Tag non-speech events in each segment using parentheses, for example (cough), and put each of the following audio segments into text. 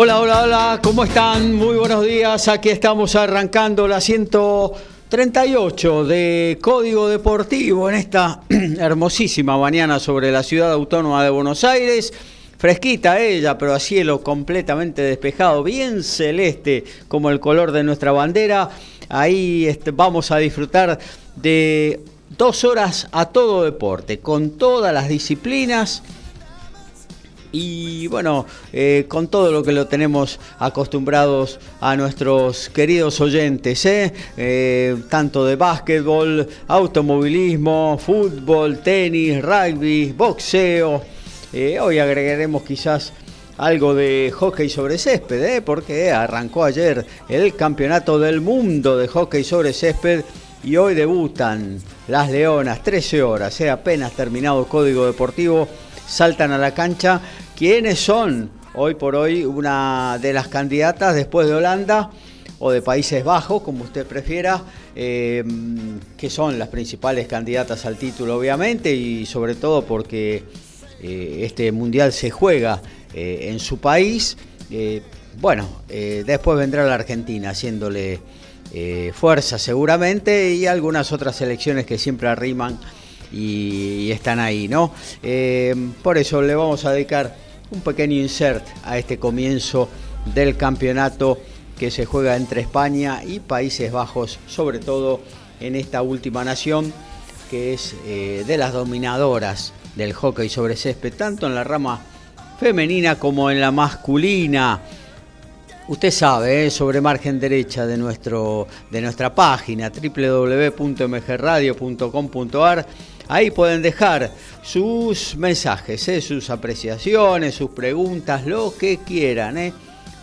Hola, hola, hola, ¿cómo están? Muy buenos días. Aquí estamos arrancando la 138 de Código Deportivo en esta (clears throat) hermosísima mañana sobre la ciudad autónoma de Buenos Aires. Fresquita ella, pero a cielo completamente despejado, bien celeste como el color de nuestra bandera. Ahí vamos a disfrutar de dos horas a todo deporte, con todas las disciplinas y bueno, eh, con todo lo que lo tenemos acostumbrados a nuestros queridos oyentes, ¿eh? Eh, tanto de básquetbol, automovilismo, fútbol, tenis, rugby, boxeo. hoy agregaremos quizás algo de hockey sobre césped, porque arrancó ayer el campeonato del mundo de hockey sobre césped y hoy debutan las Leonas, 13 horas, apenas terminado el código deportivo saltan a la cancha. ¿Quiénes son hoy por hoy una de las candidatas después de Holanda o de Países Bajos, como usted prefiera, eh, que son las principales candidatas al título obviamente y sobre todo porque eh, este mundial se juega eh, en su país. bueno, después vendrá la Argentina haciéndole fuerza seguramente y algunas otras selecciones que siempre arriman y, están ahí, ¿no? Eh, por eso le vamos a dedicar un pequeño insert a este comienzo del campeonato que se juega entre España y Países Bajos, sobre todo en esta última nación que es eh, de las dominadoras del hockey sobre césped, tanto en la rama femenina como en la masculina. Usted sabe, ¿eh? sobre margen derecha de, nuestro, de nuestra página www.mgradio.com.ar Ahí pueden dejar sus mensajes, ¿eh? sus apreciaciones, sus preguntas, lo que quieran. ¿eh?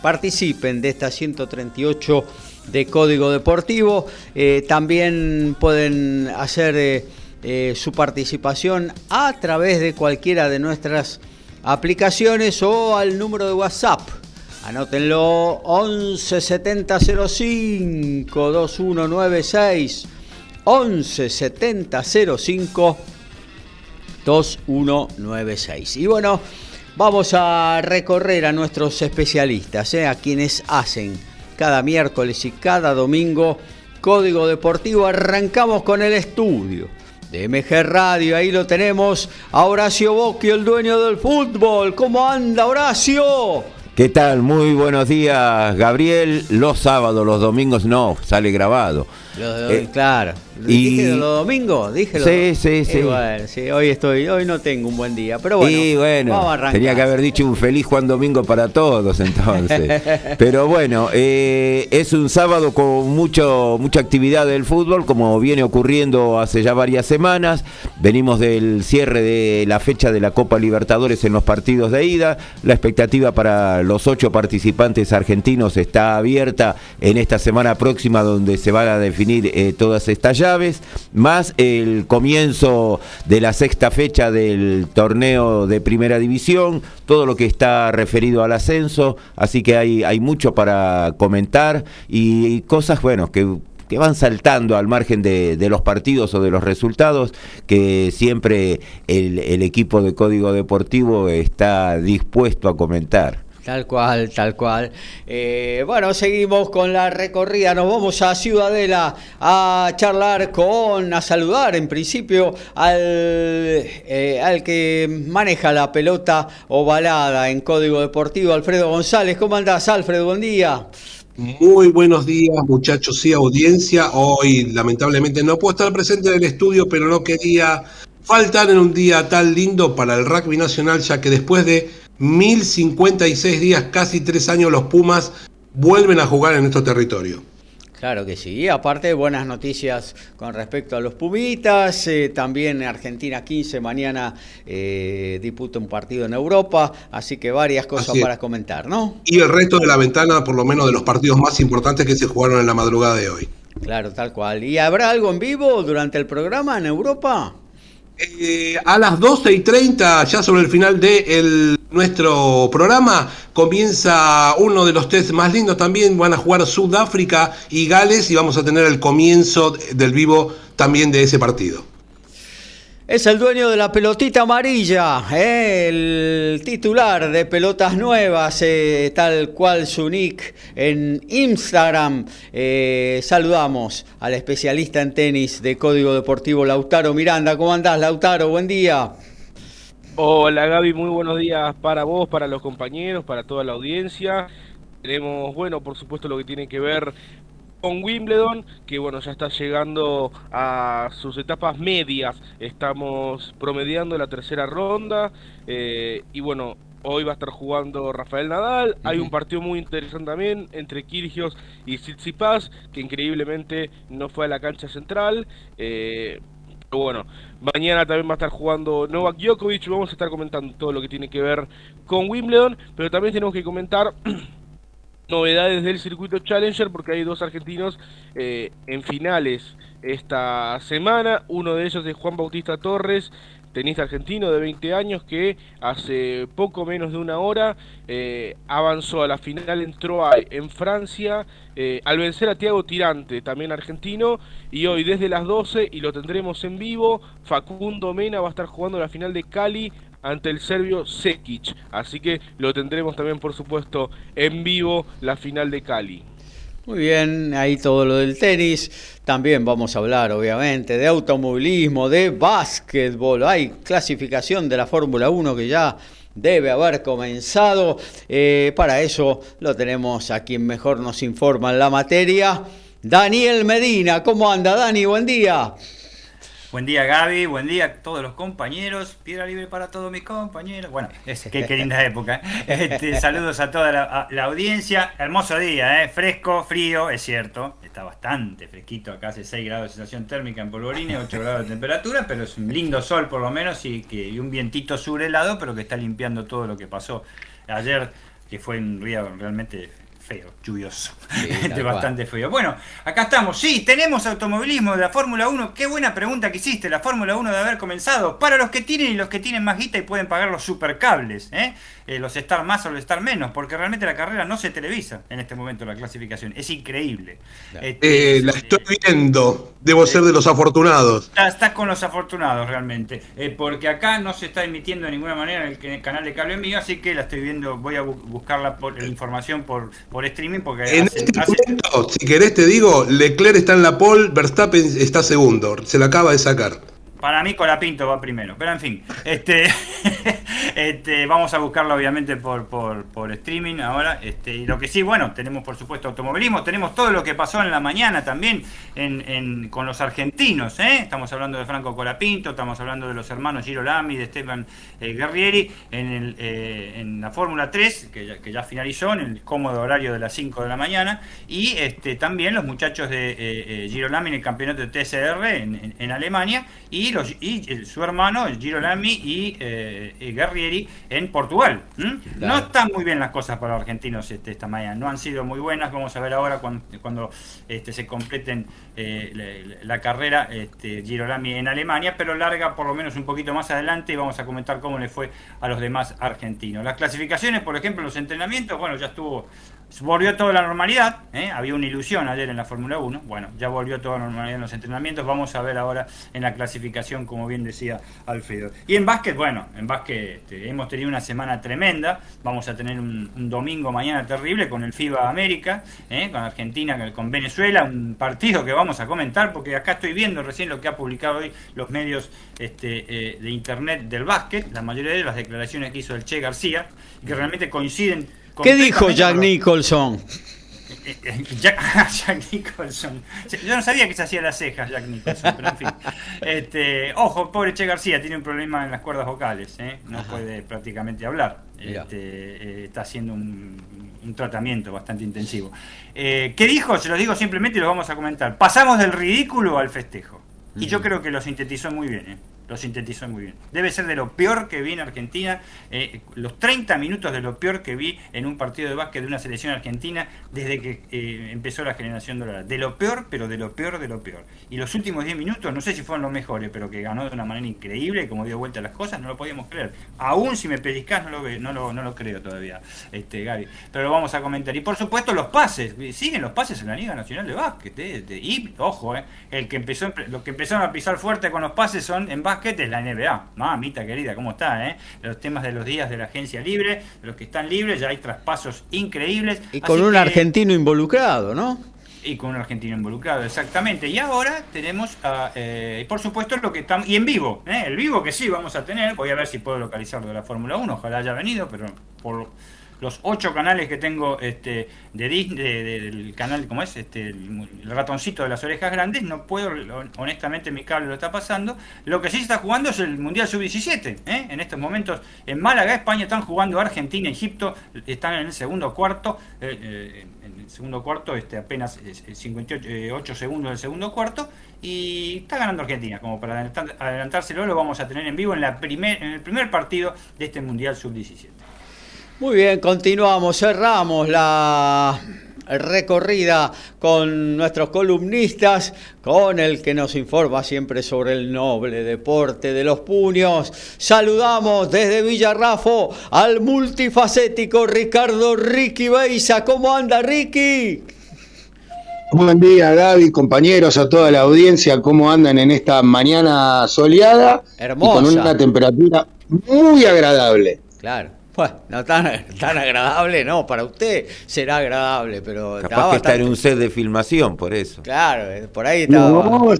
Participen de esta 138 de Código Deportivo. Eh, también pueden hacer su participación a través de cualquiera de nuestras aplicaciones o al número de WhatsApp. Anótenlo 11 70 05 2196 11 70 05 2196. Y bueno, vamos a recorrer a nuestros especialistas, ¿eh? a quienes hacen cada miércoles y cada domingo Código Deportivo. Arrancamos con el estudio de MG Radio. Ahí lo tenemos a Horacio Bocchio, el dueño del fútbol. ¿Cómo anda, Horacio? ¿Qué tal? Muy buenos días, Gabriel. Los sábados, los domingos no, sale grabado. Eh, claro. Y... ¿Dije los domingos? Dije sí, sí, sí. sí. Hoy estoy, hoy no tengo un buen día, pero bueno. Y bueno, tenía que haber dicho un feliz Juan Domingo para todos entonces. (laughs) pero bueno, eh, es un sábado con mucho, mucha actividad del fútbol, como viene ocurriendo hace ya varias semanas. Venimos del cierre de la fecha de la Copa Libertadores en los partidos de ida. La expectativa para los ocho participantes argentinos está abierta en esta semana próxima donde se van a definir eh, todas estas llaves, más el comienzo de la sexta fecha del torneo de primera división, todo lo que está referido al ascenso, así que hay, hay mucho para comentar y, cosas, bueno, que que van saltando al margen de, los partidos o de los resultados, que siempre el equipo de Código Deportivo está dispuesto a comentar. Tal cual, tal cual. Eh, bueno, seguimos con la recorrida. Nos vamos a Ciudadela a charlar con, a saludar en principio al, eh, al que maneja la pelota ovalada en Código Deportivo, Alfredo González. ¿Cómo andás, Alfredo? Buen día. Muy buenos días, muchachos y audiencia. Hoy, lamentablemente, no puedo estar presente en el estudio, pero no quería faltar en un día tan lindo para el rugby nacional, ya que después de 1056 días, casi tres años, los Pumas vuelven a jugar en estos territorios. Claro que sí. aparte, buenas noticias con respecto a los Pumitas. Eh, también Argentina 15 mañana eh, disputa un partido en Europa. Así que varias cosas para comentar, ¿no? Y el resto de la ventana, por lo menos de los partidos más importantes que se jugaron en la madrugada de hoy. Claro, tal cual. ¿Y habrá algo en vivo durante el programa en Europa? Eh, a las 12 y 30, ya sobre el final de nuestro programa, comienza uno de los test más lindos también. Van a jugar Sudáfrica y Gales y vamos a tener el comienzo del vivo también de ese partido. Es el dueño de la pelotita amarilla, ¿eh? el titular de pelotas nuevas, eh, tal cual su nick en Instagram. Eh, saludamos al especialista en tenis de Código Deportivo, Lautaro Miranda. ¿Cómo andás, Lautaro? Buen día. Hola Gaby, muy buenos días para vos, para los compañeros, para toda la audiencia. Tenemos, bueno, por supuesto lo que tiene que ver con Wimbledon, que bueno, ya está llegando a sus etapas medias. Estamos promediando la tercera ronda. Eh, y bueno, hoy va a estar jugando Rafael Nadal. Hay un partido muy interesante también entre Kirgios y Tsitsipas, que increíblemente no fue a la cancha central. Eh, pero bueno, mañana también va a estar jugando Novak Djokovic. Vamos a estar comentando todo lo que tiene que ver con Wimbledon, pero también tenemos que comentar (clears throat) novedades del circuito Challenger porque hay dos argentinos eh, en finales esta semana. Uno de ellos es Juan Bautista Torres, tenista argentino de 20 años que hace poco menos de una hora eh, avanzó a la final en Troyes, en Francia, eh, al vencer a Tiago Tirante, también argentino, y hoy desde las 12 y lo tendremos en vivo, Facundo Mena va a estar jugando la final de Cali ante el serbio Sekic. Así que lo tendremos también, por supuesto, en vivo la final de Cali. Muy bien, ahí todo lo del tenis. También vamos a hablar, obviamente, de automovilismo, de básquetbol. Hay clasificación de la Fórmula 1 que ya debe haber comenzado. Eh, para eso lo tenemos a quien mejor nos informa en la materia. Daniel Medina, ¿cómo anda Dani? Buen día. Buen día Gaby, buen día a todos los compañeros, piedra libre para todos mis compañeros. Bueno, (laughs) qué, qué linda época. ¿eh? Este, (laughs) saludos a toda la, audiencia. Hermoso día, ¿eh? fresco, frío, es cierto. Está bastante fresquito, acá hace 6 grados de sensación térmica en Polvorines, (laughs) 8 grados de temperatura, pero es un lindo sol por lo menos y, que, y un vientito sur helado, pero que está limpiando todo lo que pasó ayer, que fue un día realmente feo, lluvioso, (laughs) bastante feo. Bueno, acá estamos, sí, tenemos automovilismo de la Fórmula 1, qué buena pregunta que hiciste, la Fórmula 1 de haber comenzado, para los que tienen y los que tienen más guita y pueden pagar los supercables, ¿eh? Eh, los estar más o los estar menos, porque realmente la carrera no se televisa en este momento, la clasificación, es increíble. Este, eh, la estoy viendo, debo ser de los afortunados. Estás con los afortunados realmente, porque acá no se está emitiendo de ninguna manera en el, canal de cable mío, así que la estoy viendo, voy a buscar la, la información por por streaming porque en este si querés te digo, Leclerc está en la pole, Verstappen está segundo, se la acaba de sacar. Para mí Colapinto va primero, pero en fin, este, (laughs) este vamos a buscarlo obviamente por, por, streaming ahora. Este, y lo que sí, bueno, tenemos por supuesto automovilismo, tenemos todo lo que pasó en la mañana también en, con los argentinos. ¿eh? Estamos hablando de Franco Colapinto, estamos hablando de los hermanos Giro Lamy, de Esteban eh, Guerrieri, en, el, eh, en la Fórmula 3, que ya, finalizó en el cómodo horario de las 5 de la mañana, y este, también los muchachos de Giro Lamy en el campeonato de TCR en, en Alemania, y y su hermano, Giro Lamy y eh, Guerrieri en Portugal. No están muy bien las cosas para los argentinos este, esta mañana, no han sido muy buenas. Vamos a ver ahora cuando, este, se completen eh, la, carrera este, Giro Lamy en Alemania, pero larga por lo menos un poquito más adelante y vamos a comentar cómo le fue a los demás argentinos. Las clasificaciones, por ejemplo, los entrenamientos, bueno, ya estuvo Volvió toda la normalidad, ¿eh? había una ilusión ayer en la Fórmula 1, bueno, ya volvió toda la normalidad en los entrenamientos, vamos a ver ahora en la clasificación, como bien decía Alfredo. Y en básquet, bueno, en básquet este, hemos tenido una semana tremenda, vamos a tener un, domingo mañana terrible con el FIBA América, ¿eh? con Argentina, con Venezuela, un partido que vamos a comentar, porque acá estoy viendo recién lo que ha publicado hoy los medios este, eh, de internet del básquet, la mayoría de las declaraciones que hizo el Che García, que realmente coinciden ¿Qué dijo (laughs) (laughs) Jack Nicholson? Jack, Nicholson. Yo no sabía que se hacía las cejas, Jack Nicholson, pero en fin. (laughs) Este, ojo, pobre Che García tiene un problema en las cuerdas vocales, ¿eh? no puede prácticamente hablar. Este, eh, está haciendo un, tratamiento bastante intensivo. Eh, ¿Qué dijo? Se lo digo simplemente y lo vamos a comentar. Pasamos del ridículo al festejo. Y yo creo que lo sintetizó muy bien. Lo sintetizó muy bien. Debe ser de lo peor que vi en Argentina, eh, los 30 minutos de lo peor que vi en un partido de básquet de una selección argentina desde que eh, empezó la generación dorada. De lo peor, pero de lo peor, de lo peor. Y los últimos 10 minutos, no sé si fueron los mejores, pero que ganó de una manera increíble, como dio vuelta a las cosas, no lo podíamos creer. Aún si me pellizcás, no lo, no lo, no lo creo todavía, este, Gaby. Pero lo vamos a comentar. Y por supuesto, los pases. Siguen los pases en la Liga Nacional de Básquet. Eh, y, ojo, el que empezó, los que empezaron a pisar fuerte con los pases son en básquet es la NBA. Mamita querida, ¿cómo está? Eh? Los temas de los días de la agencia libre, los que están libres, ya hay traspasos increíbles. Y con un argentino involucrado, ¿no? Y con un argentino involucrado, exactamente. Y ahora tenemos, eh, por supuesto, lo que estamos. Y en vivo, ¿eh? el vivo que sí vamos a tener. Voy a ver si puedo localizarlo de la Fórmula 1, ojalá haya venido, pero por los ocho canales que tengo este, de Disney, del canal, como es? Este, el, ratoncito de las orejas grandes, no puedo, honestamente mi cable lo está pasando. Lo que sí está jugando es el Mundial Sub-17. ¿eh? En estos momentos en Málaga, España, están jugando Argentina, Egipto, están en el segundo cuarto. Eh, eh, en el segundo cuarto, este, apenas 58 segundos del segundo cuarto. Y está ganando Argentina. Como para adelantárselo, lo vamos a tener en vivo en, la primer, en el primer partido de este Mundial Sub-17. Muy bien, continuamos, cerramos la recorrida con nuestros columnistas, con el que nos informa siempre sobre el noble deporte de los puños. Saludamos desde Villarrafo al multifacético Ricardo Ricky Beisa. ¿Cómo anda Ricky? Buen día Gaby, compañeros, a toda la audiencia, ¿cómo andan en esta mañana soleada? Hermosa. con una temperatura muy agradable. Claro. Bueno, no tan, tan agradable, no, para usted será agradable, pero... Capaz que está en un set de filmación, por eso. Claro, eh, por ahí estaba...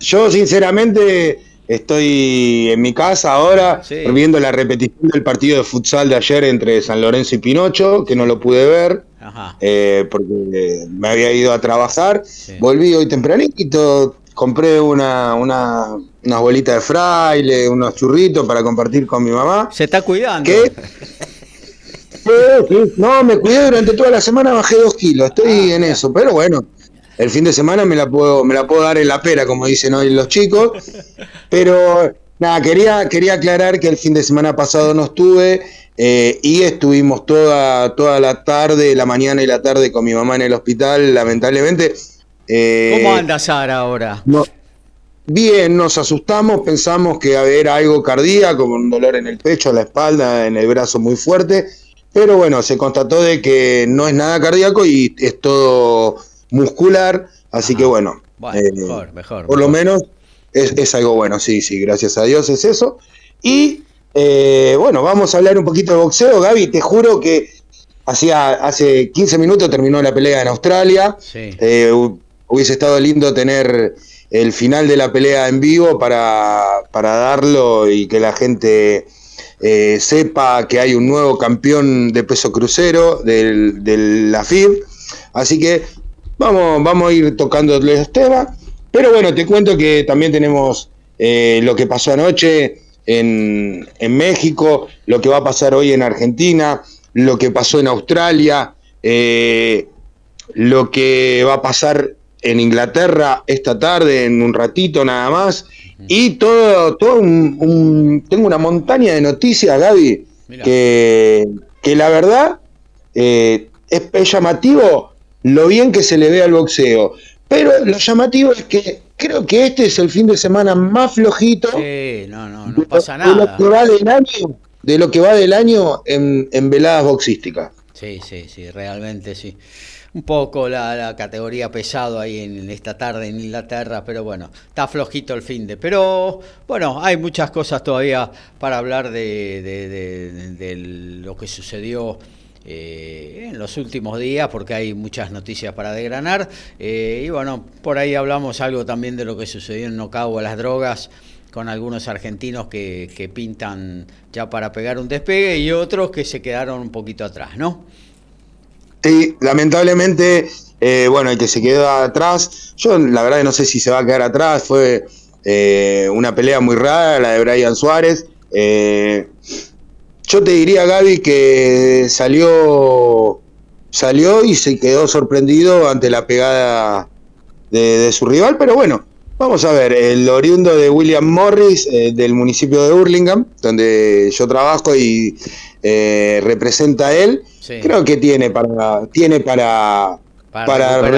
yo sinceramente estoy en mi casa ahora viendo la repetición del partido de futsal de ayer entre San Lorenzo y Pinocho, que no lo pude ver. Eh, porque me había ido a trabajar, volví hoy tempranito, compré una, una, unas bolitas de fraile, unos churritos para compartir con mi mamá. Se está cuidando. ¿Qué? no, me cuidé durante toda la semana, bajé dos kilos, estoy ah, en eso, pero bueno, el fin de semana me la puedo, me la puedo dar en la pera, como dicen hoy los chicos, pero nada, quería, quería aclarar que el fin de semana pasado no estuve eh, y estuvimos toda, toda la tarde, la mañana y la tarde con mi mamá en el hospital, lamentablemente eh, ¿Cómo anda Sara ahora? bien, nos asustamos, pensamos que había algo cardíaco, un dolor en el pecho, en la espalda, en el brazo muy fuerte, pero bueno, se constató de que no es nada cardíaco y es todo muscular, así que bueno, eh, mejor, mejor, por lo menos es, algo bueno, sí, sí, gracias a Dios es eso. Y eh, bueno, vamos a hablar un poquito de boxeo, Gaby, te juro que hacía, hace 15 minutos terminó la pelea en Australia. Sí hubiese estado lindo tener el final de la pelea en vivo para, darlo y que la gente eh, sepa que hay un nuevo campeón de peso crucero de la FIB. Así que vamos, vamos a ir tocando los temas. Pero bueno, te cuento que también tenemos eh, lo que pasó anoche en, México, lo que va a pasar hoy en Argentina, lo que pasó en Australia, eh, lo que va a pasar en Inglaterra esta tarde, en un ratito nada más. Y todo, todo un, tengo una montaña de noticias, Gaby, que, que, la verdad eh, es, llamativo lo bien que se le ve al boxeo. Pero lo llamativo es que creo que este es el fin de semana más flojito. no, no, no pasa nada. De lo que va del año, de lo que va del año en, en veladas boxísticas. Sí, sí, sí, realmente sí un poco la, categoría pesado ahí en esta tarde en Inglaterra, pero bueno, está flojito el fin de. Pero bueno, hay muchas cosas todavía para hablar de, lo que sucedió. Eh, en los últimos días, porque hay muchas noticias para degranar. Eh, y bueno, por ahí hablamos algo también de lo que sucedió en Nocao a las drogas, con algunos argentinos que, que pintan ya para pegar un despegue y otros que se quedaron un poquito atrás, ¿no? Sí, lamentablemente, eh, bueno, el que se quedó atrás, yo la verdad no sé si se va a quedar atrás, fue eh, una pelea muy rara, la de Brian Suárez. Eh, yo te diría, Gaby, que salió, salió y se quedó sorprendido ante la pegada de, su rival, pero bueno, vamos a ver, el oriundo de William Morris, del municipio de Hurlingham, donde yo trabajo y representa a él, creo que tiene para, tiene para, para,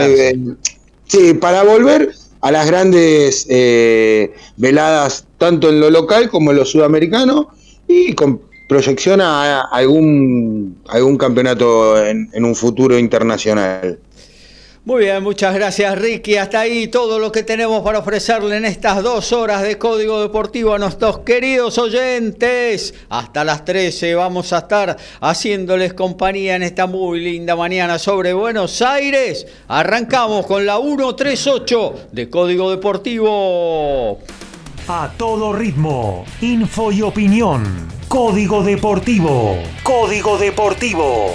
sí, para volver a las grandes eh, veladas, tanto en lo local como en lo sudamericano, y con proyección a algún, algún campeonato en, en un futuro internacional. Muy bien, muchas gracias Ricky. Hasta ahí todo lo que tenemos para ofrecerle en estas dos horas de Código Deportivo a nuestros queridos oyentes. Hasta las 13 vamos a estar haciéndoles compañía en esta muy linda mañana sobre Buenos Aires. Arrancamos con la 138 de Código Deportivo. A todo ritmo, info y opinión. Código Deportivo. Código Deportivo.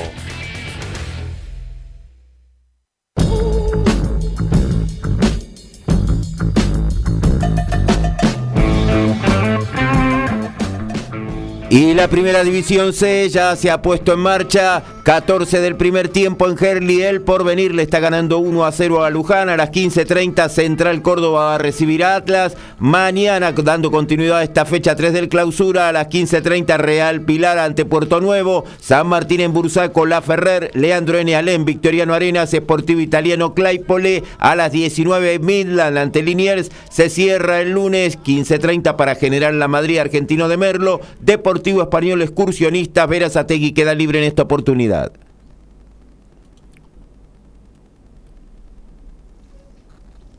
Y la primera división C ya se ha puesto en marcha. 14 del primer tiempo en Herli. El porvenir le está ganando 1 a 0 a Luján. A las 15.30 Central Córdoba va a recibir a Atlas. Mañana, dando continuidad a esta fecha 3 del clausura, a las 15.30 Real Pilar ante Puerto Nuevo. San Martín en Bursaco, La Ferrer. Leandro N. Alén, Victoriano Arenas, Sportivo Italiano Claypole. A las 19 Midland ante Liniers. Se cierra el lunes 15.30 para General La Madrid Argentino de Merlo. Deportivo Español Excursionista, Verazategui queda libre en esta oportunidad.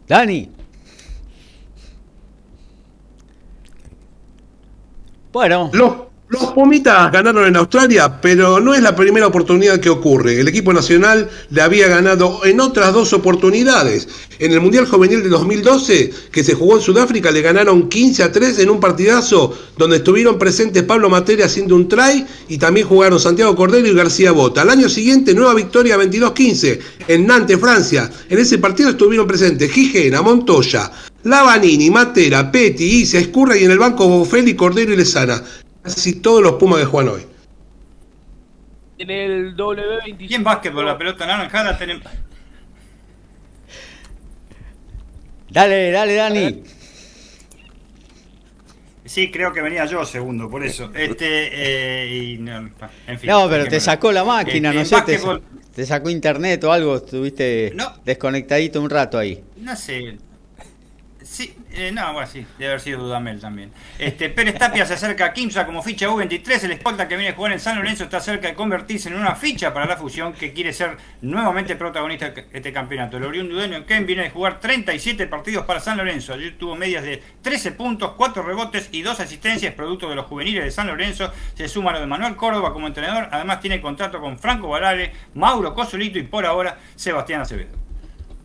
Dani. Bueno. Los Pumitas ganaron en Australia, pero no es la primera oportunidad que ocurre. El equipo nacional le había ganado en otras dos oportunidades. En el Mundial Juvenil de 2012, que se jugó en Sudáfrica, le ganaron 15 a 3 en un partidazo donde estuvieron presentes Pablo Materia haciendo un try y también jugaron Santiago Cordero y García Bota. Al año siguiente, nueva victoria 22-15 en Nantes, Francia. En ese partido estuvieron presentes Gijena, Montoya, Lavanini, Matera, Petti, Isa, Escurra y en el banco Bofeli, Cordero y Lezana casi todos los Pumas de Juan hoy. En el W25. ¿Quién básquetbol? La pelota naranjada tenemos. Dale, dale, Dani. Sí, creo que venía yo segundo, por eso. Este, eh, no, en fin, no, pero te sacó la máquina, no sé, te, sacó internet o algo, estuviste desconectadito un rato ahí. No sé, Sí, eh, no, bueno, sí, debe haber sido Dudamel también. Este, Pérez Tapia se acerca a Kimsa como ficha U23. El escolta que viene a jugar en San Lorenzo está cerca de convertirse en una ficha para la fusión que quiere ser nuevamente protagonista de este campeonato. El oriundo de Ken viene a jugar 37 partidos para San Lorenzo. Ayer tuvo medias de 13 puntos, 4 rebotes y 2 asistencias, producto de los juveniles de San Lorenzo. Se suma lo de Manuel Córdoba como entrenador. Además, tiene contrato con Franco Varale, Mauro Cosolito y por ahora Sebastián Acevedo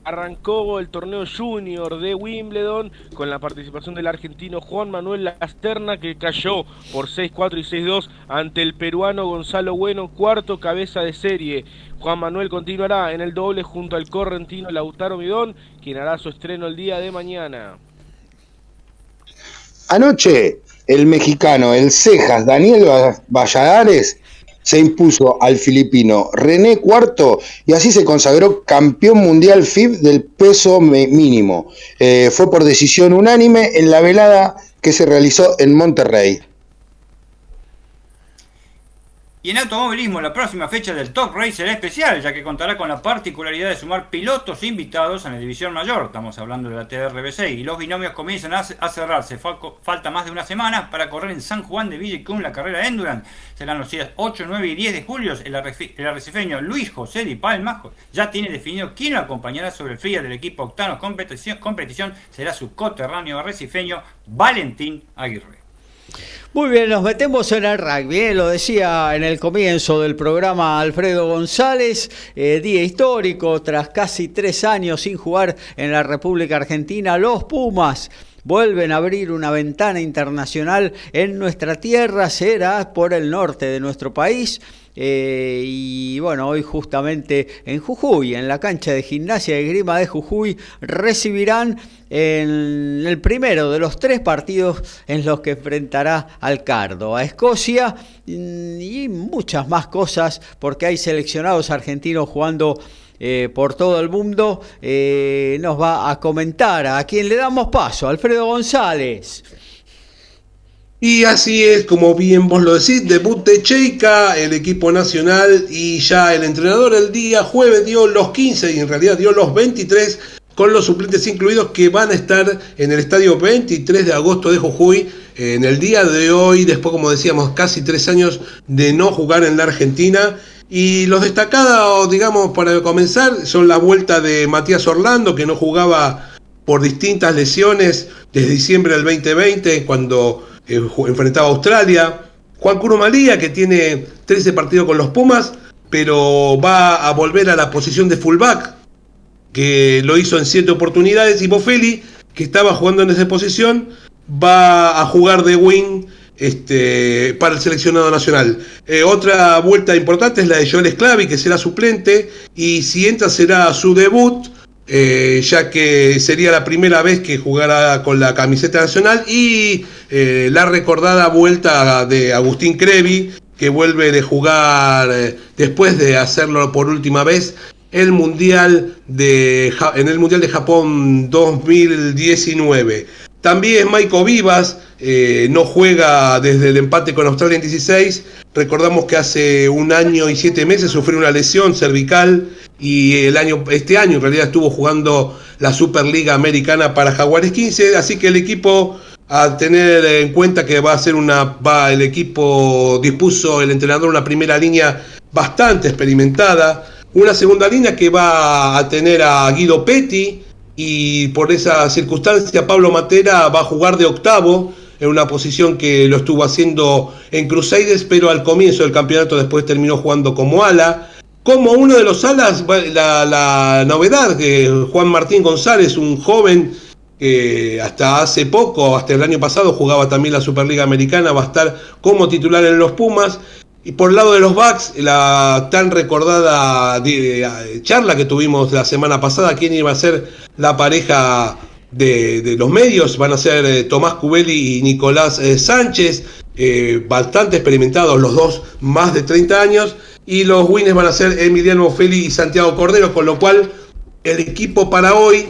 arrancó el torneo junior de Wimbledon con la participación del argentino Juan Manuel Lasterna que cayó por 6-4 y 6-2 ante el peruano Gonzalo Bueno, cuarto cabeza de serie. Juan Manuel continuará en el doble junto al correntino Lautaro Midón, quien hará su estreno el día de mañana. Anoche, el mexicano, el Cejas, Daniel Valladares, se impuso al filipino René Cuarto y así se consagró campeón mundial FIB del peso mínimo. Eh, fue por decisión unánime en la velada que se realizó en Monterrey. Y en automovilismo, la próxima fecha del Top Race será especial, ya que contará con la particularidad de sumar pilotos invitados en la división mayor. Estamos hablando de la TRBC y los binomios comienzan a, cerrarse. Falta más de una semana para correr en San Juan de Villicum la carrera Endurance. Serán los días 8, 9 y 10 de julio. El, arrecifeño Luis José Di Palma ya tiene definido quién lo acompañará sobre el fría del equipo Octano competición, competición. Será su coterráneo arrecifeño Valentín Aguirre. Muy bien, nos metemos en el rugby, ¿eh? lo decía en el comienzo del programa Alfredo González, eh, día histórico, tras casi tres años sin jugar en la República Argentina, los Pumas vuelven a abrir una ventana internacional en nuestra tierra, será por el norte de nuestro país Eh, y bueno, hoy justamente en Jujuy, en la cancha de gimnasia de Grima de Jujuy, recibirán en el primero de los tres partidos en los que enfrentará al Cardo, a Escocia mm, y muchas más cosas, porque hay seleccionados argentinos jugando eh, por todo el mundo. Eh, nos va a comentar a quien le damos paso, Alfredo González. Y así es, como bien vos lo decís, debut de Cheika, el equipo nacional y ya el entrenador el día jueves dio los 15 y en realidad dio los 23 con los suplentes incluidos que van a estar en el estadio 23 de agosto de Jujuy en el día de hoy, después como decíamos casi tres años de no jugar en la Argentina. Y los destacados, digamos, para comenzar, son la vuelta de Matías Orlando, que no jugaba por distintas lesiones desde diciembre del 2020, cuando eh, enfrentaba a Australia. Juan Curumalía, que tiene 13 partidos con los Pumas, pero va a volver a la posición de fullback, que lo hizo en 7 oportunidades. Y Bofeli, que estaba jugando en esa posición, va a jugar de wing este, para el seleccionado nacional. Eh, otra vuelta importante es la de Joel Esclavi, que será suplente, y si entra será su debut eh, ya que sería la primera vez que jugara con la camiseta nacional y eh, la recordada vuelta de Agustín Crevi, que vuelve de jugar eh, después de hacerlo por última vez el mundial de, en el Mundial de Japón 2019. También Maico Vivas no juega desde el empate con Australia en 16. Recordamos que hace un año y siete meses sufrió una lesión cervical y el año, este año en realidad estuvo jugando la Superliga Americana para Jaguares 15, así que el equipo a tener en cuenta que va a ser una, va, el equipo dispuso el entrenador una primera línea bastante experimentada, una segunda línea que va a tener a Guido Petti y por esa circunstancia Pablo Matera va a jugar de octavo en una posición que lo estuvo haciendo en Crusaders, pero al comienzo del campeonato después terminó jugando como ala como uno de los alas, la, novedad que Juan Martín González, un joven que hasta hace poco, hasta el año pasado, jugaba también la Superliga Americana, va a estar como titular en los Pumas. Y por el lado de los Bucks, la tan recordada charla que tuvimos la semana pasada, quién iba a ser la pareja de, los medios, van a ser eh, Tomás Cubeli y Nicolás eh, Sánchez, eh, bastante experimentados los dos, más de 30 años y los winners van a ser Emiliano Feli y Santiago Cordero, con lo cual el equipo para hoy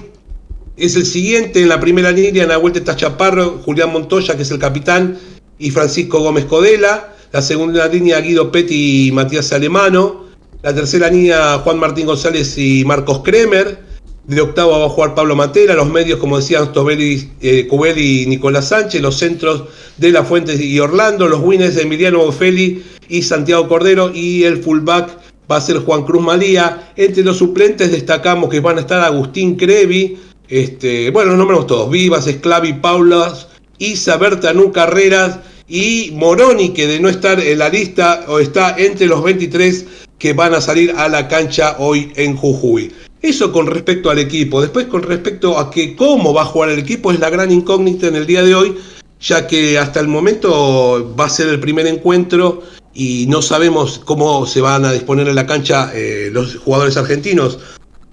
es el siguiente en la primera línea, en la vuelta está Chaparro, Julián Montoya, que es el capitán, y Francisco Gómez Codela. La segunda línea, Guido Petti y Matías Alemano. La tercera línea, Juan Martín González y Marcos Kremer. De octavo va a jugar Pablo Matera. Los medios, como decían, Tobeli, eh, y Nicolás Sánchez. Los centros de La Fuente y Orlando. Los winners de Emiliano Bofeli y Santiago Cordero y el fullback va a ser Juan Cruz Malía. Entre los suplentes destacamos que van a estar Agustín Crevi, este, bueno, los nombramos todos, Vivas, Esclavi, Paulas, Isa, Bertanú, Carreras y Moroni, que de no estar en la lista o está entre los 23 que van a salir a la cancha hoy en Jujuy. Eso con respecto al equipo. Después con respecto a que cómo va a jugar el equipo es la gran incógnita en el día de hoy, ya que hasta el momento va a ser el primer encuentro y no sabemos cómo se van a disponer en la cancha eh, los jugadores argentinos.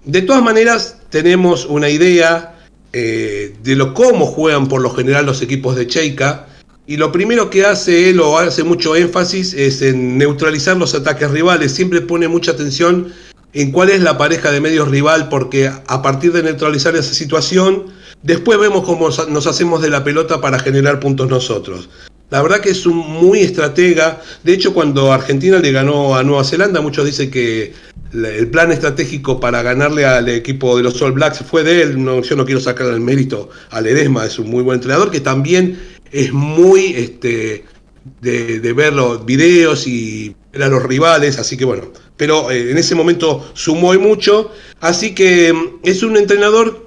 De todas maneras, tenemos una idea eh, de lo cómo juegan por lo general los equipos de Cheika. Y lo primero que hace él, o hace mucho énfasis, es en neutralizar los ataques rivales. Siempre pone mucha atención en cuál es la pareja de medios rival, porque a partir de neutralizar esa situación, después vemos cómo nos hacemos de la pelota para generar puntos nosotros. La verdad que es un muy estratega. De hecho, cuando Argentina le ganó a Nueva Zelanda, muchos dicen que el plan estratégico para ganarle al equipo de los All Blacks fue de él. No, yo no quiero sacar el mérito a Ledesma, es un muy buen entrenador que también es muy este, de, ver los videos y ver a los rivales. Así que bueno, pero eh, en ese momento sumó y mucho. Así que mm, es un entrenador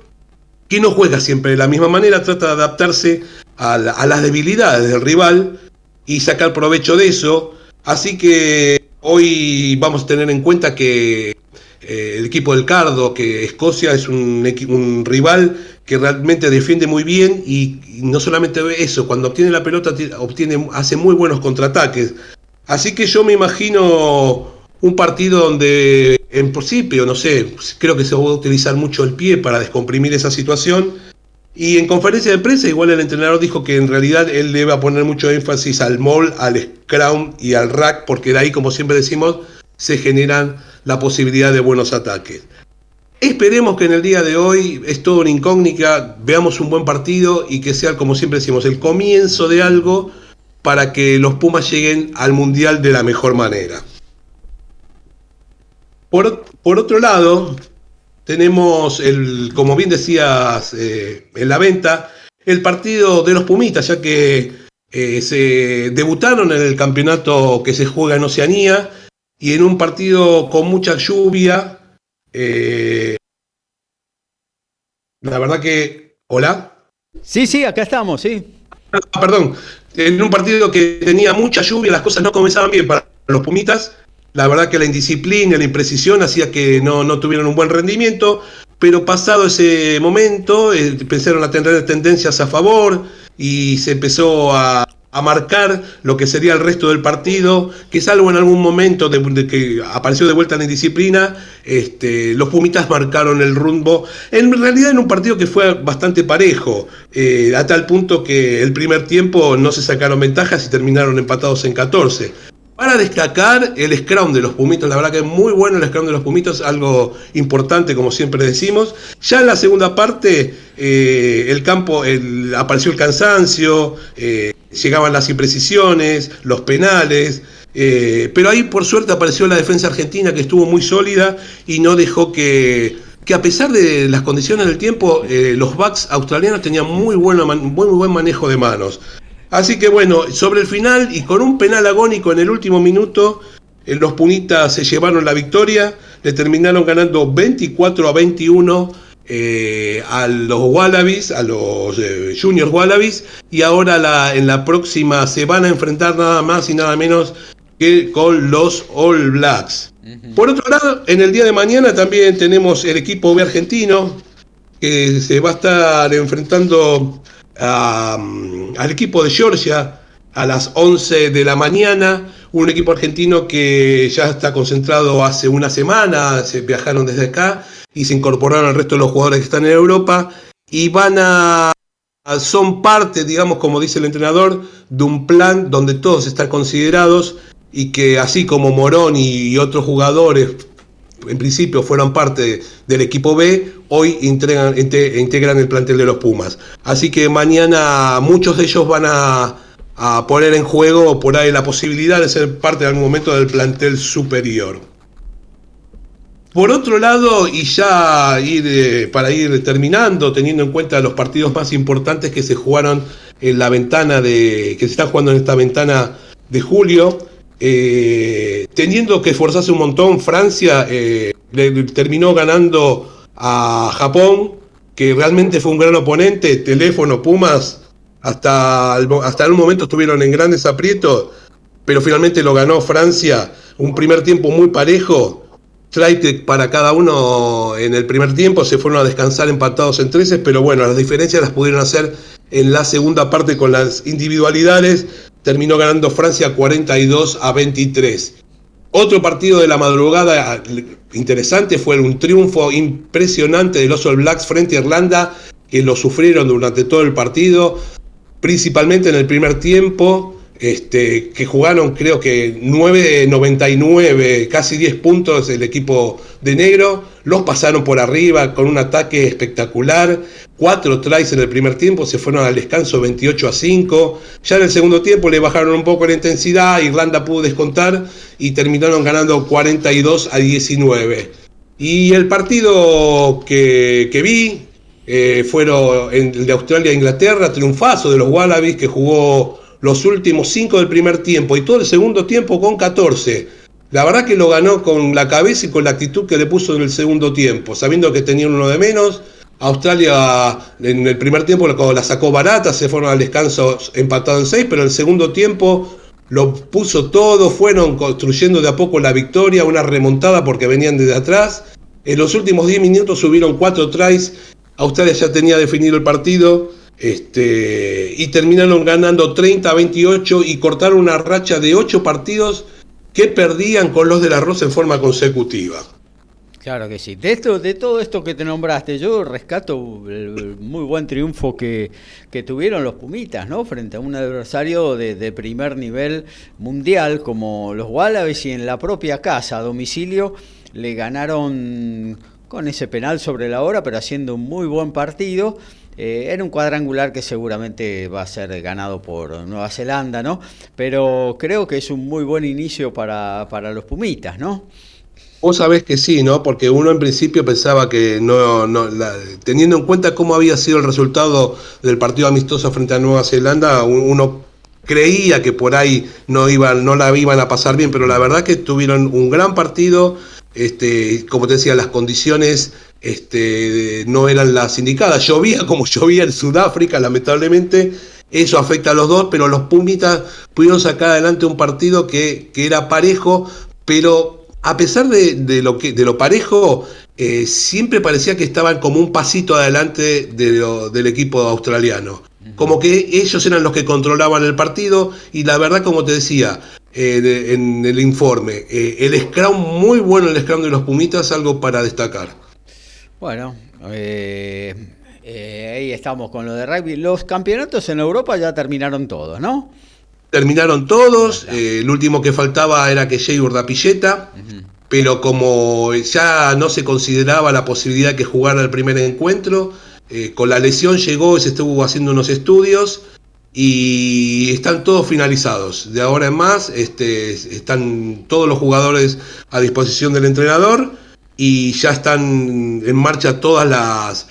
que no juega siempre de la misma manera, trata de adaptarse a, las debilidades del rival y sacar provecho de eso. Así que hoy vamos a tener en cuenta que eh, el equipo del Cardo, que Escocia es un, un, rival que realmente defiende muy bien y, no solamente eso, cuando obtiene la pelota obtiene, hace muy buenos contraataques. Así que yo me imagino un partido donde en principio, no sé, creo que se va a utilizar mucho el pie para descomprimir esa situación. Y en conferencia de prensa igual el entrenador dijo que en realidad él le va a poner mucho énfasis al mall, al scrum y al rack, porque de ahí, como siempre decimos, se generan la posibilidad de buenos ataques. Esperemos que en el día de hoy es todo una incógnita, veamos un buen partido y que sea, como siempre decimos, el comienzo de algo para que los Pumas lleguen al Mundial de la mejor manera. Por, por otro lado, tenemos, el, como bien decías eh, en la venta, el partido de los Pumitas, ya que eh, se debutaron en el campeonato que se juega en Oceanía y en un partido con mucha lluvia, eh, la verdad que. ¿Hola? Sí, sí, acá estamos, sí. Ah, perdón. En un partido que tenía mucha lluvia, las cosas no comenzaban bien para los Pumitas. La verdad que la indisciplina, la imprecisión hacía que no, no tuvieran un buen rendimiento. Pero pasado ese momento, eh, empezaron a tener tendencias a favor y se empezó a, a marcar lo que sería el resto del partido, que salvo en algún momento de, que apareció de vuelta en indisciplina, este, los Pumitas marcaron el rumbo, en realidad en un partido que fue bastante parejo, eh, a tal punto que el primer tiempo no se sacaron ventajas y terminaron empatados en 14. Para destacar el scrum de los Pumitos, la verdad que es muy bueno el scrum de los Pumitos, algo importante como siempre decimos. Ya en la segunda parte eh, el campo apareció el cansancio, eh, llegaban las imprecisiones, los penales, eh, pero ahí por suerte apareció la defensa argentina que estuvo muy sólida y no dejó que, que a pesar de las condiciones del tiempo, los backs australianos tenían muy, bueno, muy buen manejo de manos. Así que bueno, sobre el final y con un penal agónico en el último minuto, eh, los Punitas se llevaron la victoria, le terminaron ganando 24 a 21 eh, a los Wallabies, a los eh, Junior Wallabies, y ahora en la próxima se van a enfrentar nada más y nada menos que con los All Blacks. Por otro lado, en el día de mañana también tenemos el equipo B argentino que se va a estar enfrentando al equipo de Georgia a las 11 de la mañana, un equipo argentino que ya está concentrado hace una semana, se viajaron desde acá y se incorporaron al resto de los jugadores que están en Europa. Y van a son parte, digamos, como dice el entrenador, de un plan donde todos están considerados y que así como Morón y otros jugadores en principio fueron parte del equipo B, hoy integran, el plantel de los Pumas. Así que mañana muchos de ellos van a, poner en juego por ahí la posibilidad de ser parte en algún momento del plantel superior. Por otro lado, y ya ir, eh, para ir terminando, teniendo en cuenta los partidos más importantes que se jugaron en la ventana de. que se están jugando en esta ventana de julio, eh, teniendo que esforzarse un montón, Francia eh, le terminó ganando a Japón, que realmente fue un gran oponente, teléfono, Pumas, hasta, hasta un momento estuvieron en grandes aprietos, pero finalmente lo ganó Francia, un primer tiempo muy parejo, Traitek para cada uno en el primer tiempo, se fueron a descansar empatados en 13, pero bueno, las diferencias las pudieron hacer en la segunda parte con las individualidades, terminó ganando Francia 42 a 23. Otro partido de la madrugada interesante fue un triunfo impresionante de los All Blacks frente a Irlanda, que lo sufrieron durante todo el partido, principalmente en el primer tiempo, este, que jugaron creo que 9.99, casi 10 puntos el equipo de negro, los pasaron por arriba con un ataque espectacular, cuatro tries en el primer tiempo, se fueron al descanso 28 a 5, ya en el segundo tiempo le bajaron un poco la intensidad, Irlanda pudo descontar y terminaron ganando 42 a 19. Y el partido que, vi eh, fueron el de Australia e triunfazo de los Wallabies que jugó los últimos 5 del primer tiempo y todo el segundo tiempo con 14. La verdad que lo ganó con la cabeza y con la actitud que le puso en el segundo tiempo, sabiendo que tenía uno de menos. Australia en el primer tiempo la sacó barata, se fueron al descanso empatado en 6, pero en el segundo tiempo lo puso todo, fueron construyendo de a poco la victoria, una remontada porque venían desde atrás. En los últimos 10 minutos subieron 4 tries, Australia ya tenía definido el partido Este, y terminaron ganando 30 a 28 y cortaron una racha de 8 partidos que perdían con los de la Rosa en forma consecutiva. Claro que sí. De esto, de todo esto que te nombraste, yo rescato el, muy buen triunfo que, que, tuvieron los Pumitas, ¿no? Frente a un adversario de, de, primer nivel mundial como los Wallabies y en la propia casa, a domicilio, le ganaron con ese penal sobre la hora, pero haciendo un muy buen partido. Eh, era un cuadrangular que seguramente va a ser ganado por Nueva Zelanda, ¿no? Pero creo que es un muy buen inicio para, para los Pumitas, ¿no? Vos sabés que sí, ¿no? Porque uno en principio pensaba que no, no teniendo en cuenta cómo había sido el resultado del partido amistoso frente a Nueva Zelanda, uno creía que por ahí no iban, no la iban a pasar bien, pero la verdad que tuvieron un gran partido, este, como te decía, las condiciones este, no eran las indicadas. Llovía como (laughs) llovía en Sudáfrica, lamentablemente. Eso afecta a los dos, pero los Pumitas pudieron sacar adelante un partido que, que era parejo, pero a pesar de, lo, que, de lo parejo, eh, siempre parecía que estaban como un pasito adelante del equipo australiano. Como que ellos eran los que controlaban el partido y la verdad, como te decía eh, en el informe, eh, el scrum, muy bueno el scrum de los Pumitas, algo para destacar. Bueno, ahí estamos con lo de rugby. Los campeonatos en Europa ya terminaron todos, ¿no? Terminaron todos, eh, el último que faltaba era que Jay Urdapilleta, pero como ya no se consideraba la posibilidad de que jugara el primer encuentro, eh, con la lesión llegó y se estuvo haciendo unos estudios y están todos finalizados. De ahora en más este, están todos los jugadores a disposición del entrenador y ya están en marcha todas las,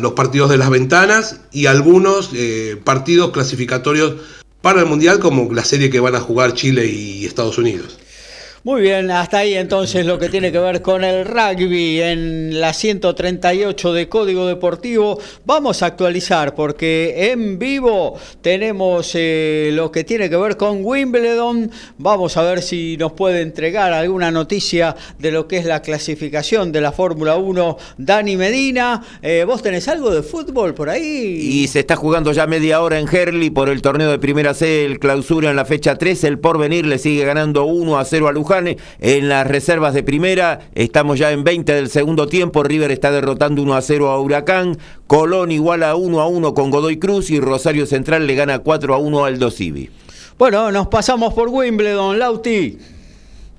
los partidos de las ventanas y algunos eh, partidos clasificatorios para el Mundial como la serie que van a jugar Chile y Estados Unidos. Muy bien, hasta ahí entonces lo que tiene que ver con el rugby en la 138 de Código Deportivo. Vamos a actualizar porque en vivo tenemos eh, lo que tiene que ver con Wimbledon. Vamos a ver si nos puede entregar alguna noticia de lo que es la clasificación de la Fórmula 1 Dani Medina. Eh, ¿Vos tenés algo de fútbol por ahí? Y se está jugando ya media hora en Herley por el torneo de Primera C, el clausura en la fecha 3. El porvenir le sigue ganando 1 a 0 a Luján en las reservas de primera. Estamos ya en 20 del segundo tiempo. River está derrotando 1 a 0 a Huracán. Colón igual a 1 a 1 con Godoy Cruz y Rosario Central le gana 4 a 1 al Dosivi. Bueno, nos pasamos por Wimbledon, Lauti.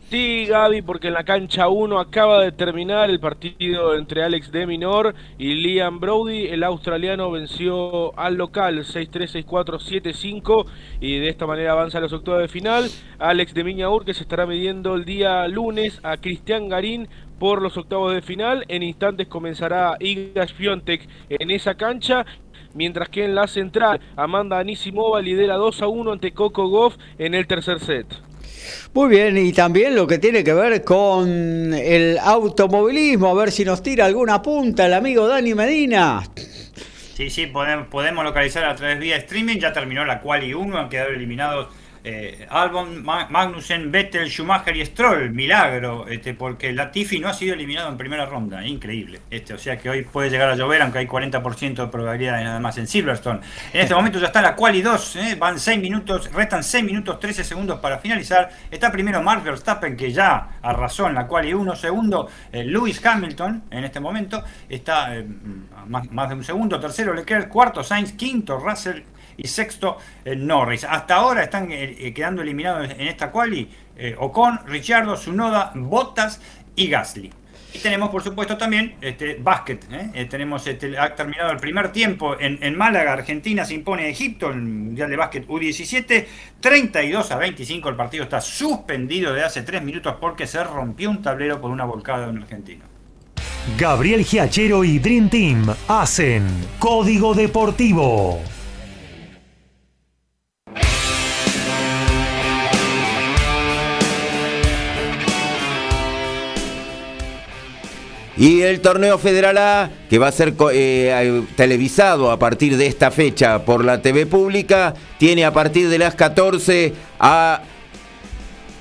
Sí, Gaby, porque en la cancha 1 acaba de terminar el partido entre Alex de Minor y Liam Brody. El australiano venció al local 6-3, 6-4, 7-5 y de esta manera avanza a los octavos de final. Alex de Miñaur que se estará midiendo el día lunes a Cristian Garín por los octavos de final. En instantes comenzará Iga Fiontek en esa cancha mientras que en la central Amanda Anisimova lidera 2 a 1 ante Coco Goff en el tercer set. Muy bien, y también lo que tiene que ver con el automovilismo, a ver si nos tira alguna punta el amigo Dani Medina. Sí, sí, podemos, podemos localizar a través vía streaming, ya terminó la Quali 1, han quedado eliminados eh, Albon, Magnussen, Vettel, Schumacher y Stroll, milagro, este, porque Latifi no ha sido eliminado en primera ronda, increíble. Este, o sea que hoy puede llegar a llover, aunque hay 40% de probabilidades nada más en Silverstone. En este momento ya está la quali 2, eh, van 6 minutos, restan 6 minutos 13 segundos para finalizar. Está primero Mark Verstappen, que ya arrasó en la quali 1, segundo eh, Lewis Hamilton en este momento, está más, más de un segundo, tercero Leclerc, cuarto Sainz, quinto Russell y sexto eh, Norris. Hasta ahora están eh, eh, quedando eliminados en esta quali Ocon, Ricciardo, Sunoda, Bottas y Gasly. Y tenemos, por supuesto, también este básquet. tenemos este, ha terminado el primer tiempo en, Málaga. Argentina se impone a Egipto en el Mundial de Básquet U17. 32 a 25. El partido está suspendido de hace 3 minutos porque se rompió un tablero por una volcada de un argentino. Gabriel Giachero y Dream Team hacen Código Deportivo. Y el torneo Federal A, que va a ser eh, televisado a partir de esta fecha por la TV pública, tiene a partir de las 14 a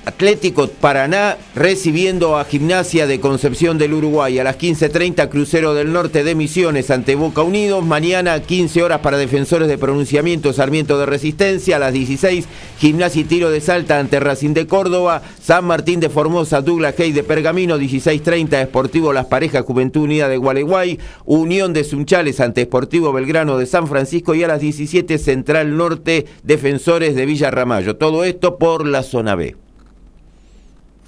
Atlético Paraná recibiendo a Gimnasia de Concepción del Uruguay. A las 15.30 Crucero del Norte de Misiones ante Boca Unidos. Mañana 15 horas para Defensores de Pronunciamiento Sarmiento de Resistencia. A las 16 Gimnasia y Tiro de Salta ante Racing de Córdoba. San Martín de Formosa, Douglas Hay de Pergamino. 16.30 Esportivo Las Parejas Juventud Unida de Gualeguay. Unión de Sunchales ante Esportivo Belgrano de San Francisco. Y a las 17 Central Norte Defensores de Villa Ramallo. Todo esto por la zona B.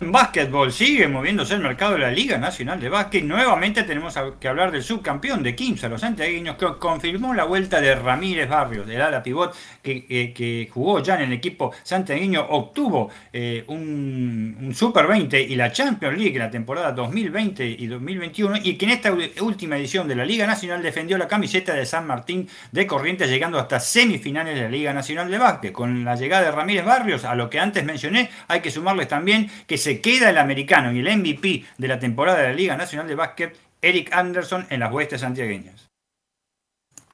En básquetbol sigue moviéndose el mercado de la Liga Nacional de Básquet. Nuevamente tenemos que hablar del subcampeón de Quimsa, los santiagueños, que confirmó la vuelta de Ramírez Barrios, del ala pivot, que, que, jugó ya en el equipo santiagueño, obtuvo eh, un, Super 20 y la Champions League la temporada 2020 y 2021, y que en esta última edición de la Liga Nacional defendió la camiseta de San Martín de Corrientes, llegando hasta semifinales de la Liga Nacional de Básquet. Con la llegada de Ramírez Barrios, a lo que antes mencioné, hay que sumarles también que se queda el americano y el MVP de la temporada de la Liga Nacional de Básquet, Eric Anderson, en las huestes santiagueñas.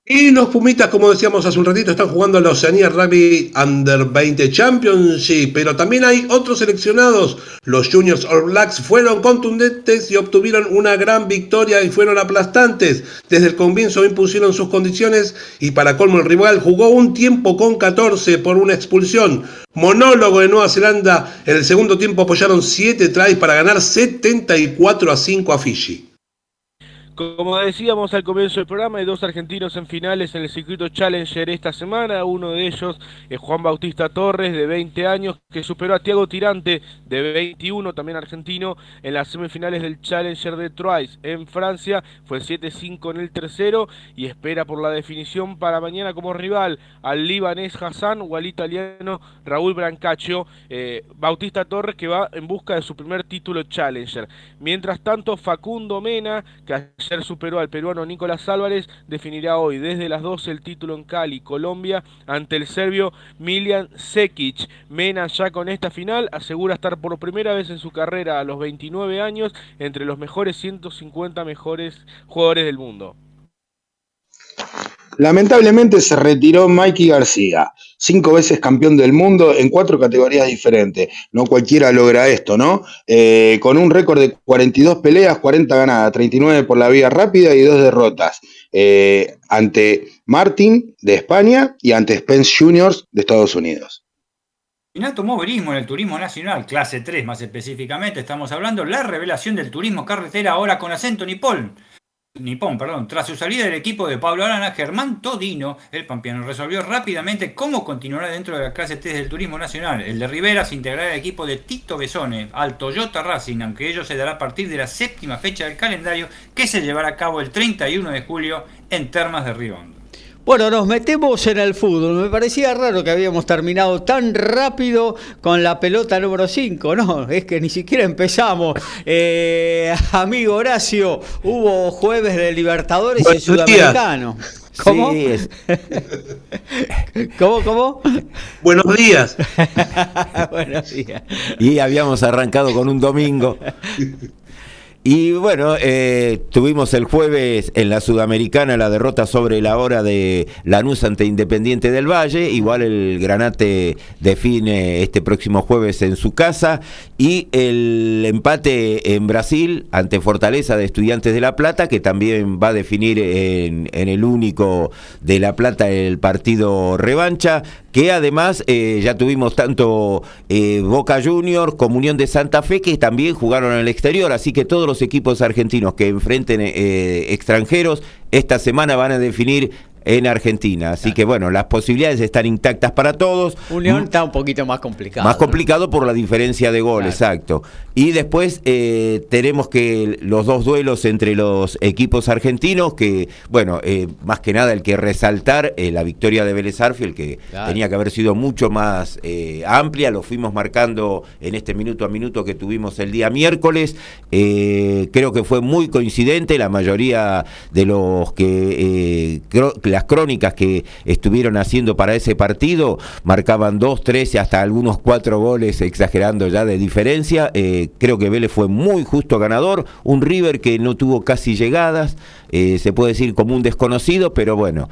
Y los Pumitas, como decíamos hace un ratito, están jugando la Oceanía Rugby Under 20 Championship, pero también hay otros seleccionados. Los Juniors All Blacks fueron contundentes y obtuvieron una gran victoria y fueron aplastantes. Desde el comienzo impusieron sus condiciones y para colmo el rival jugó un tiempo con 14 por una expulsión. Monólogo de Nueva Zelanda, en el segundo tiempo apoyaron 7 tries para ganar 74 a 5 a Fiji. Como decíamos al comienzo del programa, hay dos argentinos en finales en el circuito Challenger esta semana. Uno de ellos es Juan Bautista Torres, de 20 años, que superó a Tiago Tirante, de 21, también argentino, en las semifinales del Challenger de Troyes en Francia. Fue 7-5 en el tercero y espera por la definición para mañana como rival al libanés Hassan o al italiano Raúl Brancaccio. Eh, Bautista Torres que va en busca de su primer título Challenger. Mientras tanto, Facundo Mena, que Ayer superó al peruano Nicolás Álvarez, definirá hoy desde las 12 el título en Cali, Colombia, ante el serbio Milian Sekic. Mena ya con esta final asegura estar por primera vez en su carrera a los 29 años entre los mejores 150 mejores jugadores del mundo. Lamentablemente se retiró Mikey García, cinco veces campeón del mundo en cuatro categorías diferentes. No cualquiera logra esto, ¿no? Eh, con un récord de 42 peleas, 40 ganadas, 39 por la vía rápida y dos derrotas. Eh, ante Martin de España y ante Spence Juniors de Estados Unidos. En automovilismo, en el turismo nacional, clase 3 más específicamente, estamos hablando la revelación del turismo carretera ahora con acento nipón. Nipón, perdón, tras su salida del equipo de Pablo Arana, Germán Todino, el pampeano, resolvió rápidamente cómo continuará dentro de la clase T del turismo nacional. El de Rivera se integrará al equipo de Tito Besone, al Toyota Racing, aunque ello se dará a partir de la séptima fecha del calendario que se llevará a cabo el 31 de julio en Termas de Riondo. Bueno, nos metemos en el fútbol. Me parecía raro que habíamos terminado tan rápido con la pelota número 5. No, es que ni siquiera empezamos. Eh, amigo Horacio, hubo jueves de Libertadores y Sudamericano. ¿Cómo? ¿Cómo, cómo? Buenos días. (laughs) Buenos días. Y habíamos arrancado con un domingo. (laughs) Y bueno, eh, tuvimos el jueves en la Sudamericana la derrota sobre la hora de Lanús ante Independiente del Valle. Igual el Granate define este próximo jueves en su casa. Y el empate en Brasil ante Fortaleza de Estudiantes de La Plata, que también va a definir en, el único de La Plata el partido revancha que además eh, ya tuvimos tanto eh, Boca Junior como Unión de Santa Fe que también jugaron en el exterior, así que todos los equipos argentinos que enfrenten eh, extranjeros esta semana van a definir en Argentina. Así que bueno, las posibilidades están intactas para todos. Unión está un poquito más complicado. Más complicado por la diferencia de gol, exacto. Y después eh, tenemos que los dos duelos entre los equipos argentinos, que bueno, eh, más que nada el que resaltar eh, la victoria de Vélez Arfiel, que tenía que haber sido mucho más amplia, lo fuimos marcando en este minuto a minuto que tuvimos el día miércoles. creo que fue muy coincidente, la mayoría de los que las crónicas que estuvieron haciendo para ese partido marcaban dos, tres y hasta algunos cuatro goles, exagerando ya de diferencia. Eh, creo que Vélez fue muy justo ganador, un River que no tuvo casi llegadas, eh, se puede decir como un desconocido, pero bueno,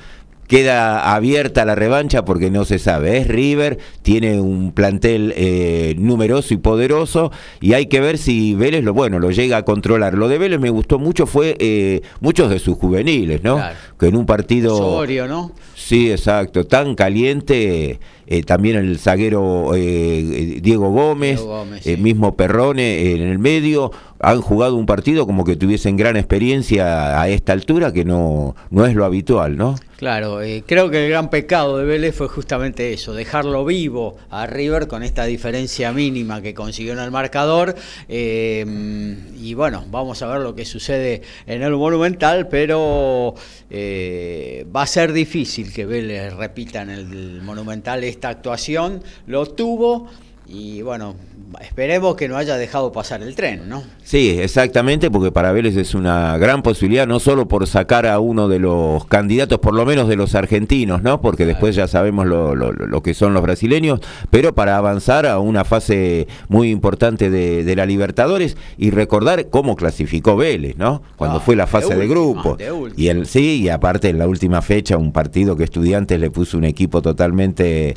queda abierta la revancha porque no se sabe. Es River, tiene un plantel eh, numeroso y poderoso y hay que ver si Vélez lo bueno lo llega a controlar. Lo de Vélez me gustó mucho fue eh, muchos de sus juveniles, ¿no? Que en un partido Osorio, ¿no? Sí, exacto, tan caliente. Eh, también el zaguero Diego Gómez, el mismo Perrone en el medio, han jugado un partido como que tuviesen gran experiencia a esta altura, que no, no es lo habitual, ¿no? Claro, eh, creo que el gran pecado de Vélez fue justamente eso, dejarlo vivo a River con esta diferencia mínima que consiguió en el marcador. Eh, y bueno, vamos a ver lo que sucede en el Monumental, pero eh, va a ser difícil que Vélez repita en el Monumental esta actuación. Lo tuvo y bueno, esperemos que no haya dejado pasar el tren, ¿no? Sí, exactamente, porque para Vélez es una gran posibilidad, no solo por sacar a uno de los candidatos, por lo menos de los argentinos, ¿no? Porque después ya sabemos lo, lo, que son los brasileños, pero para avanzar a una fase muy importante de, la Libertadores y recordar cómo clasificó Vélez, ¿no? Cuando ah, fue la fase de, grupo. y el sí, y aparte en la última fecha, un partido que Estudiantes le puso un equipo totalmente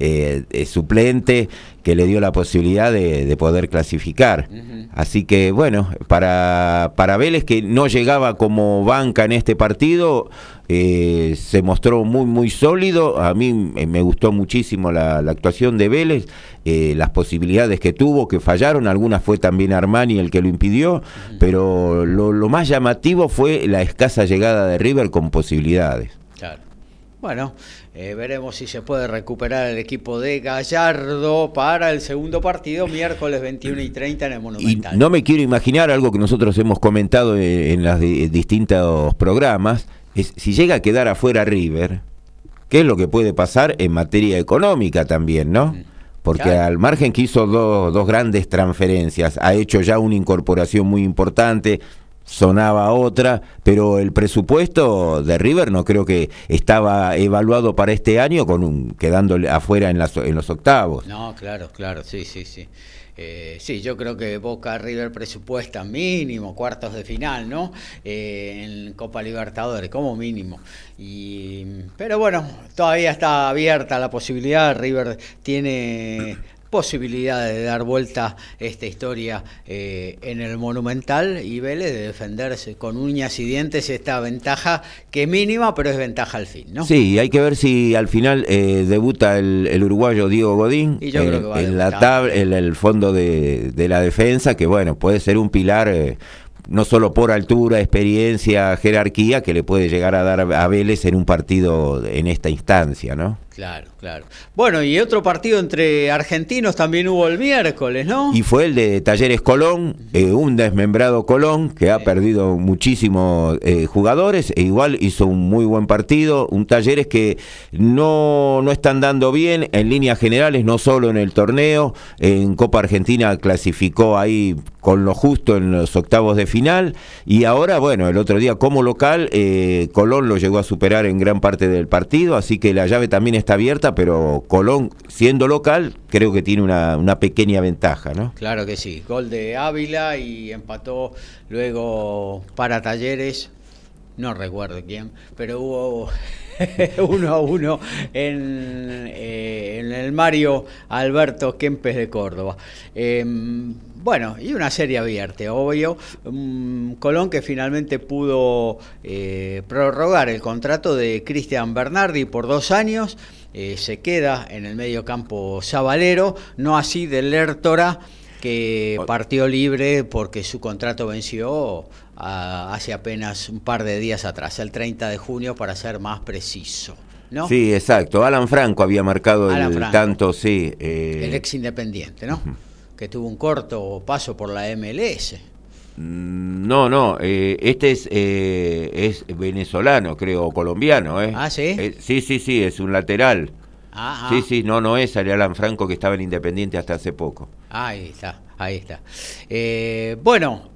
eh, eh, suplente que le dio la posibilidad de, poder clasificar. Así que bueno, para, para Vélez que no llegaba como banca en este partido, eh, se mostró muy muy sólido. A mí me gustó muchísimo la, actuación de Vélez, eh, las posibilidades que tuvo, que fallaron, algunas fue también Armani el que lo impidió, pero lo, lo más llamativo fue la escasa llegada de River con posibilidades. Claro. Bueno, eh, veremos si se puede recuperar el equipo de Gallardo para el segundo partido, miércoles 21 y 30 en el Monumental. Y no me quiero imaginar algo que nosotros hemos comentado en, los distintos programas, es si llega a quedar afuera River, ¿qué es lo que puede pasar en materia económica también, no? Mm. Porque al margen que hizo dos, dos grandes transferencias, ha hecho ya una incorporación muy importante, sonaba otra, pero el presupuesto de River no creo que estaba evaluado para este año con un quedando afuera en, las, en los octavos. No, claro, claro, sí, sí, sí. Eh, sí, yo creo que Boca River presupuesta mínimo cuartos de final, ¿no? Eh, en Copa Libertadores, como mínimo. Y, pero bueno, todavía está abierta la posibilidad. River tiene posibilidad de dar vuelta esta historia eh, en el Monumental y Vélez de defenderse con uñas y dientes esta ventaja que mínima, pero es ventaja al fin, ¿no? Sí, hay que ver si al final eh, debuta el, uruguayo Diego Godín en la tabla, en el fondo de, la defensa, que bueno, puede ser un pilar eh, no solo por altura, experiencia, jerarquía, que le puede llegar a dar a Vélez en un partido en esta instancia, ¿no? Claro, claro. Bueno, y otro partido entre argentinos también hubo el miércoles, ¿no? Y fue el de Talleres Colón, eh, un desmembrado Colón que ha perdido muchísimos eh, jugadores e igual hizo un muy buen partido. Un Talleres que no, no están dando bien en líneas generales, no solo en el torneo. En Copa Argentina clasificó ahí con lo justo en los octavos de final. Y ahora, bueno, el otro día como local, eh, Colón lo llegó a superar en gran parte del partido, así que la llave también está abierta, pero Colón, siendo local, creo que tiene una, pequeña ventaja, ¿no? Claro que sí. Gol de Ávila y empató luego para Talleres, no recuerdo quién, pero hubo (laughs) uno a uno en, eh, en el Mario Alberto Kempes de Córdoba. Em, bueno, y una serie abierta, obvio. Colón que finalmente pudo eh, prorrogar el contrato de Cristian Bernardi por dos años. Eh, se queda en el medio campo Zabalero, no así de Lertora, que partió libre porque su contrato venció hace apenas un par de días atrás, el 30 de junio para ser más preciso. ¿No? Sí, exacto. Alan Franco había marcado el tanto, sí. Eh, el ex independiente, ¿no? que tuvo un corto paso por la MLS. Mm, no, no, eh, este es, eh, es venezolano, creo, colombiano. ¿eh? Ah, sí. sí, sí, sí, es un lateral. Ah, sí, sí, no, no es Alan Franco que estaba en Independiente hasta hace poco. Ahí está, ahí está. bueno,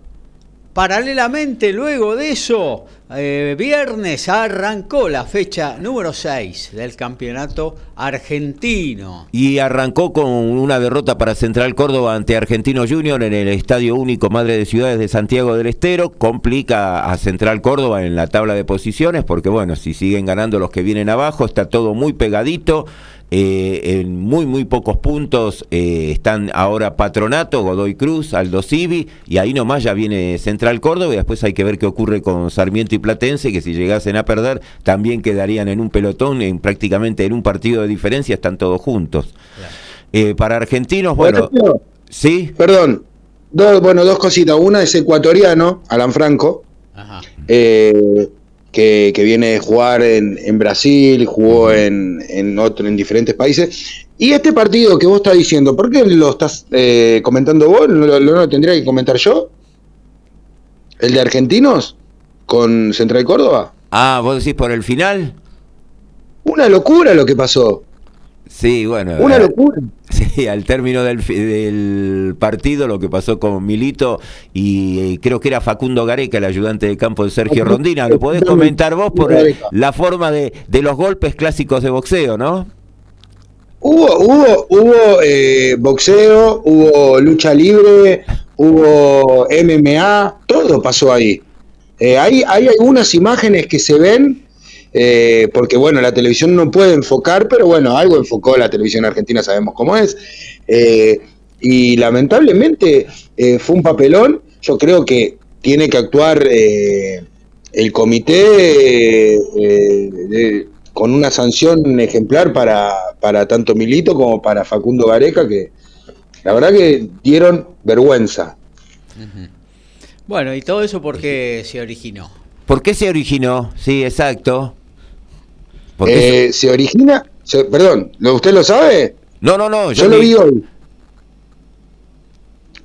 paralelamente luego de eso, eh, viernes arrancó la fecha número 6 del campeonato argentino. Y arrancó con una derrota para Central Córdoba ante Argentino Junior en el Estadio Único Madre de Ciudades de Santiago del Estero. Complica a Central Córdoba en la tabla de posiciones porque, bueno, si siguen ganando los que vienen abajo, está todo muy pegadito. Eh, en muy, muy pocos puntos eh, están ahora Patronato, Godoy Cruz, Aldo Civi, y ahí nomás ya viene Central Córdoba, y después hay que ver qué ocurre con Sarmiento y Platense, que si llegasen a perder, también quedarían en un pelotón, en prácticamente en un partido de diferencia, están todos juntos. Eh, para argentinos, bueno, sí. Perdón, dos, bueno, dos cositas. Una es ecuatoriano, Alan Franco. Ajá. Que, que viene de jugar en, en Brasil, jugó en, en, otro, en diferentes países. Y este partido que vos estás diciendo, ¿por qué lo estás eh, comentando vos? ¿No lo, lo tendría que comentar yo? ¿El de Argentinos? ¿Con Central Córdoba? Ah, vos decís por el final. Una locura lo que pasó. Sí, bueno. Una eh, locura. (laughs) Sí, al término del, del partido, lo que pasó con Milito y eh, creo que era Facundo Gareca, el ayudante de campo de Sergio Rondina. ¿Lo podés comentar vos por la forma de, de los golpes clásicos de boxeo, no? Hubo, hubo, hubo eh, boxeo, hubo lucha libre, hubo MMA, todo pasó ahí. Eh, hay, hay algunas imágenes que se ven, eh, porque bueno, la televisión no puede enfocar, pero bueno, algo enfocó la televisión argentina, sabemos cómo es. Eh, y lamentablemente eh, fue un papelón. Yo creo que tiene que actuar eh, el comité eh, de- con una sanción ejemplar para, para tanto Milito como para Facundo Gareca, que la verdad que dieron vergüenza. Bueno, y todo eso porque se originó. ¿Por qué se originó? Sí, exacto. Eh, se origina, se- perdón, ¿lo- ¿usted lo sabe? No, no, no. Yo lo vi hoy.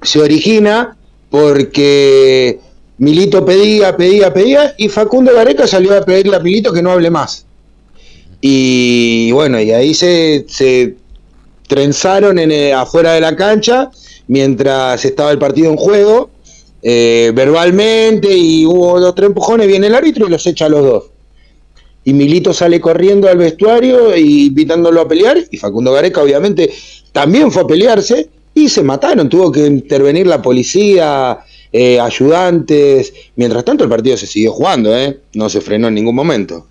Se origina porque Milito pedía, pedía, pedía y Facundo Gareca salió a pedirle a Milito que no hable más. Y bueno, y ahí se, se trenzaron en, eh, afuera de la cancha mientras estaba el partido en juego, eh, verbalmente, y hubo dos tres empujones, viene el árbitro y los echa a los dos. Y Milito sale corriendo al vestuario y invitándolo a pelear, y Facundo Gareca obviamente también fue a pelearse, y se mataron, tuvo que intervenir la policía, eh, ayudantes, mientras tanto el partido se siguió jugando, ¿eh? no se frenó en ningún momento.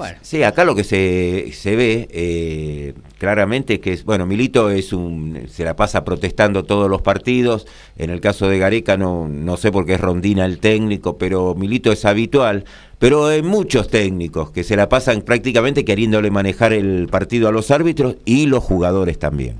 Bueno, Sí, acá lo que se, se ve eh, claramente es que, es- bueno, Milito es un, se la pasa protestando todos los partidos. En el caso de Gareca no, no sé por qué es Rondina el técnico, pero Milito es habitual. Pero hay muchos técnicos que se la pasan prácticamente queriéndole manejar el partido a los árbitros y los jugadores también.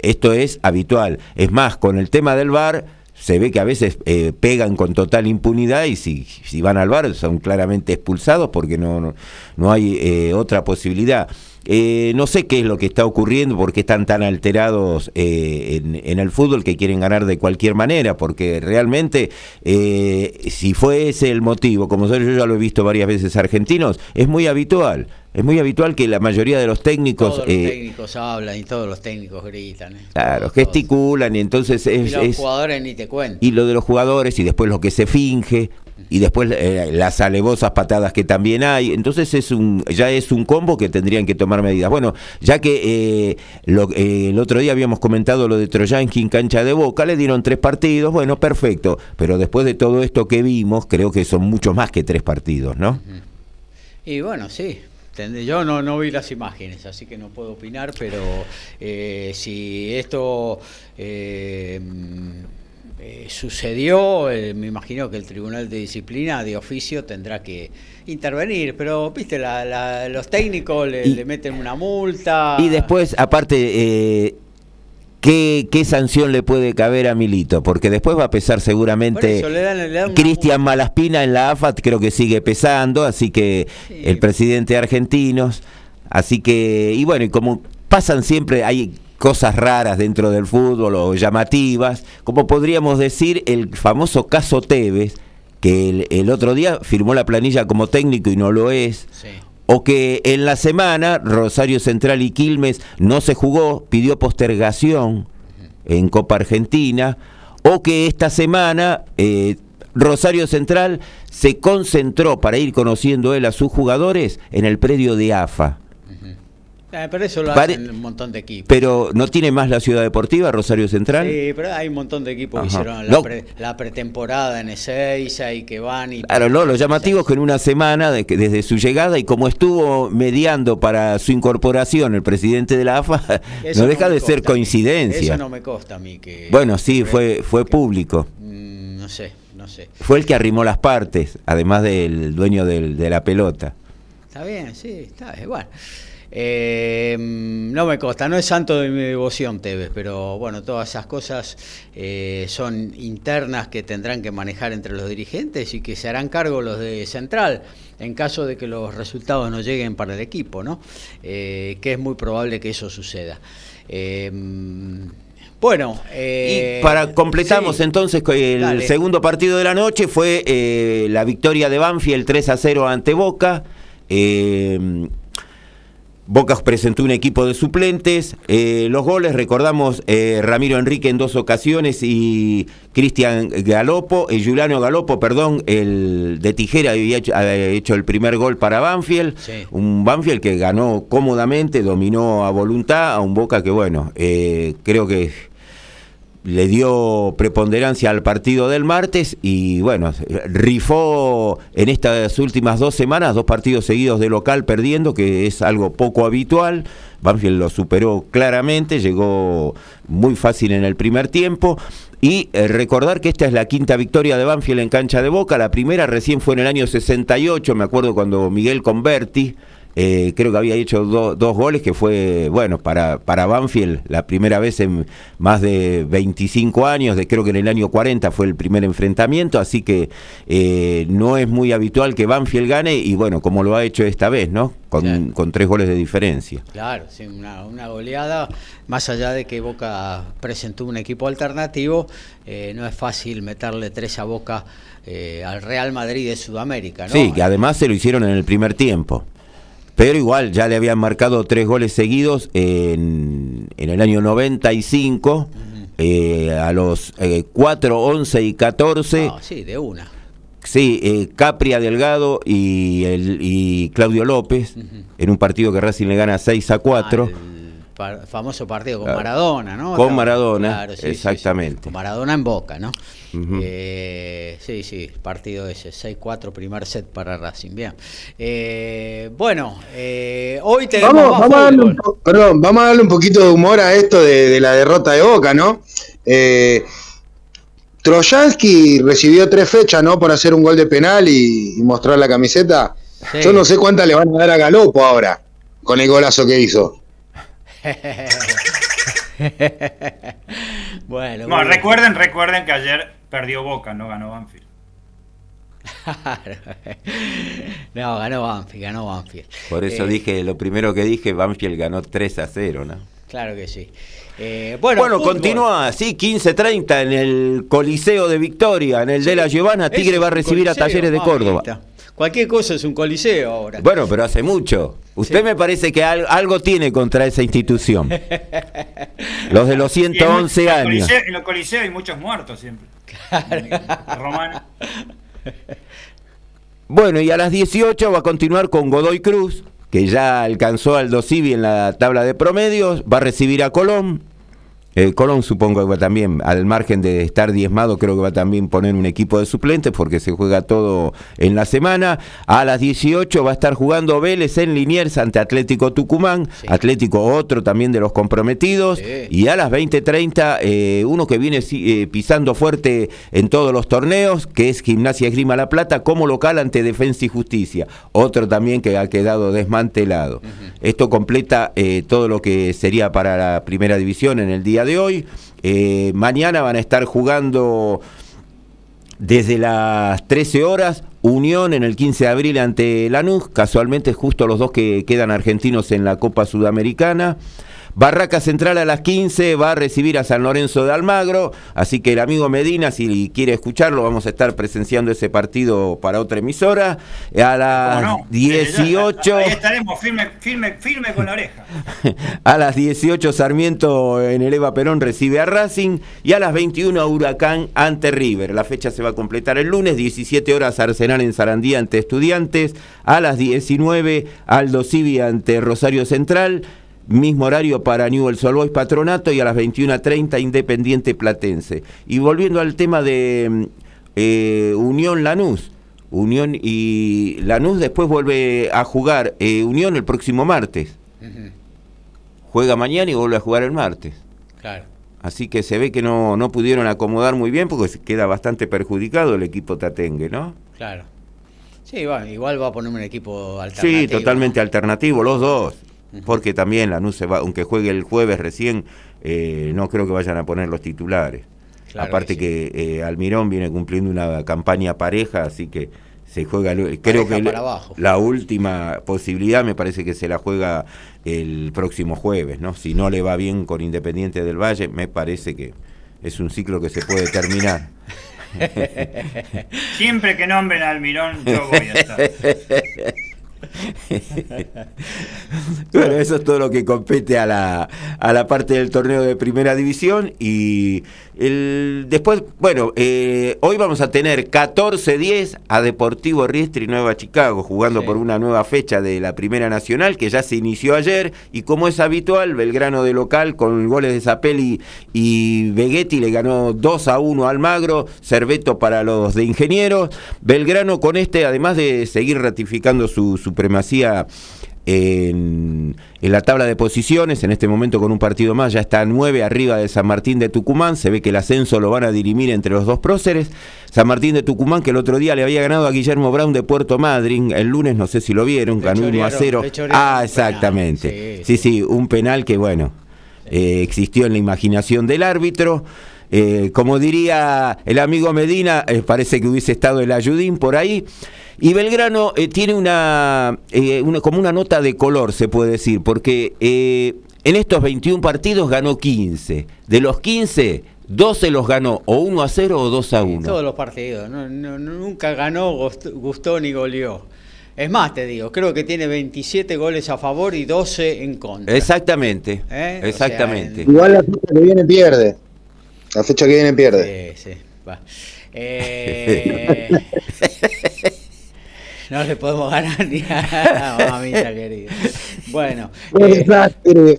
Esto es habitual. Es más, con el tema del VAR se ve que a veces eh, pegan con total impunidad y si, si van al VAR son claramente expulsados porque no, no, no hay eh, otra posibilidad. Eh, no sé qué es lo que está ocurriendo, por qué están tan alterados eh, en, en el fútbol que quieren ganar de cualquier manera, porque realmente eh, si fue ese el motivo, como yo ya lo he visto varias veces argentinos, es muy habitual. Es muy habitual que la mayoría de los técnicos... todos los eh, técnicos hablan y todos los técnicos gritan. ¿eh? Claro, Todos, gesticulan y entonces. Y los es- jugadores ni te cuento. y lo de los jugadores y después lo que se finge y después eh, las alevosas patadas que también hay entonces es un ya es un combo que tendrían que tomar medidas bueno ya que eh, lo- eh, el otro día habíamos comentado lo de Troyansky en cancha de Boca le dieron tres partidos bueno perfecto pero después de todo esto que vimos creo que son mucho más que tres partidos no Y bueno, sí. Yo no, no vi las imágenes, así que no puedo opinar, pero eh, si esto eh, eh, sucedió, me imagino que el Tribunal de Disciplina de oficio tendrá que intervenir, pero viste, la- la- los técnicos le, Y- le meten una multa. y después aparte eh, ¿Qué, ¿Qué sanción le puede caber a Milito? Porque después va a pesar seguramente Cristian. Malaspina en la AFAT creo que sigue pesando, así que Sí. el presidente de Argentinos, así que, y bueno, y como pasan siempre, hay cosas raras dentro del fútbol o llamativas, como podríamos decir el famoso caso Tevez, que el, el otro día firmó la planilla como técnico y no lo es, Sí. O que en la semana Rosario Central y Quilmes no se jugó, pidió postergación en Copa Argentina, o que esta semana eh, Rosario Central se concentró para ir conociendo él a sus jugadores en el predio de AFA. Eh, pero eso lo Pare- hacen un montón de equipos. Pero no tiene más la ciudad deportiva, Rosario Central. Sí, pero hay un montón de equipos que hicieron la, No. pre- la pretemporada en Ezeiza y que van y... Claro, no, lo llamativo es que en una semana de desde su llegada y como estuvo mediando para su incorporación el presidente de la AFA, (laughs) Eso no deja de ser coincidencia. Eso no me consta a mí que... Bueno, sí, que- fue, fue público. Mm, No sé, no sé. Fue el que arrimó las partes, además del dueño del- de la pelota. Está bien, sí, está. Bueno, Eh, no me consta, no es santo de mi devoción, Tevez, pero bueno, todas esas cosas eh, son internas que tendrán que manejar entre los dirigentes y que se harán cargo los de Central en caso de que los resultados no lleguen para el equipo, ¿no? Eh, que es muy probable que eso suceda. Bueno, eh, y para completamos sí. entonces el Dale. segundo partido de la noche fue eh, la victoria de Banfield 3 a 0 ante Boca. Eh, Boca presentó un equipo de suplentes. Eh, los goles, recordamos, eh, Ramiro Enrique en dos ocasiones y Cristian Galopo, eh, Juliano Galopo, perdón, el de Tijera había hecho, había hecho el primer gol para Banfield. Sí. Un Banfield que ganó cómodamente, dominó a voluntad, a un Boca que, bueno, eh, creo que le dio preponderancia al partido del martes y bueno, rifó en estas últimas dos semanas dos partidos seguidos de local perdiendo, que es algo poco habitual. Banfield lo superó claramente, llegó muy fácil en el primer tiempo. Y eh, recordar que esta es la quinta victoria de Banfield en cancha de Boca. La primera recién fue en el año 68, me acuerdo cuando Miguel Converti eh, creo que había hecho do- dos goles, que fue, bueno, para, para Banfield la primera vez en más de 25 años, de, creo que en el año 40 fue el primer enfrentamiento, así que eh, no es muy habitual que Banfield gane y bueno, como lo ha hecho esta vez, ¿no? Con, Claro. con tres goles de diferencia. Claro, sí, una, una goleada, más allá de que Boca presentó un equipo alternativo, eh, no es fácil meterle tres a Boca eh, al Real Madrid de Sudamérica, ¿no? Sí, que además se lo hicieron en el primer tiempo. Pero igual ya le habían marcado tres goles seguidos en, en el año 95, eh, a los eh, 4, 11 y 14. No, sí, de una. Sí, eh, Capria Delgado y, el, y Claudio López, en un partido que Racing le gana 6 a 4. Al par- famoso partido con Claro. Maradona, ¿no? Con Claro, Maradona, claro, sí, sí, sí. exactamente. Con Maradona en Boca, ¿no? Eh, sí, sí, partido ese, 6-4, primer set para Racing, bien. Eh, bueno, eh, hoy tenemos Vamos, más vamos a darle un po- perdón, vamos a darle un poquito de humor a esto de, de la derrota de Boca, ¿no? Eh, Trojansky recibió tres fechas, ¿no? Por hacer un gol de penal y, y mostrar la camiseta. Sí. Yo no sé cuántas le van a dar a Galopo ahora, con el golazo que hizo. (laughs) bueno, recuerden, recuerden que ayer perdió Boca, no ganó Banfield. (laughs) no, ganó Banfield, ganó Banfield. Por eso Eh, dije, lo primero que dije, Banfield ganó 3 a 0, ¿no? Claro que sí. Eh, bueno, Bueno, fútbol. continúa así, 15-30 en el Coliseo de Victoria, en el de la Giovanna, Tigre va a recibir a Talleres de mamita. Cualquier cosa es un coliseo ahora. Bueno, pero hace mucho. Usted Sí. me parece que al- algo tiene contra esa institución. Los de los Y en 111 los años. coliseos- En los coliseos hay muchos muertos siempre. Romano. Bueno, y a las 18 va a continuar con Godoy Cruz, que ya alcanzó al Dosivi en la tabla de promedios, va a recibir a Colón. Eh, Colón supongo que va también, al margen de estar diezmado, creo que va también poner un equipo de suplentes porque se juega todo en la semana. A las 18 va a estar jugando Vélez en Liniers ante Atlético Tucumán, Sí. Atlético otro también de los comprometidos. Sí. Y a las 20.30 eh, uno que viene eh, pisando fuerte en todos los torneos, que es Gimnasia Esgrima La Plata, como local ante Defensa y Justicia. Otro también que ha quedado desmantelado. Esto completa eh, todo lo que sería para la primera división en el día de hoy. Eh, mañana van a estar jugando desde las 13 horas, Unión en el 15 de abril ante Lanús, casualmente justo los dos que quedan argentinos en la Copa Sudamericana. Barraca Central a las 15 va a recibir a San Lorenzo de Almagro, así que el amigo Medina, si quiere escucharlo, vamos a estar presenciando ese partido para otra emisora. A las 18... Ahí estaremos, firme, firme, firme con la oreja. (laughs) a las 18 Sarmiento en el Eva Perón recibe a Racing y a las 21 Huracán ante River. La fecha se va a completar el lunes, 17 horas Arsenal en Sarandía ante Estudiantes, a las 19 Aldo Civi ante Rosario Central mismo horario para Newell's Old Boys Patronato y a las 21.30 Independiente Platense. Y volviendo al tema de mm, eh, Unión Lanús, Unión y Lanús después vuelve a jugar eh, Unión el próximo martes. Juega mañana y vuelve a jugar el martes. Claro. Así que se ve que no, no pudieron acomodar muy bien porque queda bastante perjudicado el equipo Tatengue, ¿no? Claro. Sí, igual va a poner un equipo alternativo. Sí, totalmente alternativo, los dos porque también la se va, aunque juegue el jueves recién, eh, no creo que vayan a poner los titulares. Aparte que, eh, Almirón viene cumpliendo una campaña pareja, así que se juega, creo que la última posibilidad me parece que se la juega el próximo jueves, ¿no? Si no le va bien con Independiente del Valle, me parece que es un ciclo que se puede terminar. (laughs) Siempre que nombren a Almirón, yo voy a estar. (laughs) (laughs) bueno, eso es todo lo que compete a la, a la parte del torneo de primera división y el, después, bueno, eh, hoy vamos a tener 14-10 a Deportivo Riestre y Nueva Chicago, jugando por una nueva fecha de la Primera Nacional, que ya se inició ayer, y como es habitual, Belgrano de local, con goles de Zapelli y Vegetti, le ganó 2 a 1 al Magro, Cerveto para los de Ingenieros, Belgrano con este, además de seguir ratificando su supremacía en, la tabla de posiciones, en este momento con un partido más, ya está nueve arriba de San Martín de Tucumán, se ve que el ascenso lo van a dirimir entre los dos próceres. San Martín de Tucumán, que el otro día le había ganado a Guillermo Brown de Puerto Madryn, el lunes no sé si lo vieron, ganó 1 a 0. Ah, exactamente. Sí, sí, un penal que bueno, eh, existió en la imaginación del árbitro. Eh, como diría el amigo Medina, eh, parece que hubiese estado el ayudín por ahí. Y Belgrano eh, tiene eh, una, como una nota de color, se puede decir, porque eh, en estos 21 partidos ganó 15. De los 15, 12 los ganó o 1 a 0 o 2 a 1. todos los partidos, nunca ganó, gustó ni goleó. Es más, te digo, creo que tiene 27 goles a favor y 12 en contra. Exactamente, exactamente. Igual la que viene pierde. La fecha que viene pierde. Sí, sí. Va. Eh... (laughs) no le podemos ganar ni a la mamita querida. Bueno. (laughs) Eh,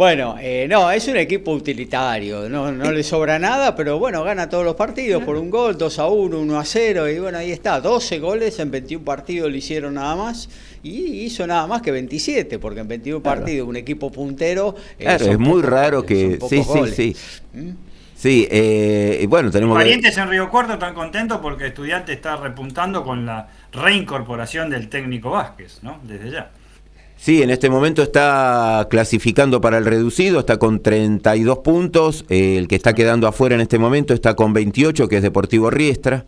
bueno, eh, no, es un equipo utilitario, no, no le sobra nada, pero bueno, gana todos los partidos por un gol, 2 a 1, 1 a 0, y bueno, ahí está, 12 goles en 21 partidos le hicieron nada más, y hizo nada más que 27, porque en 21 partidos un equipo puntero... Eh, claro, es muy raro que... Sí, sí, sí. ¿Mm? Sí, eh, bueno, tenemos... Parientes en Río Cuarto están contentos porque Estudiante está repuntando con la reincorporación del técnico Vázquez, ¿no? Desde ya. Sí, en este momento está clasificando para el reducido, está con 32 puntos, eh, el que está quedando afuera en este momento está con 28, que es Deportivo Riestra.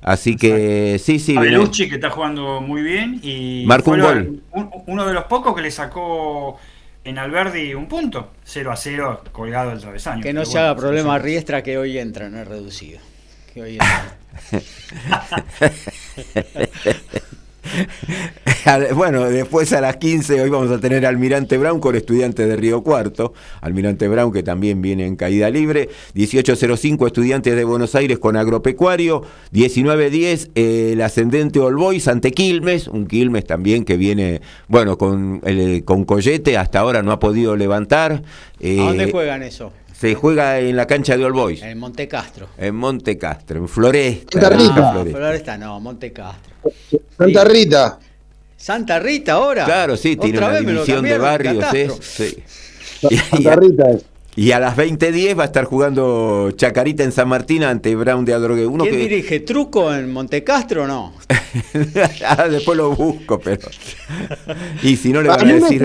Así que sí, sí. Abelucci, que está jugando muy bien y marcó un gol. uno de los pocos que le sacó en Alberdi un punto, 0 a 0 colgado el travesaño. Que no se haga problema a Riestra que hoy entra, no es reducido. Que hoy entra. (laughs) (laughs) bueno, después a las 15 hoy vamos a tener Almirante Brown con estudiantes de Río Cuarto. Almirante Brown que también viene en caída libre. 18.05 estudiantes de Buenos Aires con agropecuario. 19.10 el ascendente All Boys ante Quilmes. Un Quilmes también que viene, bueno, con, el, con Collete. Hasta ahora no ha podido levantar. ¿A dónde eh, juegan eso? Se juega en la cancha de All Boys. En Monte Castro. En Monte Castro, en Floresta. Santa Rita. Floresta no, Monte Castro. Santa Rita. Santa Rita ahora. Claro, sí, tiene una división de barrios. Sí. Santa (laughs) Rita. Y a las 20.10 va a estar jugando Chacarita en San Martín ante Brown de Adrogue. Uno ¿Quién dirige? ¿Truco en Montecastro o no? (laughs) ah, después lo busco, pero. (laughs) y si no le van a, decir.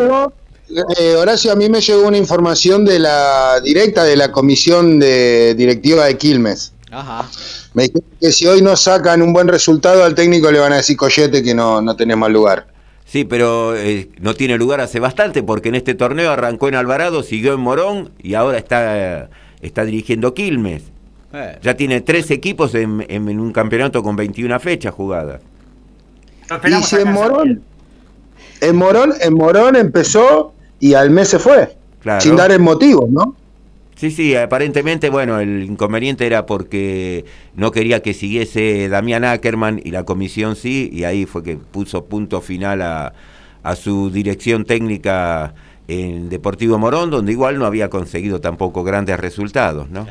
Eh, Horacio, a mí me llegó una información de la directa de la comisión de directiva de Quilmes. Ajá. Me dijeron que si hoy no sacan un buen resultado al técnico le van a decir collete que no, no tenés mal lugar. Sí, pero eh, no tiene lugar hace bastante porque en este torneo arrancó en Alvarado, siguió en Morón y ahora está, está dirigiendo Quilmes. Eh, Ya tiene tres equipos en, en- en un campeonato con 21 fechas jugadas. Y si en Morón. En Morón, en Morón empezó y al mes se fue. Claro. Sin dar el motivo, ¿no? Sí, sí, aparentemente, bueno, el inconveniente era porque no quería que siguiese Damián Ackerman y la comisión sí, y ahí fue que puso punto final a, a su dirección técnica en Deportivo Morón, donde igual no había conseguido tampoco grandes resultados, ¿no?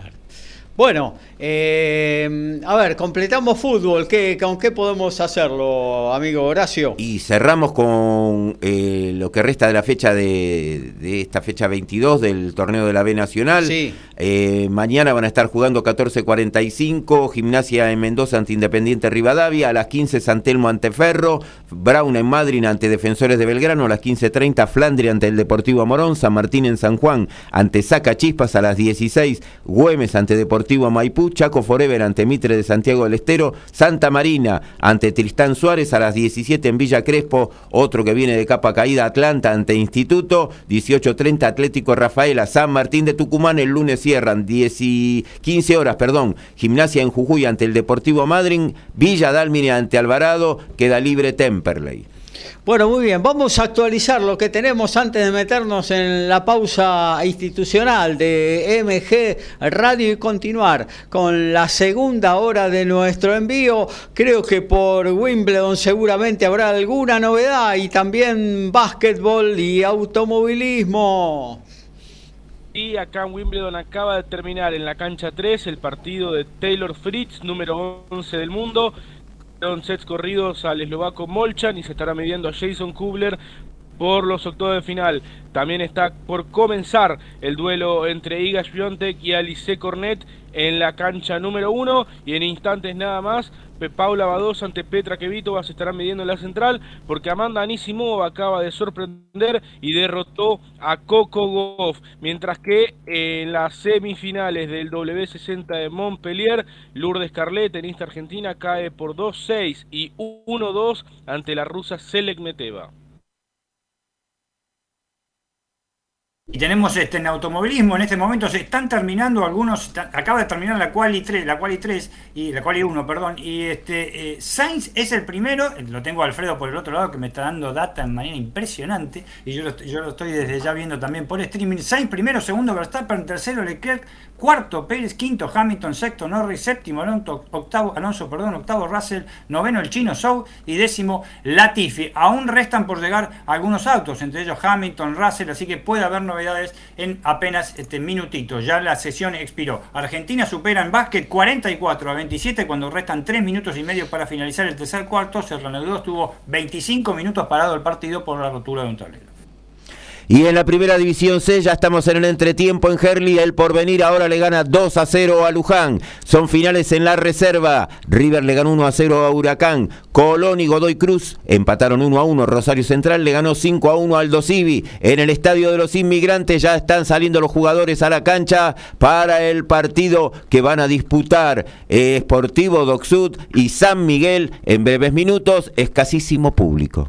Bueno, eh, a ver, completamos fútbol. ¿Qué, ¿Con qué podemos hacerlo, amigo Horacio? Y cerramos con eh, lo que resta de la fecha de, de esta fecha 22 del torneo de la B Nacional. Sí. Eh, mañana van a estar jugando 14.45, Gimnasia en Mendoza ante Independiente Rivadavia, a las 15 San Telmo ante Ferro, Brown en Madrid ante Defensores de Belgrano, a las 15.30 Flandria ante el Deportivo Morón, San Martín en San Juan ante Saca Chispas a las 16, Güemes ante Deportivo Maipú, Chaco Forever ante Mitre de Santiago del Estero, Santa Marina ante Tristán Suárez a las 17 en Villa Crespo, otro que viene de capa caída Atlanta ante Instituto, 18.30 Atlético Rafaela, San Martín de Tucumán el lunes cierran 10 y 15 horas, perdón, Gimnasia en Jujuy ante el Deportivo Madryn, Villa Dálmine ante Alvarado, queda libre Temperley. Bueno, muy bien, vamos a actualizar lo que tenemos antes de meternos en la pausa institucional de MG Radio y continuar con la segunda hora de nuestro envío. Creo que por Wimbledon seguramente habrá alguna novedad y también básquetbol y automovilismo. Y acá en Wimbledon acaba de terminar en la cancha 3 el partido de Taylor Fritz, número 11 del mundo. Fueron sets corridos al eslovaco Molchan y se estará midiendo a Jason Kubler por los octavos de final. También está por comenzar el duelo entre Iga Swiatek y Alice Cornet en la cancha número 1 y en instantes nada más Paula Badosa ante Petra Kvitova se estarán midiendo en la central porque Amanda Anisimova acaba de sorprender y derrotó a Coco Goff, mientras que en las semifinales del W60 de Montpellier, Lourdes Carlet, tenista argentina, cae por 2-6 y 1-2 ante la rusa Selek Meteva. Y tenemos este en automovilismo, en este momento se están terminando algunos, acaba de terminar la Quali 3, la Quali 3 y la Quali 1, perdón, y este eh, Sainz es el primero, lo tengo a Alfredo por el otro lado que me está dando data de manera impresionante y yo lo, yo lo estoy desde ya viendo también por streaming. Sainz primero, segundo Verstappen, tercero Leclerc, cuarto Pérez, quinto Hamilton, sexto Norris, séptimo Alonso, octavo Alonso, perdón, octavo Russell, noveno el chino Zhou y décimo Latifi. Aún restan por llegar algunos autos, entre ellos Hamilton, Russell, así que puede haber novedades en apenas este minutitos. Ya la sesión expiró. Argentina supera en básquet 44 a 27 cuando restan 3 minutos y medio para finalizar el tercer cuarto. Se reanudó, estuvo 25 minutos parado el partido por la rotura de un tablero. Y en la primera división C ya estamos en el entretiempo en Herli. El porvenir ahora le gana 2 a 0 a Luján. Son finales en la reserva. River le ganó 1 a 0 a Huracán. Colón y Godoy Cruz empataron 1 a 1. Rosario Central le ganó 5 a 1 al Dosivi. En el estadio de los inmigrantes ya están saliendo los jugadores a la cancha para el partido que van a disputar eh, Sportivo Docsud y San Miguel en breves minutos. Escasísimo público.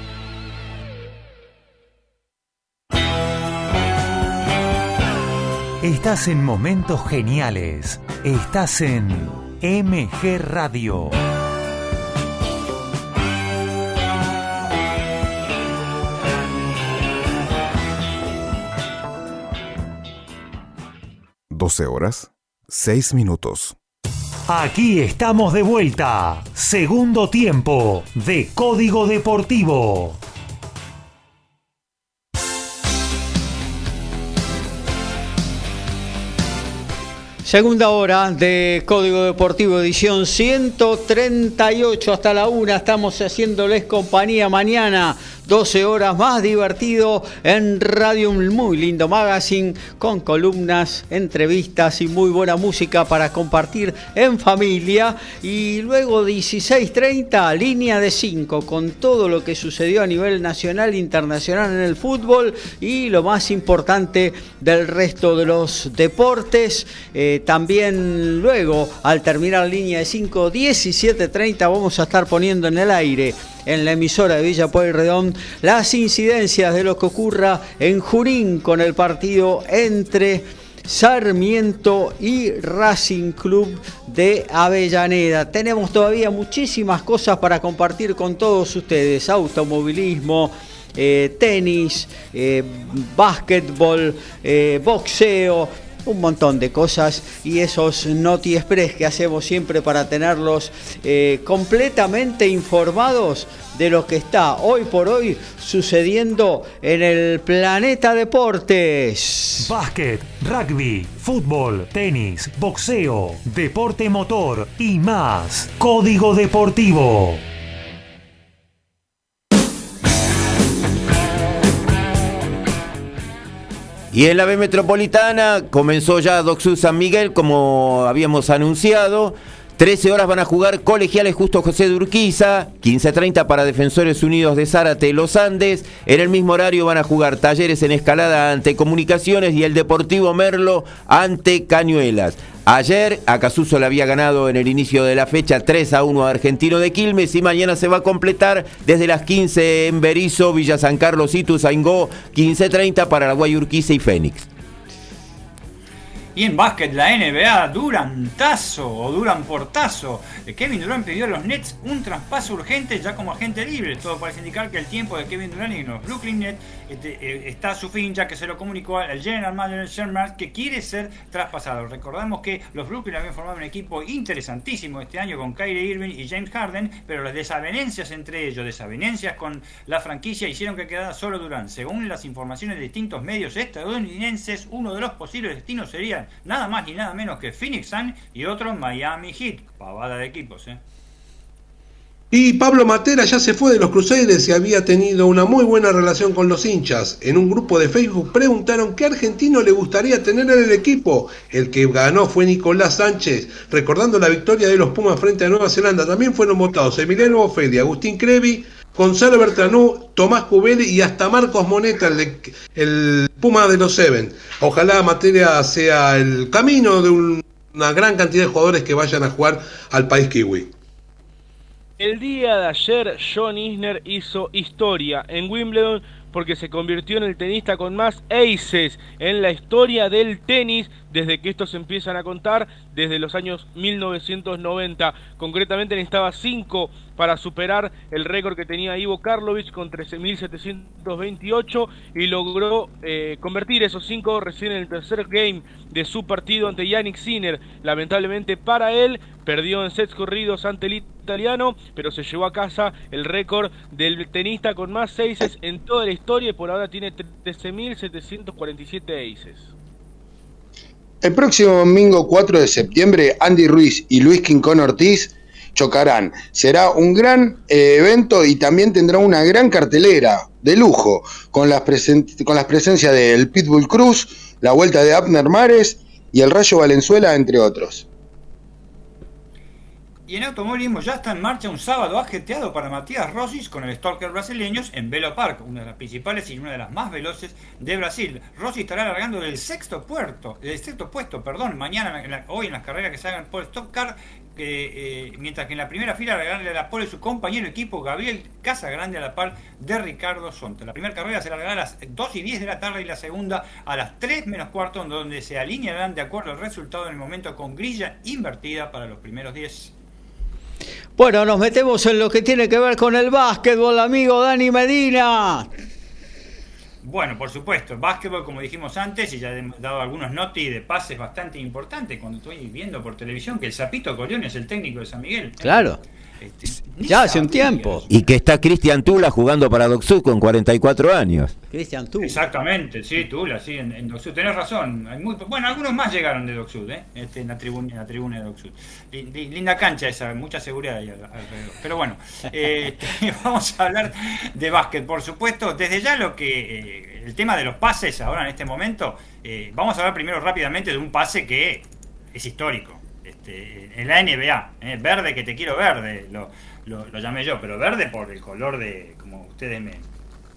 Estás en momentos geniales. Estás en MG Radio. Doce horas, seis minutos. Aquí estamos de vuelta. Segundo tiempo de Código Deportivo. Segunda hora de Código Deportivo, edición 138 hasta la una. Estamos haciéndoles compañía mañana. 12 horas más divertido en Radio Un muy lindo magazine con columnas, entrevistas y muy buena música para compartir en familia. Y luego 16.30, línea de 5 con todo lo que sucedió a nivel nacional e internacional en el fútbol y lo más importante del resto de los deportes. Eh, también luego, al terminar línea de 5, 17.30 vamos a estar poniendo en el aire en la emisora de Villa Pueyrredón las incidencias de lo que ocurra en Junín con el partido entre Sarmiento y Racing Club de Avellaneda. Tenemos todavía muchísimas cosas para compartir con todos ustedes. Automovilismo, eh, tenis, eh, básquetbol, eh, boxeo, un montón de cosas y esos Noti Express que hacemos siempre para tenerlos eh, completamente informados de lo que está hoy por hoy sucediendo en el planeta deportes. Básquet, rugby, fútbol, tenis, boxeo, deporte motor y más. Código Deportivo. Y en la B Metropolitana comenzó ya Doxu San Miguel, como habíamos anunciado. 13 horas van a jugar colegiales Justo José de Urquiza, 15.30 para Defensores Unidos de Zárate Los Andes. En el mismo horario van a jugar Talleres en Escalada ante Comunicaciones y el Deportivo Merlo ante Cañuelas. Ayer Acasuso le había ganado en el inicio de la fecha 3 a 1 a Argentino de Quilmes y mañana se va a completar desde las 15 en Berizo, Villa San Carlos, Ituzaingó, 15.30 para la Guayurquiza y Fénix. Y en básquet, la NBA, Durantazo o Duran Portazo. Kevin Durant pidió a los Nets un traspaso urgente ya como agente libre. Todo parece indicar que el tiempo de Kevin Durant y los Brooklyn Nets está a su fin, ya que se lo comunicó al general manager Sherman que quiere ser traspasado. Recordamos que los Brooklyn habían formado un equipo interesantísimo este año con Kyrie Irving y James Harden, pero las desavenencias entre ellos, desavenencias con la franquicia, hicieron que quedara solo Durant. Según las informaciones de distintos medios estadounidenses, uno de los posibles destinos sería nada más ni nada menos que Phoenix Sun y otro Miami Heat. Pavada de equipos, ¿eh? Y Pablo Matera ya se fue de los Crusaders y había tenido una muy buena relación con los hinchas. En un grupo de Facebook preguntaron qué argentino le gustaría tener en el equipo. El que ganó fue Nicolás Sánchez, recordando la victoria de los Pumas frente a Nueva Zelanda. También fueron votados Emiliano Bofedi, Agustín Crevi, Gonzalo Bertanú, Tomás Cubeli y hasta Marcos Moneta, el, de- el Puma de los Seven. Ojalá materia sea el camino de un- una gran cantidad de jugadores que vayan a jugar al país kiwi. El día de ayer, John Isner hizo historia en Wimbledon porque se convirtió en el tenista con más aces en la historia del tenis desde que estos empiezan a contar desde los años 1990. Concretamente necesitaba 5 para superar el récord que tenía Ivo Karlovic con 13.728 y logró eh, convertir esos 5 recién en el tercer game de su partido ante Yannick Sinner. Lamentablemente para él perdió en sets corridos ante el italiano, pero se llevó a casa el récord del tenista con más aces en toda la historia y por ahora tiene 13.747 aces. El próximo domingo 4 de septiembre, Andy Ruiz y Luis Quincón Ortiz chocarán. Será un gran eh, evento y también tendrá una gran cartelera de lujo con las, con las presencias del Pitbull Cruz, la vuelta de Abner Mares y el Rayo Valenzuela, entre otros. Y en automovilismo ya está en marcha un sábado ajeteado para Matías Rossis con el Stalker brasileños en Velo Park, una de las principales y una de las más veloces de Brasil. Rossi estará largando del sexto puerto, del sexto puesto, perdón, mañana, hoy en las carreras que se hagan por Stock Car, eh, mientras que en la primera fila largarle la pole su compañero equipo Gabriel Casagrande a la par de Ricardo Sonta. La primera carrera se largará a las 2 y 10 de la tarde y la segunda a las 3 menos cuarto, donde se alinearán de acuerdo al resultado en el momento con grilla invertida para los primeros 10. Bueno, nos metemos en lo que tiene que ver con el básquetbol, amigo Dani Medina. Bueno, por supuesto, el básquetbol, como dijimos antes, y ya hemos dado algunos noti de pases bastante importantes cuando estoy viendo por televisión que el Zapito Colión es el técnico de San Miguel. Claro. Este, Ya hace un tiempo. Y que está Cristian Tula jugando para Doxud con 44 años. Cristian, tú. Exactamente, sí, Tula, sí, en, en Docsud. Tenés razón. Hay muy, bueno, algunos más llegaron de Docsud, ¿eh? Este, en, la tribuna, en la tribuna de li- linda cancha esa, mucha seguridad ahí al- alrededor. Pero bueno, eh, (laughs) vamos a hablar de básquet, por supuesto. Desde ya lo que. eh, el tema de los pases ahora en este momento. eh, vamos a hablar primero rápidamente de un pase que es histórico. Este, en la NBA, ¿eh? verde que te quiero verde, lo, lo, lo llamé yo, pero verde por el color de, como ustedes me,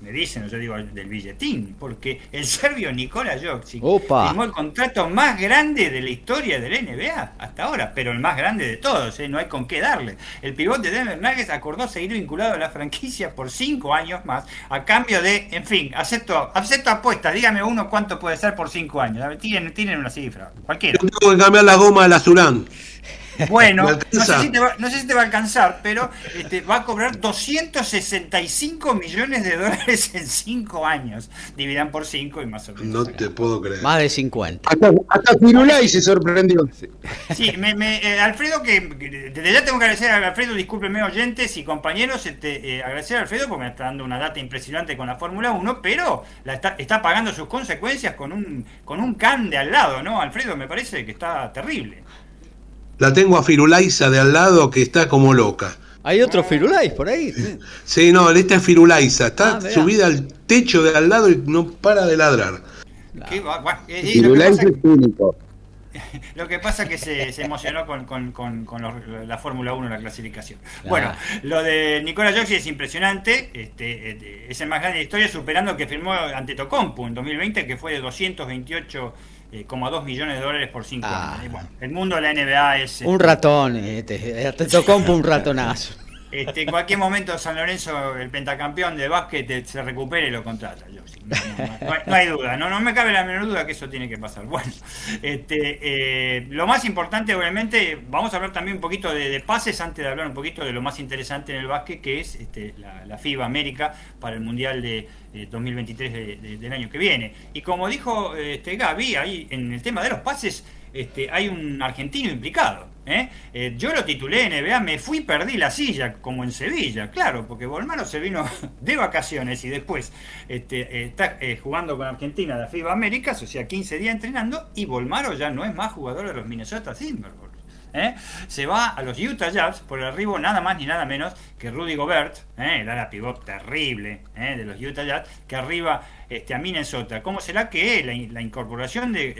me dicen, yo digo del billetín, porque el serbio Nikola Jokic Opa. firmó el contrato más grande de la historia del NBA hasta ahora, pero el más grande de todos, ¿eh? no hay con qué darle. El pivote de Denver Nuggets acordó seguir vinculado a la franquicia por cinco años más, a cambio de, en fin, acepto, acepto apuestas, dígame uno cuánto puede ser por cinco años, A ver, tienen, tienen una cifra, cualquiera. Yo tengo que cambiar la goma de la Surán. (laughs) Bueno, ¿Me no sé, si te va, no sé si te va a alcanzar, pero este, va a cobrar 265 millones de dólares (laughs) en 5 años. Dividan por 5 y más o menos. No te puedo creer. Más de 50. Hasta, hasta Firulay se sorprendió. Sí, me, me- eh, Alfredo, que que desde ya tengo que agradecer a Alfredo, discúlpenme oyentes y compañeros, este, eh, agradecer a Alfredo porque me está dando una data impresionante con la Fórmula 1, pero la está, está pagando sus consecuencias con un, con un can de al lado, ¿no? Alfredo, me parece que está terrible. La tengo a Firulaiza de al lado que está como loca. ¿Hay otro Firulais por ahí? Sí, no, esta es Firulaiza. Está Ah, subida al techo de al lado y no para de ladrar. Qué y lo que pasa- es único. (laughs) Lo que pasa es que se, se emocionó con, con- con- con los- la Fórmula 1, la clasificación. Bueno, lo de Nicola Jokic es impresionante, este, eh, es el más grande de la historia, superando el que firmó ante Tocompu en 2020, que fue de 228,2 millones de dólares por 5 Ah. años. Bueno, el mundo de la NBA es... Un ratón. Este, te tocó un ratonazo. (laughs) Este, en cualquier momento San Lorenzo, el pentacampeón de básquet, eh, se recupere y lo contrata. Yo, no, hay, duda, no, no me cabe la menor duda que eso tiene que pasar. Bueno, este, eh, lo más importante, obviamente, vamos a hablar también un poquito de, pases antes de hablar un poquito de lo más interesante en el básquet, que es este, la, la FIBA América para el Mundial de eh, 2023 de- de- del año que viene. Y como dijo este, Gaby, ahí en el tema de los pases, este, hay un argentino implicado. ¿Eh? Eh, yo lo titulé NBA, me fui, perdí la silla, como en Sevilla, claro, porque Bolmaro se vino (laughs) de vacaciones y después este, eh, está jugando con Argentina la FIBA Américas, o sea, 15 días entrenando, y Bolmaro ya no es más jugador de los Minnesota Timberwolves. Se va a los Utah Jazz por el arribo nada más ni nada menos que Rudy Gobert, el ala pivot terrible de los Utah Jazz, que arriba este, a Minnesota. ¿Cómo será que la, incorporación de,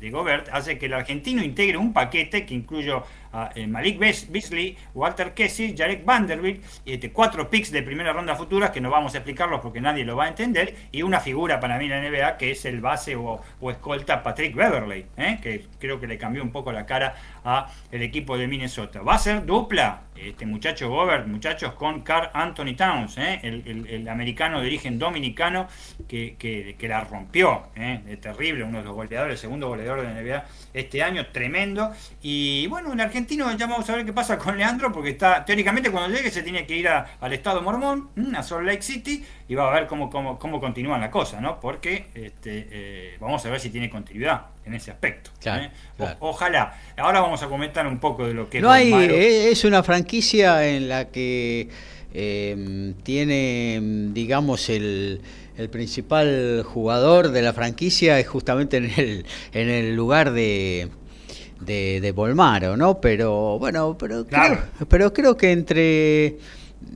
de, Gobert hace que el argentino integre un paquete que incluye a eh, Malik Beasley, Walter Kessie, Jarek Vanderbilt, este, cuatro picks de primera ronda futuras que no vamos a explicarlos porque nadie lo va a entender, y una figura para mí en la NBA que es el base o, o escolta Patrick Beverley, ¿eh? que creo que le cambió un poco la cara a el equipo de Minnesota. Va a ser dupla este muchacho Gobert, muchachos, con Carl Anthony Towns, ¿eh? el, el- americano de origen dominicano que, que- que la rompió, ¿eh? Es terrible, uno de los goleadores, el segundo goleador de NBA este año, tremendo. Y bueno, el argentino ya vamos a ver qué pasa con Leandro, porque está, teóricamente cuando llegue se tiene que ir al estado mormón, a Salt Lake City, y va a ver cómo, cómo, cómo continúan la cosa, ¿no? Porque este, eh, vamos a ver si tiene continuidad en ese aspecto. Claro, ¿eh? O- ojalá. Ahora vamos a comentar un poco de lo que No hay, Bolmaro- eh, es una franquicia en la que eh, tiene, digamos, el, el principal jugador de la franquicia es justamente en el, en el lugar de, de, de Bolmaro, ¿no? Pero bueno, pero, Claro. creo, pero creo que entre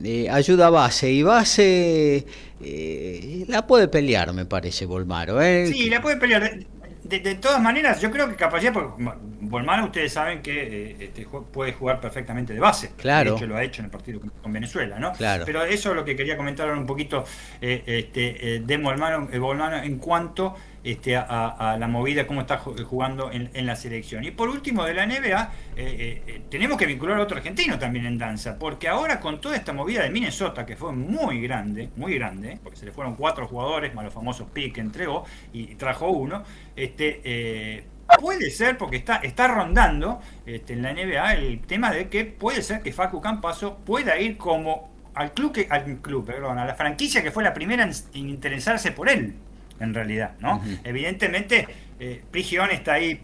eh, ayuda base y base eh, la puede pelear, me parece, Bolmaro. ¿eh? Sí, la puede pelear. De, todas maneras, yo creo que capacidad, porque Bolmano ustedes saben que eh, este, puede jugar perfectamente de base. Claro. De hecho, lo ha hecho en el partido con, Venezuela, ¿no? Claro. Pero eso es lo que quería comentar ahora un poquito eh, este, eh, de Bolmano, Bolmano en cuanto este, a, a- la movida, cómo está ju- jugando en, la selección. Y por último, de la NBA, eh, eh, eh, tenemos que vincular a otro argentino también en danza, porque ahora con toda esta movida de Minnesota, que fue muy grande, muy grande, porque se le fueron cuatro jugadores, más los famosos pick que entregó, y trajo uno, este, puede ser, porque está, está rondando este, en la NBA el tema de que puede ser que Facu Campaso pueda ir como al club, que, al club, perdón, a la franquicia que fue la primera en interesarse por él, en realidad, ¿no? Evidentemente, eh, Prigión está ahí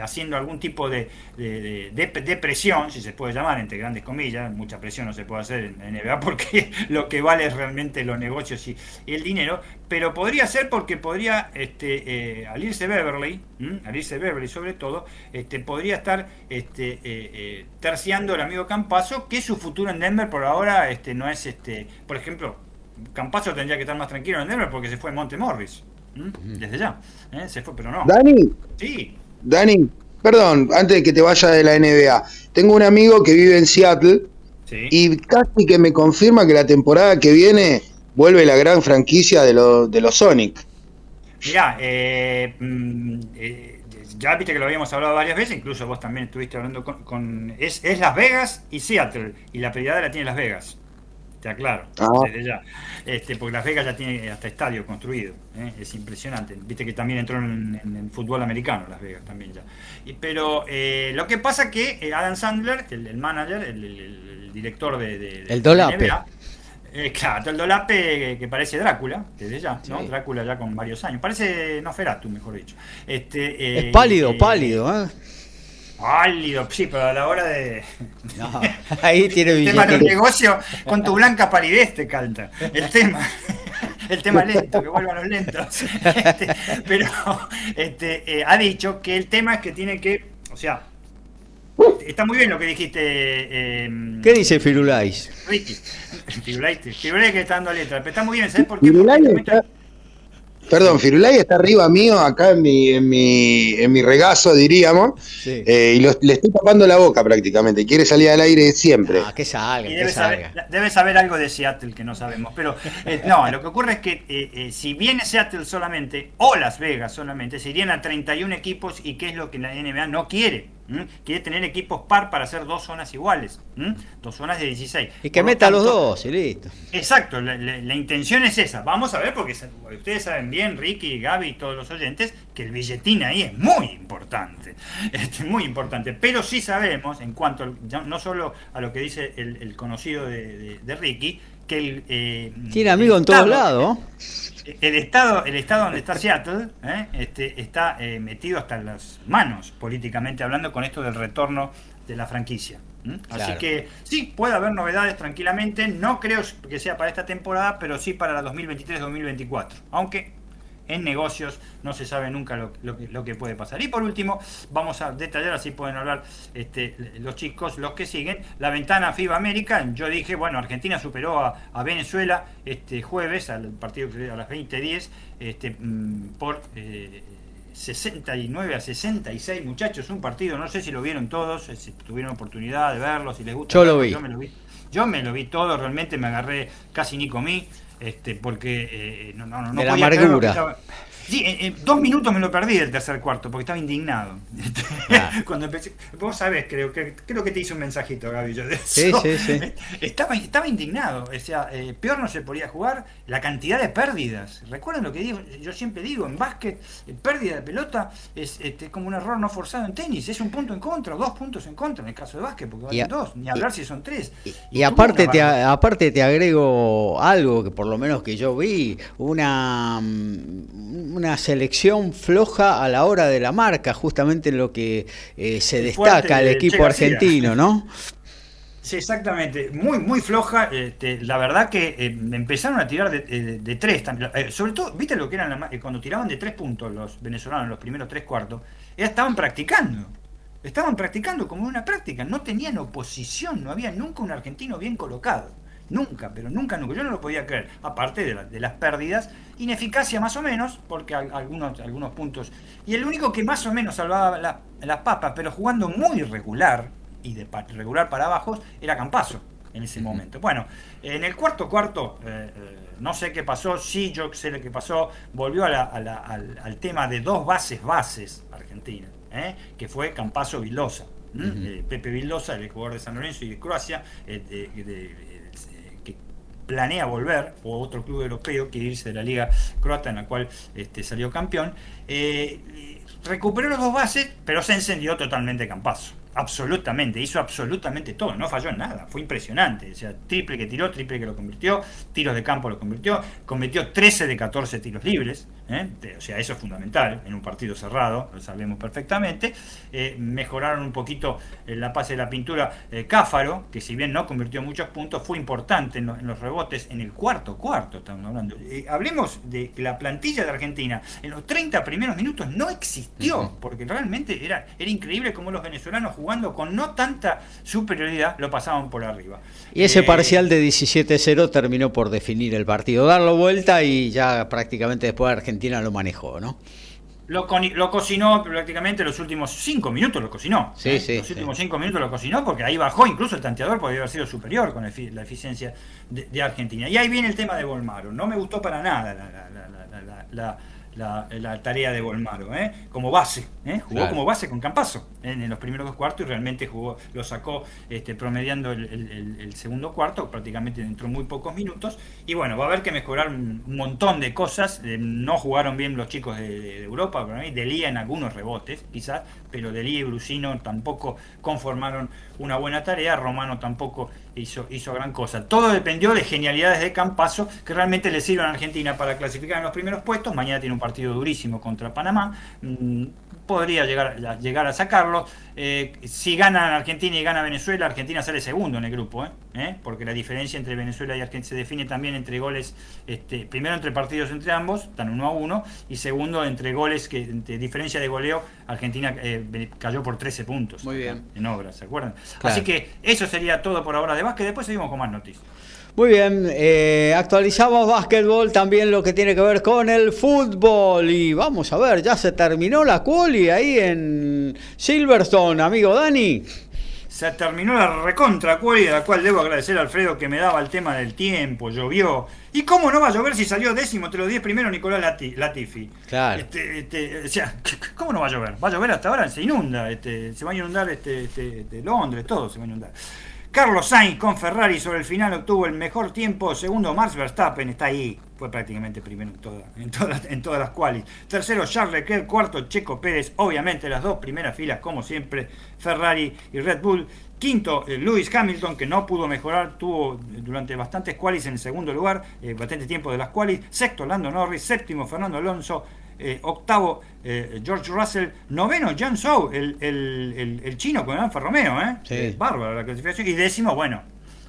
haciendo algún tipo de, de, de- presión, si se puede llamar, entre grandes comillas, mucha presión no se puede hacer en NBA porque (laughs) lo que vale es realmente los negocios y, y el dinero, pero podría ser porque podría, este, eh, al irse Beverly, ¿m? al irse Beverly sobre todo, este, podría estar este, eh, eh, terciando el amigo Campaso, que su futuro en Denver por ahora este, no es, este, por ejemplo, Campaso tendría que estar más tranquilo en Denver porque se fue Monte Morris, ¿m? desde ya, ¿eh? se fue, pero no. Dani, Sí, Dani, perdón, antes de que te vaya de la NBA, tengo un amigo que vive en Seattle sí. y casi que me confirma que la temporada que viene vuelve la gran franquicia de, los de los Sonic. Mirá, eh, mm, eh, ya viste que lo habíamos hablado varias veces, incluso vos también estuviste hablando con... con- es, es Las Vegas y Seattle, y la prioridad la tiene Las Vegas. Te aclaro, Ah. desde ya. Este, porque Las Vegas ya tiene hasta estadio construido. ¿eh? Es impresionante. Viste que también entró en, en el fútbol americano Las Vegas también ya. Y- pero eh, lo que pasa que eh, Adam Sandler, el, el manager, el, el- el director de, de- de El Dolape. NBA, eh, claro, el Dolape que, que parece Drácula, desde ya, ¿no? Sí. Drácula ya con varios años. Parece Nosferatu, mejor dicho. Este, eh, Es pálido, eh, pálido, ¿eh? Pálido, sí, pero a la hora de. No, ahí tiene El tema del negocio, con tu blanca palidez te canta. El tema. El tema lento, que vuelvan los lentos. Este, pero este, eh, ha dicho que el tema es que tiene que. O sea, está muy bien lo que dijiste. eh, ¿Qué dice Firulais? Ricky. Firulais, Firulais que está dando letra. Pero está muy bien, ¿sabes por qué? Firulais está- Perdón, Firulay está arriba mío, acá en mi, en mi, en mi regazo, diríamos, Sí. eh, y lo- le estoy tapando la boca prácticamente. Quiere salir al aire siempre. Ah, que salga, Y que debe salga. saber, debe saber algo de Seattle que no sabemos. Pero eh, no, lo que ocurre es que eh, eh, si viene Seattle solamente o Las Vegas solamente, se irían a 31 equipos y qué es lo que la NBA no quiere. ¿M? Quiere tener equipos par para hacer dos zonas iguales. ¿m? Dos zonas de 16. Y que Por lo meta a los dos y listo. Exacto, la, la- la intención es esa. Vamos a ver, porque ustedes saben bien, Ricky, Gaby y todos los oyentes, que el billetín ahí es muy importante. (laughs) Este, muy importante. Pero sí sabemos, en cuanto al- no solo a lo que dice el, el conocido de, de- de Ricky, que el. eh, Tiene amigos el en todos lados. (laughs) (laughs) El estado, el estado donde está Seattle ¿eh? este, está eh, metido hasta las manos, políticamente hablando, con esto del retorno de la franquicia. Así que sí, puede haber novedades tranquilamente. No creo que sea para esta temporada, pero sí para la 2023-2024. Aunque en negocios no se sabe nunca lo, lo que, lo que puede pasar. Y por último, vamos a detallar, así pueden hablar este, los chicos, los que siguen, la ventana FIBA América. Yo dije, bueno, Argentina superó a, a Venezuela este jueves, al partido a las 20.10, este, mm, por... Eh, 69 a 66 muchachos, un partido, no sé si lo vieron todos, si tuvieron oportunidad de verlo, si les gusta. Yo lo verlo, vi. Yo me lo vi, yo me lo vi todo, realmente me agarré, casi ni comí, este, porque eh, no, no, no De la podía creer lo que amargura. estaba- Sí, en, en dos minutos me lo perdí del tercer cuarto, porque estaba indignado. (laughs) Cuando empecé, vos sabés, creo que creo que te hice un mensajito, Gaby, yo de Sí, eso. sí, sí. (laughs) Estaba, estaba indignado, o sea, eh, peor no se podía jugar, la cantidad de pérdidas. Recuerden lo que digo, yo siempre digo, en básquet, eh, pérdida de pelota es este, como un error no forzado en tenis, es un punto en contra, dos puntos en contra en el caso de básquet, porque valen dos, ni hablar si son tres. Y aparte te, aparte te agrego algo que por lo menos que yo vi, una, mm, una selección floja a la hora de la marca, justamente en lo que eh, se El destaca el de equipo García. argentino, ¿no? Sí, exactamente. Muy, muy floja. este, la verdad que eh, empezaron a tirar de, de- de tres. también. Eh, sobre todo, ¿viste lo que eran la eh, cuando tiraban de tres puntos los venezolanos en los primeros tres cuartos? Ya estaban practicando. Estaban practicando como una práctica. No tenían oposición. No había nunca un argentino bien colocado. Nunca, pero nunca, nunca. Yo no lo podía creer. Aparte de, la- de las pérdidas, ineficacia más o menos, porque al- algunos, algunos puntos. Y el único que más o menos salvaba la- las papas, pero jugando muy regular, y de regular para abajo, era Campazo en ese momento. Bueno, en el cuarto cuarto, eh, eh, no sé qué pasó, sí yo sé lo que pasó, volvió a la- a la- al, al tema de dos bases bases Argentina, ¿eh? que fue. Ujú. Eh, Pepe Vildosa, el jugador de San Lorenzo y de Croacia, de- de- de- que planea volver, o otro club europeo que irse de la liga croata en la cual este, salió campeón, eh, recuperó los dos bases, pero se encendió totalmente Campazo. Absolutamente, hizo absolutamente todo, no falló en nada, fue impresionante. O sea, triple que tiró, triple que lo convirtió, tiros de campo lo convirtió, convirtió 13 de 14 tiros libres, ¿eh? O sea, eso es fundamental en un partido cerrado, lo sabemos perfectamente. Eh, mejoraron un poquito eh, la pase de la pintura Cáfaro, que si bien no convirtió muchos puntos, fue importante en, lo- en los rebotes en el cuarto cuarto, estamos hablando. Hablemos de la plantilla de Argentina, en los 30 primeros minutos no existió, porque realmente era, era increíble cómo los venezolanos jugando con no tanta superioridad lo pasaban por arriba. Y ese parcial de 17-0 terminó por definir el partido, darlo vuelta y ya prácticamente después Argentina lo manejó, ¿no? Lo, cocinó prácticamente los últimos cinco minutos, lo cocinó. Sí, ¿eh? sí, Los sí. últimos cinco minutos lo cocinó porque ahí bajó, incluso el tanteador podría haber sido superior con la eficiencia de, de Argentina. Y ahí viene el tema de Volmaro. No me gustó para nada la, la- la- la- tarea de Volmaro, ¿eh? como base. ¿eh? Jugó Claro. como base con Campazo en, en los primeros dos cuartos y realmente jugó, lo sacó este, promediando el, el- el- el segundo cuarto, prácticamente entró muy pocos minutos. Y bueno, va a haber que mejorar un, montón de cosas. Eh, no jugaron bien los chicos de, de Europa, para mí, Delía en algunos rebotes, quizás, pero Delía y Brusino tampoco conformaron una buena tarea. Romano tampoco hizo, hizo gran cosa. Todo dependió de genialidades de Campazo que realmente le sirven a Argentina para clasificar en los primeros puestos. Mañana tiene un partido durísimo contra Panamá. Podría llegar, a- llegar a sacarlo. Eh, si gana Argentina y gana Venezuela, Argentina sale segundo en el grupo, ¿eh? ¿Eh? porque la diferencia entre Venezuela y Argentina se define también entre goles, este, primero entre partidos entre ambos, están uno a uno, y segundo entre goles, que entre diferencia de goleo, Argentina eh, cayó por 13 puntos Muy bien. en obras, ¿se acuerdan? Claro. Así que eso sería todo por ahora de básquet, después seguimos con más noticias. Muy bien, eh, actualizamos básquetbol, también lo que tiene que ver con el fútbol. Y vamos a ver, ya se terminó la quali ahí en Silverstone, amigo Dani. Se terminó la recontra quali, de la cual debo agradecer a Alfredo que me daba el tema del tiempo, llovió. ¿Y cómo no va a llover si salió décimo entre los 10 primeros Nicolás Lati- Latifi? Claro. Este, este, o sea, (laughs) ¿cómo no va a llover? Va a llover hasta ahora, se inunda, este, se va a inundar este, este, este, Londres, todo se va a inundar. Carlos Sainz con Ferrari sobre el final obtuvo el mejor tiempo. Segundo, Max Verstappen está ahí. Fue prácticamente primero en, en, todas, las qualis. Tercero, Charles Leclerc. Cuarto, Checo Pérez. Obviamente las dos primeras filas, como siempre, Ferrari y Red Bull. Quinto, eh, Lewis Hamilton, que no pudo mejorar, tuvo durante bastantes qualis en el segundo lugar, eh, bastante tiempo de las qualis. Sexto, Lando Norris. Séptimo, Fernando Alonso. Eh, octavo, eh, George Russell. Noveno, John Zhou, el, el- el- el chino con Alfa Romeo. ¿eh? Sí. Bárbaro la clasificación. Y décimo, bueno,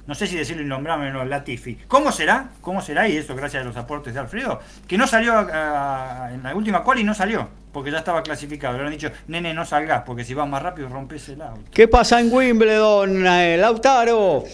no sé si decirlo innombrable o no, Latifi. ¿Cómo será? ¿Cómo será? Y esto gracias a los aportes de Alfredo, que no salió a- a- en la última cual y no salió, porque ya estaba clasificado. Le han dicho, nene, no salgas, porque si vas más rápido rompes el auto. ¿Qué pasa en Wimbledon, eh, Lautaro?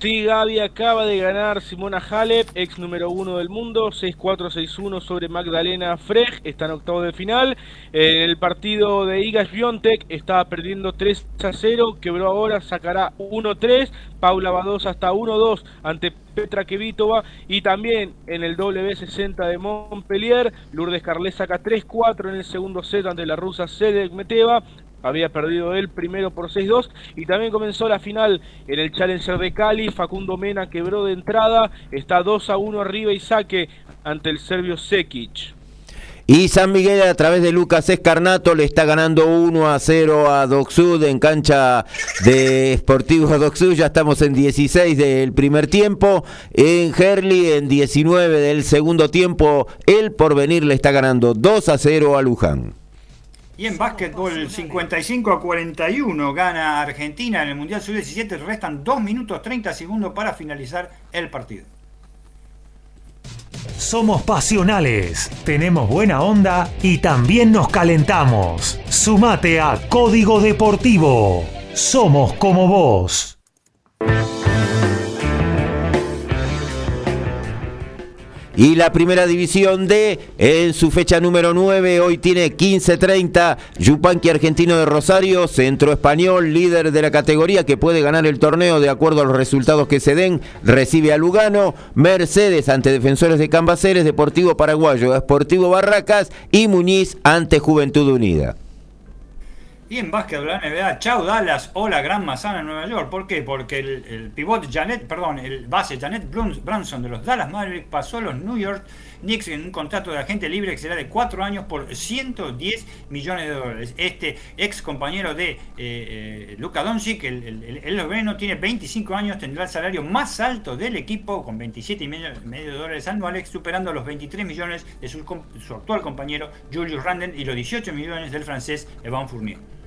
Sí, Gaby acaba de ganar Simona Halep, ex número uno del mundo, 6-4-6-1 sobre Magdalena Freg, está en octavo de final. En el partido de Iga Swiatek estaba perdiendo 3-0, quebró ahora, sacará 1-3. Paula Badosa hasta 1-2 ante Petra Kvitova y también en el W60 de Montpellier, Lourdes Carlet saca 3-4 en el segundo set ante la rusa Sedek Meteva. Había perdido él primero por 6-2 y también comenzó la final en el Challenger de Cali. Facundo Mena quebró de entrada, está 2 a 1 arriba y saque ante el serbio Sekic. Y San Miguel a través de Lucas Escarnato le está ganando 1 a 0 a Docsud en cancha de Sportivo Docsud. Ya estamos en 16 del primer tiempo. En Herli en 19 del segundo tiempo. El porvenir le está ganando 2 a 0 a Luján. Y en básquetbol, 55 a 41 gana Argentina en el Mundial Sub-17. Restan 2 minutos 30 segundos para finalizar el partido. Somos pasionales, tenemos buena onda y también nos calentamos. Sumate a Código Deportivo. Somos como vos. Y la primera división D, en su fecha número 9, hoy tiene 15-30. Yupanqui Argentino de Rosario, centro español, líder de la categoría que puede ganar el torneo de acuerdo a los resultados que se den, recibe a Lugano. Mercedes ante Defensores de Cambaceres, Deportivo Paraguayo, Sportivo Barracas y Muñiz ante Juventud Unida. Y en básquet de la NBA, chau Dallas o la Gran Manzana en Nueva York. ¿Por qué? Porque el, el pivot Janet, perdón, el base Janet Bruns- Brunson de los Dallas Mavericks pasó a los New York Knicks en un contrato de agente libre que será de 4 años por 110 millones de dólares. Este ex compañero de eh, eh, Luka Doncic, el, el, tiene 25 años, tendrá el salario más alto del equipo con 27 y medio, de dólares anuales, superando los 23 millones de su, su actual compañero Julius Randle y los 18 millones del francés Evan Fournier.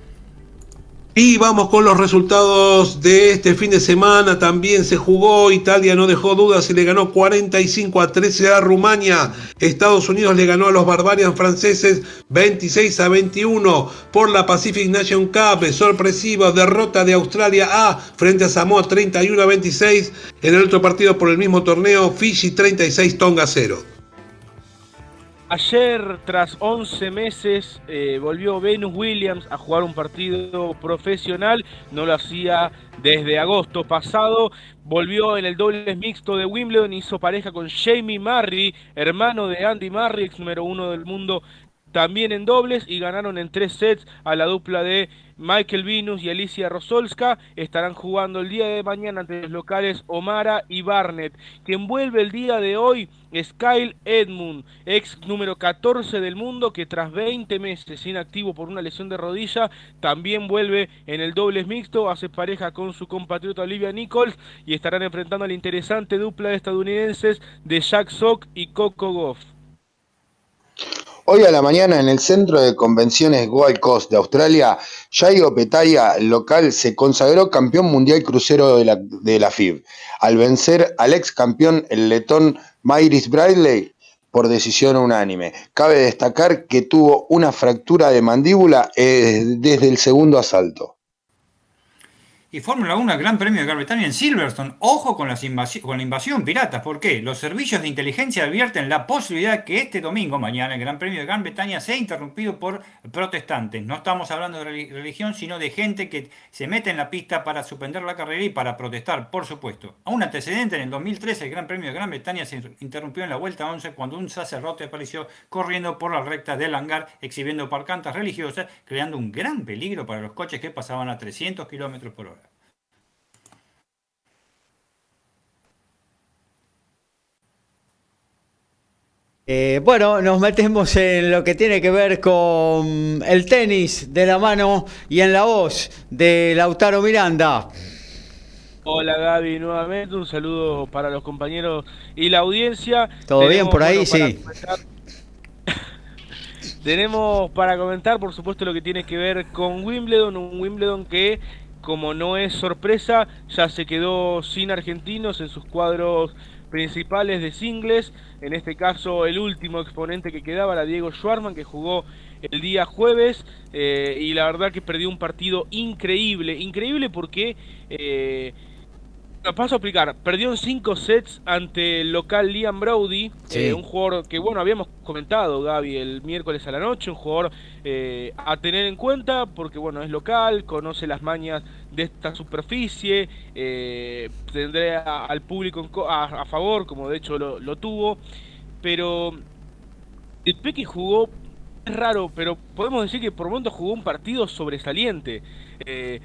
Y vamos con los resultados de este fin de semana. También se jugó, Italia no dejó dudas y le ganó 45 a 13 a Rumania. Estados Unidos le ganó a los Barbarians franceses 26 a 21 por la Pacific Nation Cup. Sorpresiva derrota de Australia A frente a Samoa 31 a 26. En el otro partido por el mismo torneo, Fiji 36, Tonga 0. Ayer, tras 11 meses, eh, volvió Venus Williams a jugar un partido profesional. No lo hacía desde agosto pasado. Volvió en el dobles mixto de Wimbledon. Hizo pareja con Jamie Murray, hermano de Andy Murray, ex número uno del mundo. También en dobles y ganaron en tres sets a la dupla de Michael Venus y Alicia Rosolska. Estarán jugando el día de mañana ante los locales Omara y Barnett. Quien vuelve el día de hoy es Kyle Edmund, ex número 14 del mundo, que tras 20 meses inactivo por una lesión de rodilla, también vuelve en el dobles mixto, hace pareja con su compatriota Olivia Nichols y estarán enfrentando a la interesante dupla de estadounidenses de Jack Sock y Coco Goff. Hoy a la mañana en el centro de convenciones Gold Coast de Australia, Jaigo Petaya, local, se consagró campeón mundial crucero de la, de la FIB, al vencer al ex campeón el letón Myris Bradley por decisión unánime. Cabe destacar que tuvo una fractura de mandíbula eh, desde el segundo asalto. Y Fórmula 1, Gran Premio de Gran Bretaña en Silverstone. Ojo con, las la invasión pirata. ¿Por qué? Los servicios de inteligencia advierten la posibilidad que este domingo, mañana, el Gran Premio de Gran Bretaña sea interrumpido por protestantes. No estamos hablando de reli- religión, sino de gente que se mete en la pista para suspender la carrera y para protestar, por supuesto. A un antecedente, en el 2013, el Gran Premio de Gran Bretaña se interrumpió en la vuelta 11 cuando un sacerdote apareció corriendo por la recta del hangar exhibiendo parcantas religiosas, creando un gran peligro para los coches que pasaban a 300 kilómetros por hora. Eh, bueno, nos metemos en lo que tiene que ver con el tenis de la mano y en la voz de Lautaro Miranda. Hola Gaby, nuevamente un saludo para los compañeros y la audiencia. ¿Todo bien por ahí? Sí. comentar- (laughs) Tenemos para comentar, por supuesto, lo que tiene que ver con Wimbledon, un Wimbledon que como no es sorpresa, ya se quedó sin argentinos en sus cuadros principales de singles. En este caso, el último exponente que quedaba era Diego Schwarman, que jugó el día jueves. eh, y la verdad que perdió un partido increíble. Increíble porque. Eh, paso a explicar. Perdió en 5 sets ante el local Liam Brody, Sí. eh, un jugador que, bueno, habíamos comentado, Gaby, el miércoles a la noche, un jugador eh, a tener en cuenta porque, bueno, es local, conoce las mañas de esta superficie, eh, tendrá al público en co- a, a favor, como de hecho lo, lo tuvo, pero el Peque jugó, es raro, pero podemos decir que por momentos jugó un partido sobresaliente. eh,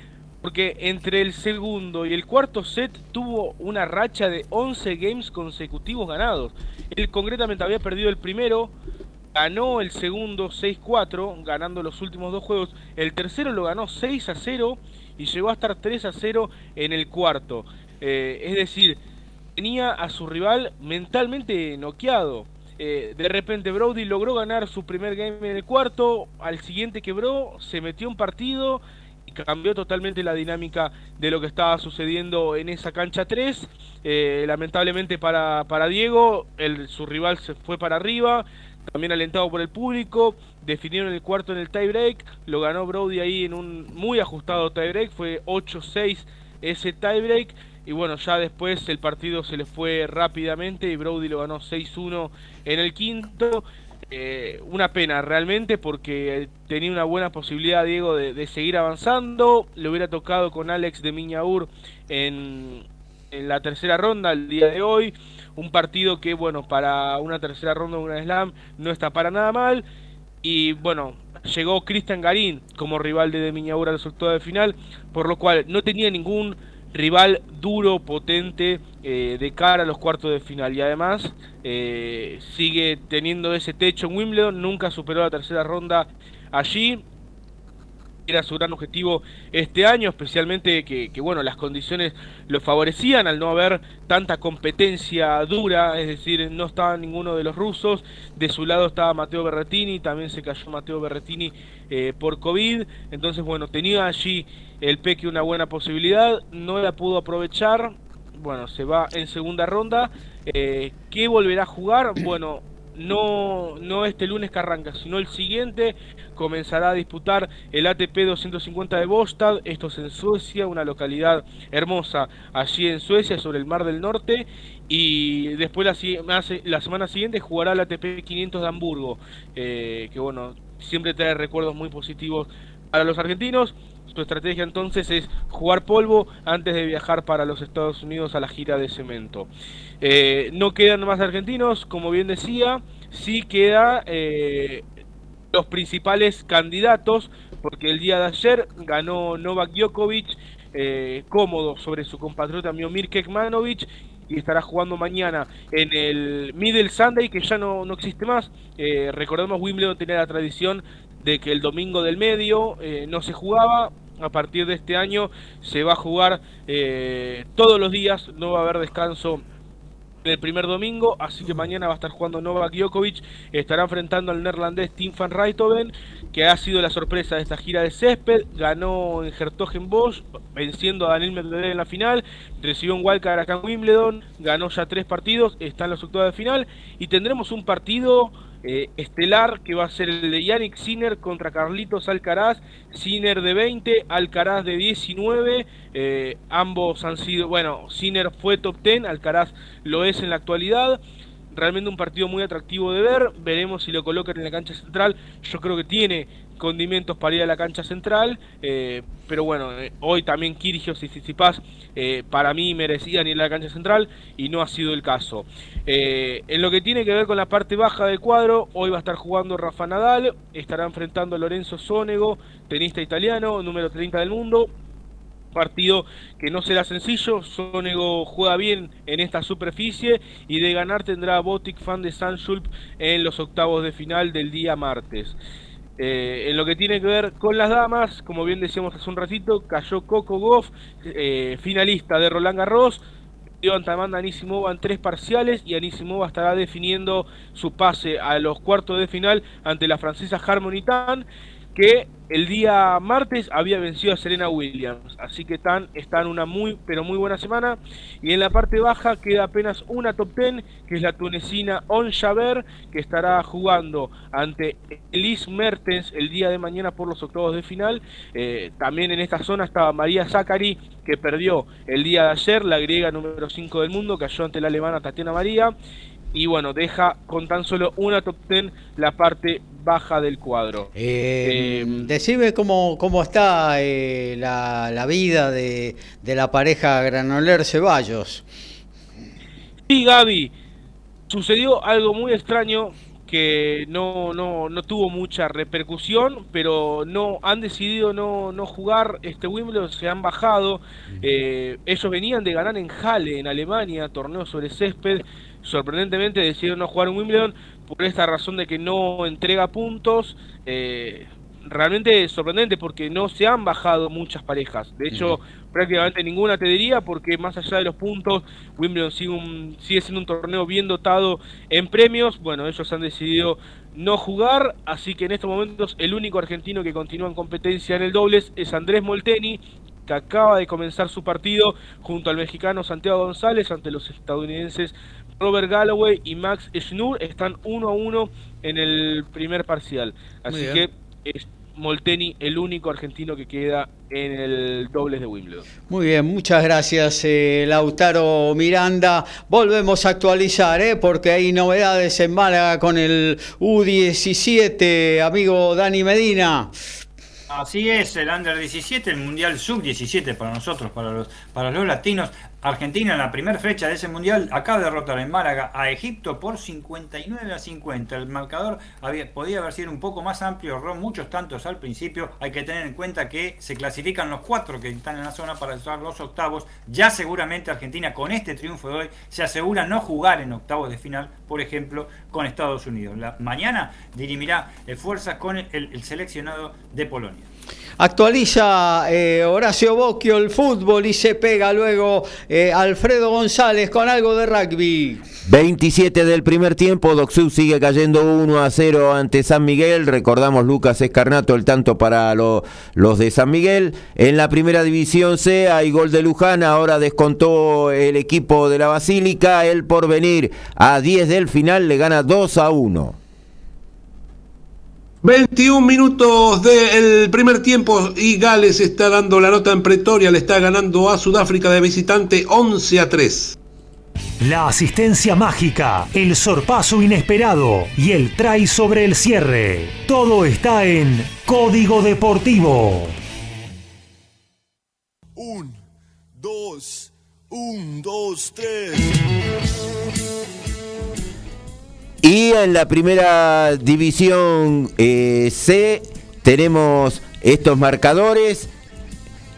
porque entre el segundo y el cuarto set tuvo una racha de 11 games consecutivos ganados. Él concretamente había perdido el primero, ganó el segundo 6-4, ganando los últimos dos juegos. El tercero lo ganó 6 a 0 y llegó a estar 3 a 0 en el cuarto. Eh, es decir, tenía a su rival mentalmente noqueado. Eh, de repente Brody logró ganar su primer game en el cuarto, al siguiente quebró, se metió un partido cambió totalmente la dinámica de lo que estaba sucediendo en esa cancha 3. Eh, lamentablemente para, para Diego, su rival se fue para arriba, también alentado por el público. Definieron el cuarto en el tiebreak, lo ganó Brody ahí en un muy ajustado tiebreak, fue 8-6 ese tiebreak. Y bueno, ya después el partido se le fue rápidamente y Brody lo ganó 6-1 en el quinto. Eh, una pena realmente porque tenía una buena posibilidad Diego de, seguir avanzando. Le hubiera tocado con Alex de Miñaur en, en la tercera ronda el día de hoy. Un partido que, bueno, para una tercera ronda de una slam no está para nada mal. Y bueno, llegó Cristian Garín como rival de De Miñaur al octavos de final, por lo cual no tenía ningún rival duro, potente eh, de cara a los cuartos de final y además eh, sigue teniendo ese techo en Wimbledon, nunca superó la tercera ronda allí. Era su gran objetivo este año, especialmente que, bueno, las condiciones lo favorecían al no haber tanta competencia dura, es decir, no estaba ninguno de los rusos, de su lado estaba Mateo Berretini, también se cayó Mateo Berretini eh, por COVID, entonces bueno, tenía allí el Peque una buena posibilidad, no la pudo aprovechar, bueno, se va en segunda ronda, eh, ¿qué volverá a jugar? Bueno, no, no este lunes que arranca, sino el siguiente comenzará a disputar el ATP 250 de Bostad, esto es en Suecia, una localidad hermosa allí en Suecia, sobre el Mar del Norte, y después la, la semana siguiente jugará el ATP 500 de Hamburgo, eh, que bueno, siempre trae recuerdos muy positivos para los argentinos. Su estrategia entonces es jugar polvo antes de viajar para los Estados Unidos a la gira de cemento. Eh, no quedan más argentinos, como bien decía, sí queda eh, los principales candidatos, porque el día de ayer ganó Novak Djokovic eh, cómodo sobre su compatriota Miomir Kekmanovic y estará jugando mañana en el Middle Sunday, que ya no, no existe más. Eh, recordemos, Wimbledon tenía la tradición de que el domingo del medio eh, no se jugaba. A partir de este año se va a jugar eh, todos los días, no va a haber descanso del primer domingo, así que mañana va a estar jugando Novak Djokovic, estará enfrentando al neerlandés Tim van Rijthoven, que ha sido la sorpresa de esta gira de césped, ganó en Hertogenbosch, venciendo a Daniel Medvedev en la final, recibió un wildcard acá en Wimbledon, ganó ya tres partidos, está en los octavos de final, y tendremos un partido eh, estelar que va a ser el de Yannick Sinner contra Carlitos Alcaraz, Sinner de 20, Alcaraz de 19, eh, ambos han sido, bueno, Sinner fue top 10, Alcaraz lo es en la actualidad, realmente un partido muy atractivo de ver, veremos si lo colocan en la cancha central, yo creo que tiene condimentos para ir a la cancha central, eh, pero bueno, eh, hoy también Kirgios y Tsitsipas eh, para mí merecían ir a la cancha central y no ha sido el caso. Eh, en lo que tiene que ver con la parte baja del cuadro, hoy va a estar jugando Rafa Nadal, estará enfrentando a Lorenzo Sonego, tenista italiano, número 30 del mundo, partido que no será sencillo. Sonego juega bien en esta superficie y de ganar tendrá a Botic fan de Sanschulp en los octavos de final del día martes. Eh, en lo que tiene que ver con las damas, como bien decíamos hace un ratito, cayó Coco Goff, eh, finalista de Roland Garros. Dio ante Amanda Anisimova en tres parciales y Anisimova estará definiendo su pase a los cuartos de final ante la francesa Harmony Tan, que el día martes había vencido a Serena Williams, así que están, están una muy, pero muy buena semana. Y en la parte baja queda apenas una top ten, que es la tunecina On Jaber, que estará jugando ante Elise Mertens el día de mañana por los octavos de final. Eh, también en esta zona estaba María Zachary, que perdió el día de ayer, la griega número 5 del mundo, cayó ante la alemana Tatiana María y bueno, deja con tan solo una top ten la parte baja del cuadro. Eh, decime cómo, cómo está eh, la, la vida de, de la pareja Granoller Ceballos. Sí, Gaby, sucedió algo muy extraño que no, no, no tuvo mucha repercusión, pero no han decidido no, no jugar este Wimbledon, se han bajado. Eh, ellos venían de ganar en Halle, en Alemania, torneo sobre césped. Sorprendentemente decidieron no jugar en Wimbledon por esta razón de que no entrega puntos. Eh, realmente sorprendente porque no se han bajado muchas parejas. De hecho, prácticamente ninguna te diría porque más allá de los puntos, Wimbledon sigue, un- sigue siendo un torneo bien dotado en premios. Bueno, ellos han decidido no jugar, así que en estos momentos el único argentino que continúa en competencia en el dobles es Andrés Molteni, que acaba de comenzar su partido junto al mexicano Santiago González ante los estadounidenses Robert Galloway y Max Schnur. Están uno a uno en el primer parcial. Así que es Molteni el único argentino que queda en el dobles de Wimbledon. Muy bien, muchas gracias eh, Lautaro Miranda. Volvemos a actualizar, ¿eh? porque hay novedades en Málaga con el U17, amigo Dani Medina. Así es, el Under 17, el Mundial Sub 17 para nosotros, para los, para los latinos. Argentina en la primera fecha de ese Mundial acaba de derrotar en Málaga a Egipto por 59 a 50. El marcador había, podía haber sido un poco más amplio, erró muchos tantos al principio. Hay que tener en cuenta que se clasifican los cuatro que están en la zona para jugar los octavos. Ya seguramente Argentina con este triunfo de hoy se asegura no jugar en octavos de final, por ejemplo, con Estados Unidos. La, mañana dirimirá eh, fuerzas con el seleccionado de Polonia. Actualiza eh, Horacio Bocchio el fútbol y se pega luego eh, Alfredo González con algo de rugby. 27 del primer tiempo, Doxú sigue cayendo 1 a 0 ante San Miguel. Recordamos Lucas Escarnato el tanto para lo- los de San Miguel. En la primera división C hay gol de Luján, ahora descontó el equipo de la Basílica. El porvenir a 10 del final le gana 2 a 1. 21 minutos del primer tiempo y Gales está dando la nota en Pretoria, le está ganando a Sudáfrica de visitante 11 a 3. La asistencia mágica, el sorpaso inesperado y el try sobre el cierre. Todo está en Código Deportivo. Un, dos, un, dos, tres. Y en la primera división eh, C tenemos estos marcadores.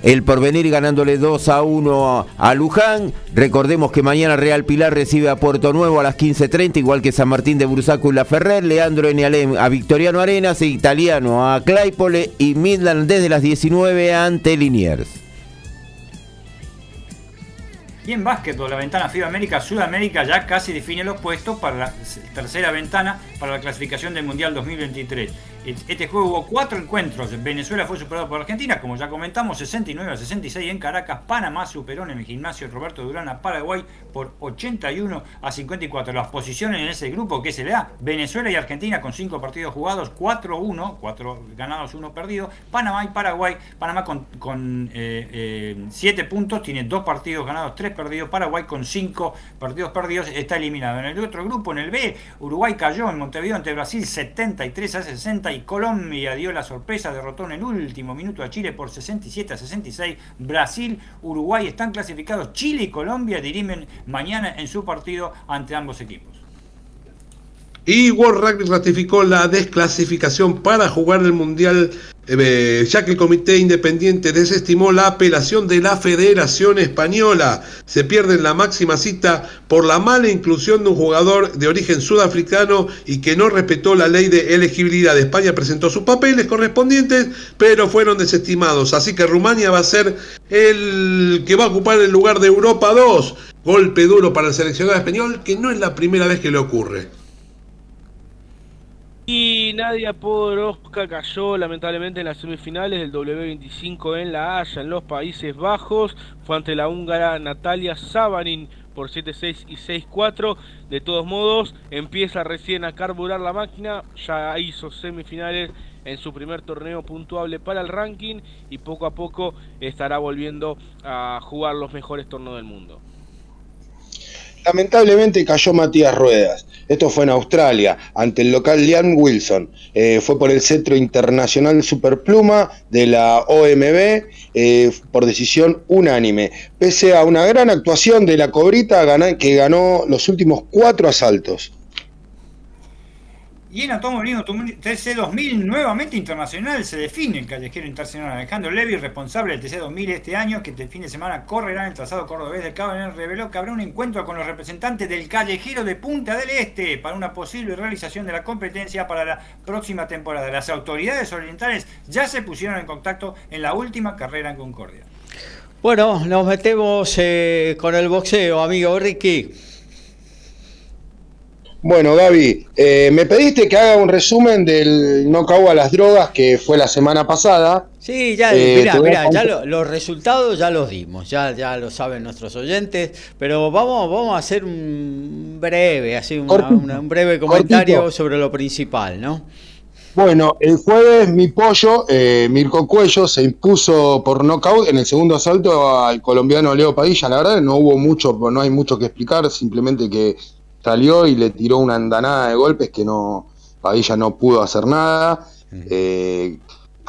El Porvenir ganándole 2 a 1 a, Luján. Recordemos que mañana Real Pilar recibe a Puerto Nuevo a las 15.30, igual que San Martín de Bursaco y La Ferrer. Leandro Enialem a Victoriano Arenas, e Italiano a Claypole y Midland desde las 19 ante Liniers. Y en básquetbol, la ventana FIBA América Sudamérica ya casi define los puestos para la tercera ventana para la clasificación del Mundial 2023. Este juego hubo cuatro encuentros. Venezuela fue superado por Argentina, como ya comentamos, 69 a 66 en Caracas. Panamá superó en el gimnasio Roberto Durán a Paraguay por 81 a 54. Las posiciones en ese grupo que se le da, Venezuela y Argentina con cinco partidos jugados, 4-1, 4 ganados, 1 perdido. Panamá y Paraguay, Panamá con, con 7 puntos, tiene dos partidos ganados, 3 perdidos. Paraguay con 5 partidos perdidos está eliminado. En el otro grupo, en el B, Uruguay cayó en Montevideo ante Brasil 73 a 60 y Colombia dio la sorpresa, derrotó en el último minuto a Chile por 67 a 66. Brasil, Uruguay están clasificados. Chile y Colombia dirimen mañana en su partido ante ambos equipos. Y World Rugby ratificó la desclasificación para jugar el Mundial, eh, ya que el Comité Independiente desestimó la apelación de la Federación Española. Se pierde en la máxima cita por la mala inclusión de un jugador de origen sudafricano y que no respetó la ley de elegibilidad. España presentó sus papeles correspondientes, pero fueron desestimados. Así que Rumania va a ser el que va a ocupar el lugar de Europa 2. Golpe duro para el seleccionado español, que no es la primera vez que le ocurre. Y Nadia Podoroska cayó lamentablemente en las semifinales del W25 en La Haya, en los Países Bajos. Fue ante la húngara Natalia Sabanin por 7-6 y 6-4. De todos modos, empieza recién a carburar la máquina. Ya hizo semifinales en su primer torneo puntuable para el ranking y poco a poco estará volviendo a jugar los mejores torneos del mundo. Lamentablemente cayó Matías Ruedas. Esto fue en Australia, ante el local Liam Wilson. Eh, fue por el cetro internacional superpluma de la OMB eh, por decisión unánime. Pese a una gran actuación de la Cobrita que ganó los últimos cuatro asaltos. Y en automovilismo TC2000 nuevamente internacional se define el callejero internacional Alejandro Levy, responsable del TC2000 este año, que este fin de semana correrá en el trazado cordobés del Cabernet, reveló que habrá un encuentro con los representantes del callejero de Punta del Este para una posible realización de la competencia para la próxima temporada. Las autoridades orientales ya se pusieron en contacto en la última carrera en Concordia. Bueno, nos metemos eh, con el boxeo, amigo Ricky. Bueno, Gaby, eh, me pediste que haga un resumen del knockout a las drogas que fue la semana pasada. Sí, ya, Eh, mirá, a mirá, ya lo- los resultados ya los dimos, ya, ya lo saben nuestros oyentes, pero vamos, vamos a hacer un breve, así una- un breve comentario cortito. sobre lo principal, ¿no? Bueno, el jueves mi pollo, eh, Mirko Cuello, se impuso por nocaut en el segundo asalto al colombiano Leo Padilla. La verdad no hubo mucho, no hay mucho que explicar, simplemente que salió y le tiró una andanada de golpes que no Padilla no pudo hacer nada. Eh,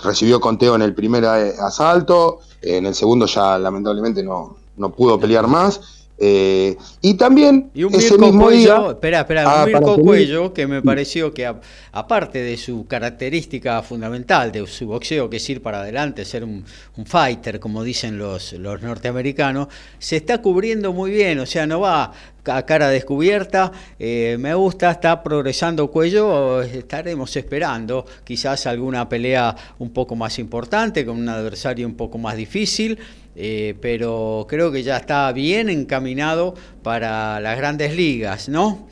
recibió conteo en el primer asalto, en el segundo ya lamentablemente no, no pudo pelear más. Eh, y también Y un ese Mirko mismo Cuello, día, espera, espera, Ah, un para Mirko Cuello que me pareció que a- aparte de su característica fundamental, de su boxeo que es ir para adelante, ser un, un fighter, como dicen los, los norteamericanos, se está cubriendo muy bien, o sea, no va a cara descubierta, eh, me gusta, está progresando Cuello, estaremos esperando quizás alguna pelea un poco más importante, con un adversario un poco más difícil. Eh, pero creo que ya está bien encaminado para las grandes ligas, ¿no?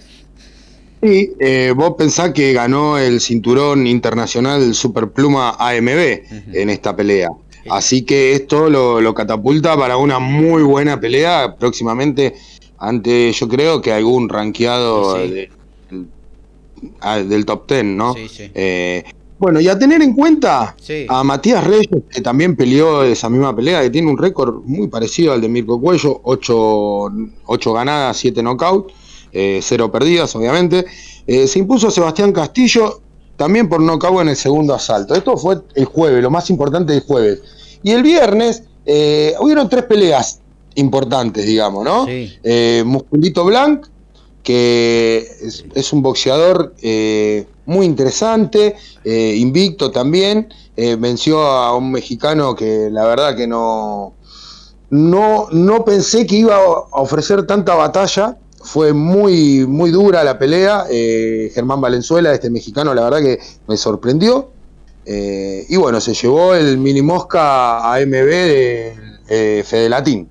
Sí, eh, vos pensás que ganó el cinturón internacional Superpluma AMB en esta pelea. Así que esto lo, lo catapulta para una muy buena pelea próximamente ante, yo creo que algún rankeado Sí, sí. de- ah, del top 10, ¿no? Sí, sí. Eh, bueno, y a tener en cuenta Sí. a Matías Reyes, que también peleó esa misma pelea, que tiene un récord muy parecido al de Mirko Cuello, 8, ganadas, 7 knockouts, 0 perdidas, obviamente. Eh, se impuso a Sebastián Castillo también por knockout en el segundo asalto. Esto fue el jueves, lo más importante del jueves. Y el viernes eh, hubieron tres peleas importantes, digamos, ¿no? Sí. Eh, Musculito Blanc, que es, es un boxeador eh, muy interesante, eh, invicto también, venció a un mexicano que la verdad que no, no, no pensé que iba a ofrecer tanta batalla, fue muy, muy dura la pelea, Germán Valenzuela, este mexicano, la verdad que me sorprendió, y bueno, se llevó el mini mosca AMB de Fede Latín.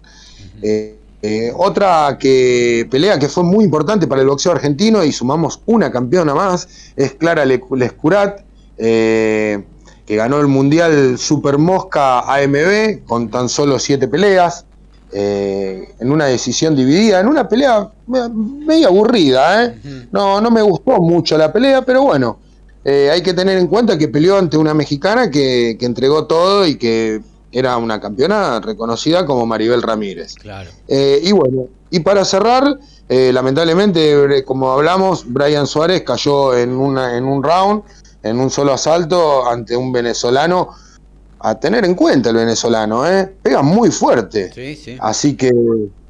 Eh, eh, otra que pelea que fue muy importante para el boxeo argentino y sumamos una campeona más es Clara Le- Lescurat, eh, que ganó el Mundial Super Mosca AMB con tan solo siete peleas, eh, en una decisión dividida, en una pelea me- medio aburrida. No, no me gustó mucho la pelea, pero bueno, hay que tener en cuenta que peleó ante una mexicana que, que entregó todo y que era una campeona reconocida como Maribel Ramírez. Claro. Eh, y bueno, y para cerrar, eh, lamentablemente, eh, como hablamos, Brian Suárez cayó en, una, en un round, en un solo asalto, ante un venezolano. A tener en cuenta el venezolano, ¿eh? pega muy fuerte. Sí, sí. Así que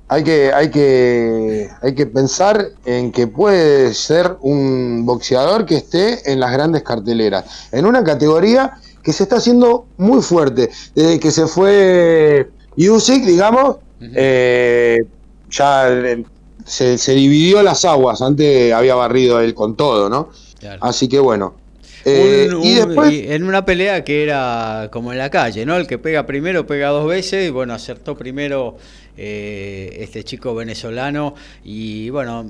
hay que, hay que hay que pensar en que puede ser un boxeador que esté en las grandes carteleras, en una categoría que se está haciendo muy fuerte. Desde que se fue Usyk, digamos, eh, ya eh, se, se dividió las aguas. Antes había barrido él con todo, ¿no? Claro. Así que bueno. Eh, Un- y después, y en una pelea que era como en la calle, ¿no? El que pega primero pega dos veces y bueno, acertó primero eh, este chico venezolano y bueno,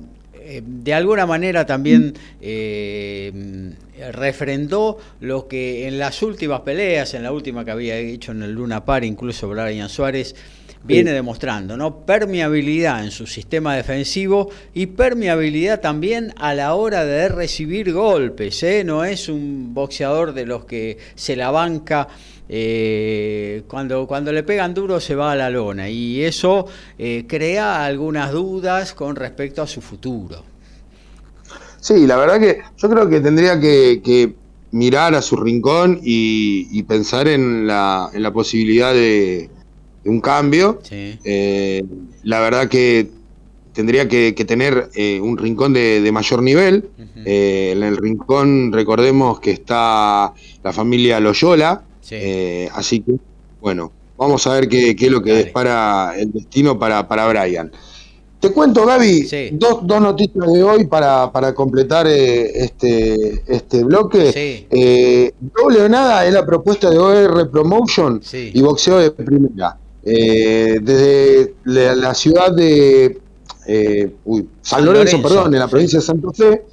eh, de alguna manera también eh, refrendó lo que en las últimas peleas, en la última que había hecho en el Luna Par, incluso Brian Suárez, viene demostrando, ¿no? Permeabilidad en su sistema defensivo y permeabilidad también a la hora de recibir golpes, ¿eh? No es un boxeador de los que se la banca eh, cuando, cuando le pegan duro se va a la lona y eso eh, crea algunas dudas con respecto a su futuro. Sí, la verdad que yo creo que tendría que, que mirar a su rincón y, y pensar en la, en la posibilidad de, de un cambio. Sí. Eh, la verdad que tendría que, que tener eh, un rincón de, de mayor nivel. Eh, en el rincón recordemos que está la familia Loyola, Sí. así que bueno, vamos a ver qué, qué es lo que Dale. dispara el destino para, para Brian. Te cuento, Gaby, Sí. dos, dos noticias de hoy para, para completar eh, este, este bloque. Sí. Eh, doble o nada es la propuesta de OR Promotion Sí. y boxeo de primera. Eh, desde la, la ciudad de eh, uy, San San Lorenzo, Lorenzo, perdón, en la provincia de Santa Fe,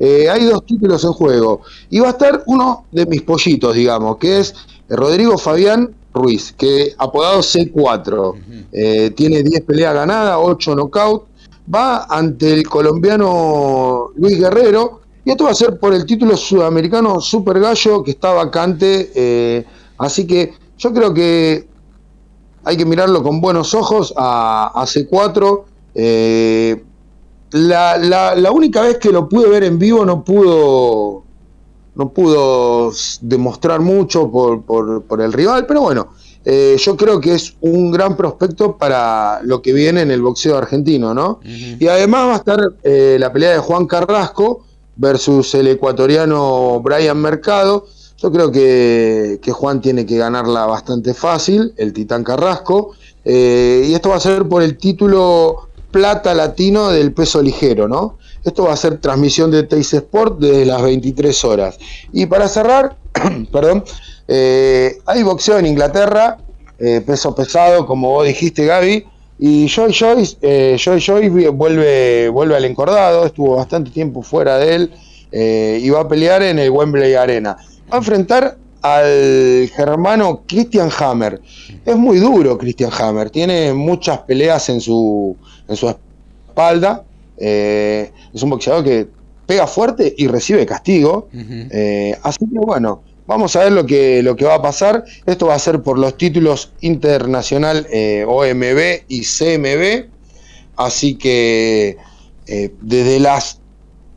eh, hay dos títulos en juego. Y va a estar uno de mis pollitos, digamos, que es Rodrigo Fabián Ruiz, que apodado C4. Eh, tiene 10 peleas ganadas, 8 knockout. Va ante el colombiano Luis Guerrero. Y esto va a ser por el título sudamericano Super Gallo que está vacante. así que yo creo que hay que mirarlo con buenos ojos a, a C4. Eh, la, la- la única vez que lo pude ver en vivo no pudo no pudo demostrar mucho por, por- por el rival, pero bueno, eh, yo creo que es un gran prospecto para lo que viene en el boxeo argentino, ¿no? Y además va a estar eh, la pelea de Juan Carrasco versus el ecuatoriano Brian Mercado. Yo creo que, que Juan tiene que ganarla bastante fácil, el Titán Carrasco. Eh, y esto va a ser por el título plata latino del peso ligero, ¿no? Esto va a ser transmisión de Teis Sport desde las 23 horas. Y para cerrar, (clears throat) perdón, eh, hay boxeo en Inglaterra, eh, peso pesado, como vos dijiste, Gaby. Y Joy Joyce, eh, Joy Joyce vuelve, vuelve al encordado, estuvo bastante tiempo fuera de él y va a pelear en el Wembley Arena. Va a enfrentar al germano Christian Hammer. Es muy duro Christian Hammer, tiene muchas peleas en su, en su espalda. eh, es un boxeador que pega fuerte y recibe castigo. Eh, así que bueno, vamos a ver lo que, lo que va a pasar. Esto va a ser por los títulos internacional eh, OMB y CMB. Así que desde las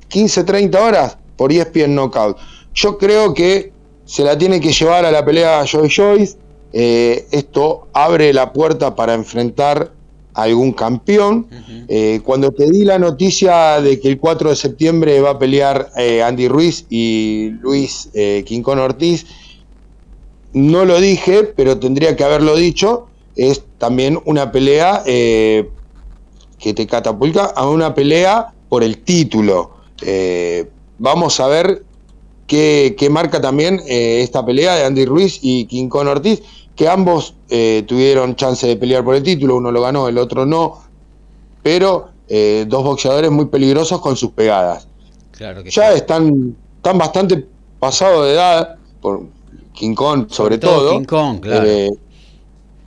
15-30 horas por ESPN Knockout. Yo creo que se la tiene que llevar a la pelea Joy Joyce. Eh, esto abre la puerta para enfrentar a algún campeón. Eh, cuando te di la noticia de que el 4 de septiembre va a pelear eh, Andy Ruiz y Luis Quincón Ortiz, no lo dije, pero tendría que haberlo dicho. Es también una pelea que te catapulta a una pelea por el título. Vamos a ver qué marca también eh, esta pelea de Andy Ruiz y Quincón Ortiz, que ambos eh, tuvieron chance de pelear por el título, uno lo ganó, el otro no, pero eh, dos boxeadores muy peligrosos con sus pegadas. Claro que Ya sí. están, están bastante pasados de edad, por Quincón sobre, todo. King Kong, claro.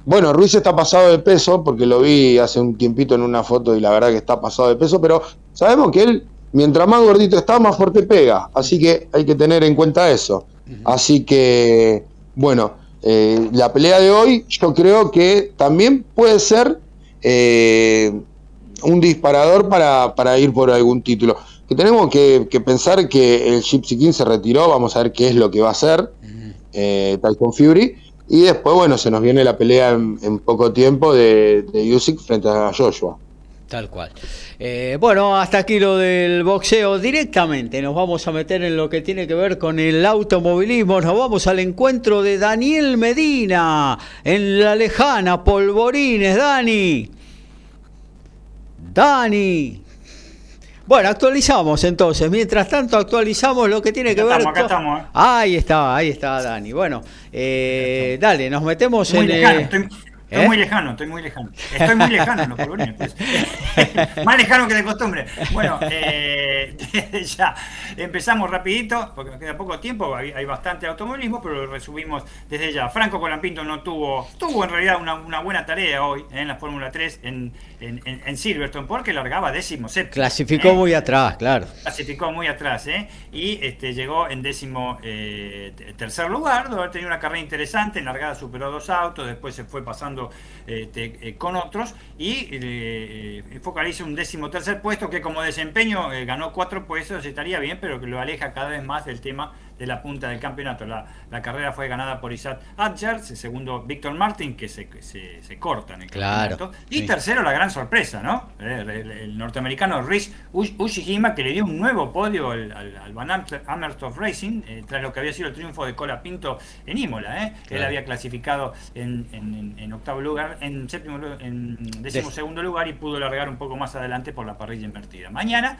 Bueno, Ruiz está pasado de peso, porque lo vi hace un tiempito en una foto y la verdad que está pasado de peso, pero sabemos que él, mientras más gordito está, más fuerte pega. Así que hay que tener en cuenta eso. Así que, bueno, eh, la pelea de hoy yo creo que también puede ser eh, un disparador para, para ir por algún título. Que tenemos que, que pensar que el Gypsy King se retiró, vamos a ver qué es lo que va a hacer eh, Tyson Fury. Y después, bueno, se nos viene la pelea en, en poco tiempo de, de Usyk frente a Joshua. Tal cual. Eh, bueno, hasta aquí lo del boxeo. Directamente nos vamos a meter en lo que tiene que ver con el automovilismo. Nos vamos al encuentro de Daniel Medina en la lejana Polvorines. Dani. Dani. Bueno, actualizamos entonces. Mientras tanto, actualizamos lo que tiene que Acá ver estamos, acá con- estamos, ¿eh? Ahí está, ahí está Dani. Bueno, eh, dale, nos metemos Muy en... lejano, estoy, Estoy ¿Eh? muy lejano, estoy muy lejano. Estoy muy lejano en los polvorines. pues. (laughs) Más lejano que de costumbre. Bueno, eh, (laughs) ya empezamos rapidito, porque nos queda poco tiempo, hay, hay bastante automovilismo, pero lo resumimos desde ya. Franco Colampinto no tuvo, tuvo en realidad una, una buena tarea hoy eh, en la Fórmula 3 en, en, Silverstone, porque largaba décimo séptimo. Clasificó ¿eh? muy atrás, claro. clasificó muy atrás ¿eh? y este, llegó en décimo te- tercer lugar, donde tenía una carrera interesante, en largada superó dos autos, después se fue pasando este, eh, con otros y eh, focaliza un décimo tercer puesto que como desempeño eh, ganó cuatro puestos, estaría bien, pero que lo aleja cada vez más del tema de la punta del campeonato. La, la carrera fue ganada por Isaac Adjar, segundo Víctor Martin, que se, se, se corta en el Claro, campeonato, y sí. tercero la gran sorpresa, ¿no? Eh, El, el norteamericano Rhys Ush- Ushihima, que le dio un nuevo podio al, al, al Van Amersfoort Racing, eh, tras lo que había sido el triunfo de Cola Pinto en Imola. ¿eh? Él Claro. había clasificado en, en- en- octavo lugar, en séptimo en décimo segundo lugar y pudo largar un poco más adelante por la parrilla invertida. Mañana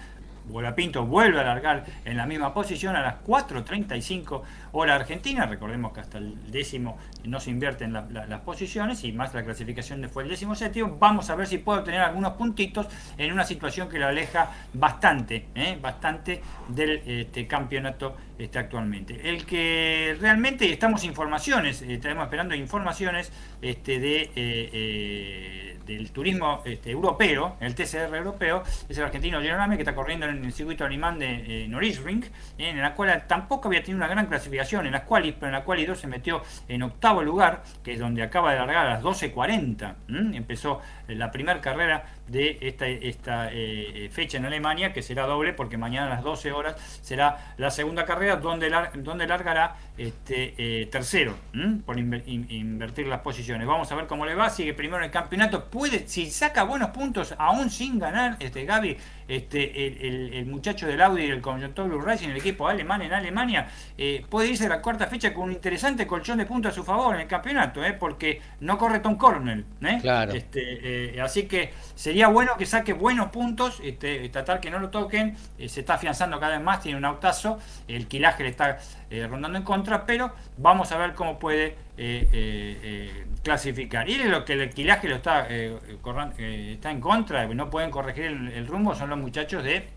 Pinto vuelve a largar en la misma posición a las 4.35 hora argentina. Recordemos que hasta el décimo no se invierten la- la- las posiciones y más la clasificación fue el décimo séptimo. Vamos a ver si puede obtener algunos puntitos en una situación que lo aleja bastante, ¿eh? bastante del este, campeonato este, actualmente. El que realmente estamos informaciones, eh, estamos esperando informaciones este, de, eh, del turismo este, europeo, el TCR europeo, es el argentino Geroname que está corriendo en el circuito alemán de eh, en la cual tampoco había tenido una gran clasificación en las qualis, pero en la quali 2 se metió en octavo lugar, que es donde acaba de largar a las 12.40. ¿m? Empezó la primera carrera de esta, esta eh, eh, fecha en Alemania, que será doble, porque mañana a las 12 horas será la segunda carrera, donde, lar- donde largará este, eh, tercero, ¿m? por inver- in- invertir las posiciones. Vamos a ver cómo le va, sigue primero en el campeonato, puede, si saca buenos puntos, aún sin ganar, este Gaby, este, el, el- el muchacho del Audi y del Conjunto Blue Racing, el equipo alemán en Alemania, eh, puede irse a la cuarta fecha con un interesante colchón de puntos a su favor en el campeonato, porque no corre Tom Cornell. ¿eh? Claro. Este, eh, así que sería bueno que saque buenos puntos, este, tratar que no lo toquen, eh, se está afianzando cada vez más, tiene un autazo, el quilaje le está eh, rondando en contra, pero vamos a ver cómo puede clasificar. Y lo que el alquilaje lo está, está en contra, no pueden corregir el, rumbo, son los muchachos de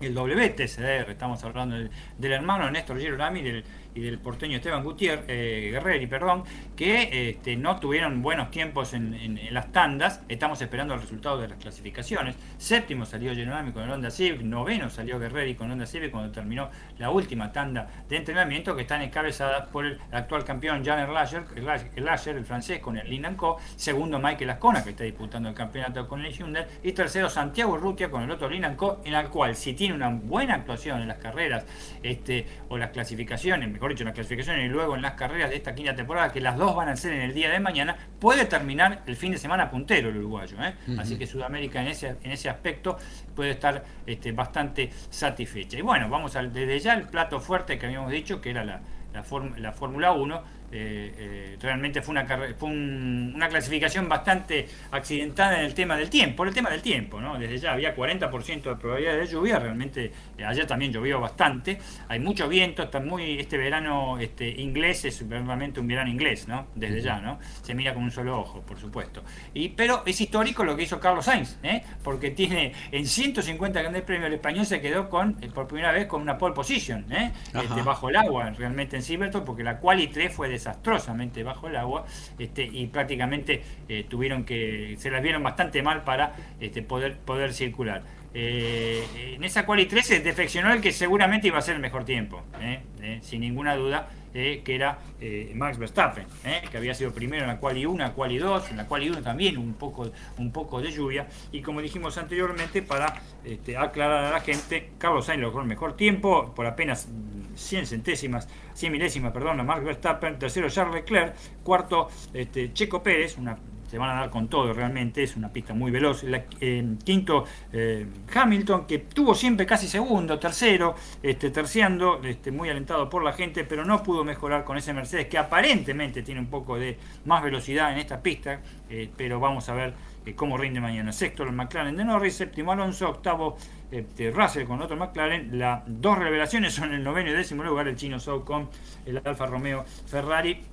el WTCR, estamos hablando del, hermano Néstor Girolami del, y del porteño Esteban Gutiérrez, eh, Guerreri, perdón, que este, no tuvieron buenos tiempos en, las tandas, estamos esperando el resultado de las clasificaciones, séptimo salió Girolami con el Honda Civic, noveno salió Guerreri con el Honda Civic cuando terminó la última tanda de entrenamiento que están encabezadas por el actual campeón Jan Erlacher, el francés con el Linan Co, segundo Michael Ascona que está disputando el campeonato con el Hyundai. Y tercero Santiago Rutia con el otro Linan Co, en el cual si tiene una buena actuación en las carreras este, o las clasificaciones, mejor dicho, en las clasificaciones y luego en las carreras de esta quinta temporada, que las dos van a ser en el día de mañana, puede terminar el fin de semana puntero el uruguayo. ¿eh? Así que Sudamérica en ese, en ese aspecto puede estar este, bastante satisfecha. Y bueno, vamos al, desde ya el plato fuerte que habíamos dicho, que era la, la Fórmula 1. Eh, eh, realmente fue, una, fue un- una clasificación bastante accidentada en el tema del tiempo, por el tema del tiempo, ¿no? Desde ya había 40% de probabilidad de lluvia, realmente eh, ayer también llovió bastante, hay mucho viento, está muy, este verano este, inglés es realmente un verano inglés, ¿no? Desde ya, ¿no? Se mira con un solo ojo, por supuesto. Y, pero es histórico lo que hizo Carlos Sainz, ¿eh? Porque tiene en 150 grandes premios el español se quedó con, por primera vez con una pole position, ¿eh? Este, bajo el agua, realmente en Silverstone, porque la quali 3 fue desastrosamente bajo el agua, este, y prácticamente eh, tuvieron que, se las vieron bastante mal para este, poder, poder circular. Eh, en esa quali 3 se defeccionó el que seguramente iba a ser el mejor tiempo, ¿eh? Eh, sin ninguna duda, que era Max Verstappen, que había sido primero en la quali 1, en la quali 2, en la quali 1 también un poco, un poco de lluvia, y como dijimos anteriormente, para este, aclarar a la gente, Carlos Sainz logró el mejor tiempo, por apenas mm, 100 centésimas, 100 milésimas, perdón, a Max Verstappen, tercero Charles Leclerc, cuarto este, Checo Pérez, una se van a dar con todo realmente, es una pista muy veloz. La- quinto, eh, Hamilton, que tuvo siempre casi segundo, tercero, este, terciando, este, muy alentado por la gente, pero no pudo mejorar con ese Mercedes, que aparentemente tiene un poco de más velocidad en esta pista, eh, pero vamos a ver eh, cómo rinde mañana. Sexto, el McLaren de Norris, séptimo Alonso, octavo este, Russell con otro McLaren. Las dos revelaciones son el noveno y décimo lugar, el chino Zhou con el Alfa Romeo Ferrari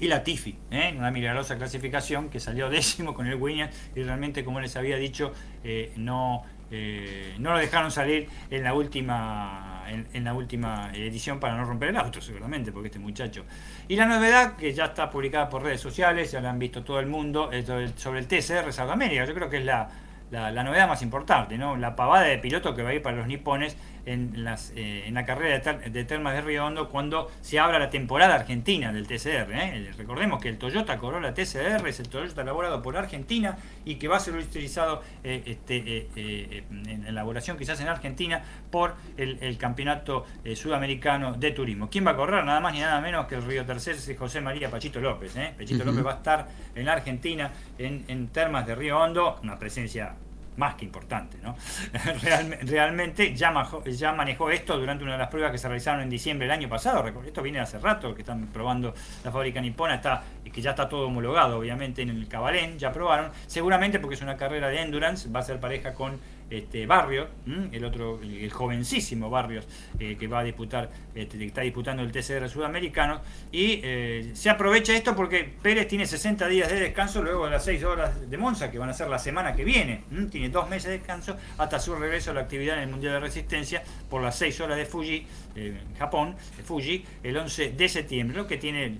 y la Tifi, ¿eh? una milagrosa clasificación que salió (laughs) décimo con el Williams y realmente, como les había dicho, eh, no, eh, no lo dejaron salir en la última en, en la última edición para no romper el auto, seguramente, porque este muchacho. Y la novedad, que ya está publicada por redes sociales, ya la han visto todo el mundo, es sobre el TCR Sudamérica. Yo creo que es la, la, la novedad más importante, ¿no? La pavada de piloto que va a ir para los nipones en, las, eh, en la carrera de, Ter- de Termas de Río Hondo cuando se abra la temporada argentina del TCR. ¿eh? Recordemos que el Toyota Corolla TCR es el Toyota elaborado por Argentina y que va a ser utilizado eh, este, eh, eh, en elaboración quizás en Argentina por el, el Campeonato eh, Sudamericano de Turismo. ¿Quién va a correr? Nada más ni nada menos que el Río Tercer José María Pachito López. ¿eh? Pachito. López va a estar en la Argentina, en, en Termas de Río Hondo, una presencia más que importante, ¿no? (laughs) Realme- realmente ya, majo- ya manejó esto durante una de las pruebas que se realizaron en diciembre del año pasado. Esto viene hace rato, que están probando la fábrica nipona, está, que ya está todo homologado, obviamente, en el Cabalén, ya probaron. Seguramente porque es una carrera de endurance, va a ser pareja con este Barrios, el otro, el, jovencísimo Barrios, eh, que va a disputar, este, que está disputando el TCR sudamericano. Y eh, se aprovecha esto porque Pérez tiene 60 días de descanso luego de las 6 horas de Monza, que van a ser la semana que viene. Tiene dos meses de descanso hasta su regreso a la actividad en el Mundial de Resistencia por las 6 horas de Fuji, eh, Japón, Fuji, el 11 de septiembre, lo que tiene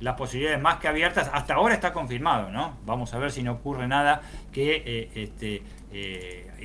las posibilidades más que abiertas. Hasta ahora está confirmado, ¿no? Vamos a ver si no ocurre nada que este,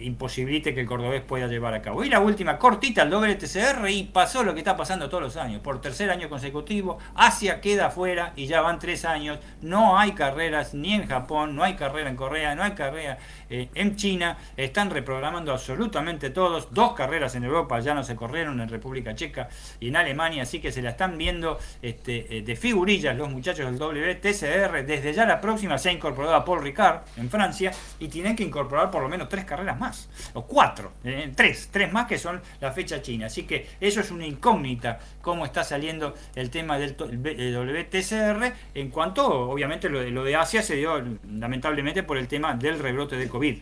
imposibilite que el cordobés pueda llevar a cabo. Y la última, cortita, el WTCR y pasó lo que está pasando todos los años. Por tercer año consecutivo, Asia queda afuera y ya van tres años. No hay carreras ni en Japón, no hay carrera en Corea, no hay carrera eh, en China. Están reprogramando absolutamente todos. Dos carreras en Europa ya no se corrieron en República Checa y en Alemania, así que se la están viendo este, eh, de figurillas los muchachos del WTCR. Desde ya la próxima se ha incorporado a Paul Ricard en Francia y tienen que incorporar por lo menos tres carreras más, o cuatro, eh, tres, tres más que son la fecha china. Así que eso es una incógnita, cómo está saliendo el tema del WTCR, en cuanto, obviamente, lo de, lo de Asia se dio lamentablemente por el tema del rebrote de COVID,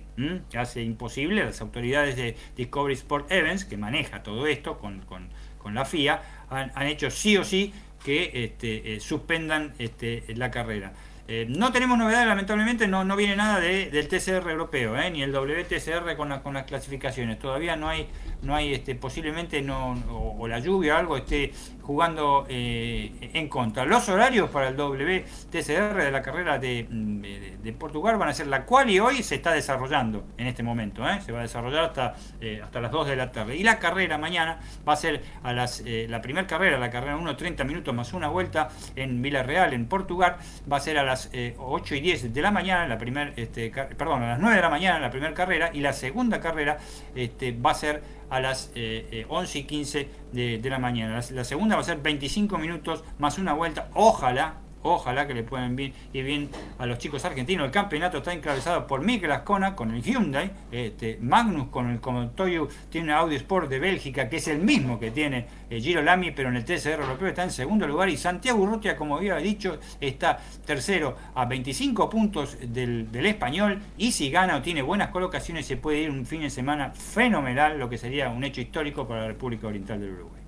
que hace imposible las autoridades de Discovery Sport Events, que maneja todo esto con, con- con la FIA, han, han hecho sí o sí que este, eh, suspendan este, la carrera. Eh, no tenemos novedades, lamentablemente, no, no viene nada de- del TCR europeo, eh, ni el WTCR con, la- con las clasificaciones. Todavía no hay, no hay este, posiblemente, no, o, la lluvia o algo esté jugando eh, en contra. Los horarios para el WTCR de la carrera de, de- Portugal van a ser la cual y hoy se está desarrollando en este momento. se va a desarrollar hasta, hasta las 2 de la tarde. Y la carrera mañana va a ser a las, la primera carrera, la carrera 1, 30 minutos más una vuelta en Villarreal, en Portugal, va a ser a las eh, 8 y 10 de la mañana, la primer, este, perdón, a las 9 de la mañana la primera carrera y la segunda carrera este, va a ser a las eh, eh, 11 y 15 de, de la mañana. La, la segunda va a ser 25 minutos más una vuelta, ojalá. Ojalá que le puedan ir bien a los chicos argentinos. El campeonato está encabezado por Mikel Ascona con el Hyundai, este, Magnus con el Toyo tiene un Audi Sport de Bélgica, que es el mismo que tiene eh, Giro Lamy, pero en el TCR europeo está en segundo lugar. Y Santiago Urrutia, como había dicho, está tercero a 25 puntos del español. Y si gana o tiene buenas colocaciones, se puede ir un fin de semana fenomenal, lo que sería un hecho histórico para la República Oriental del Uruguay.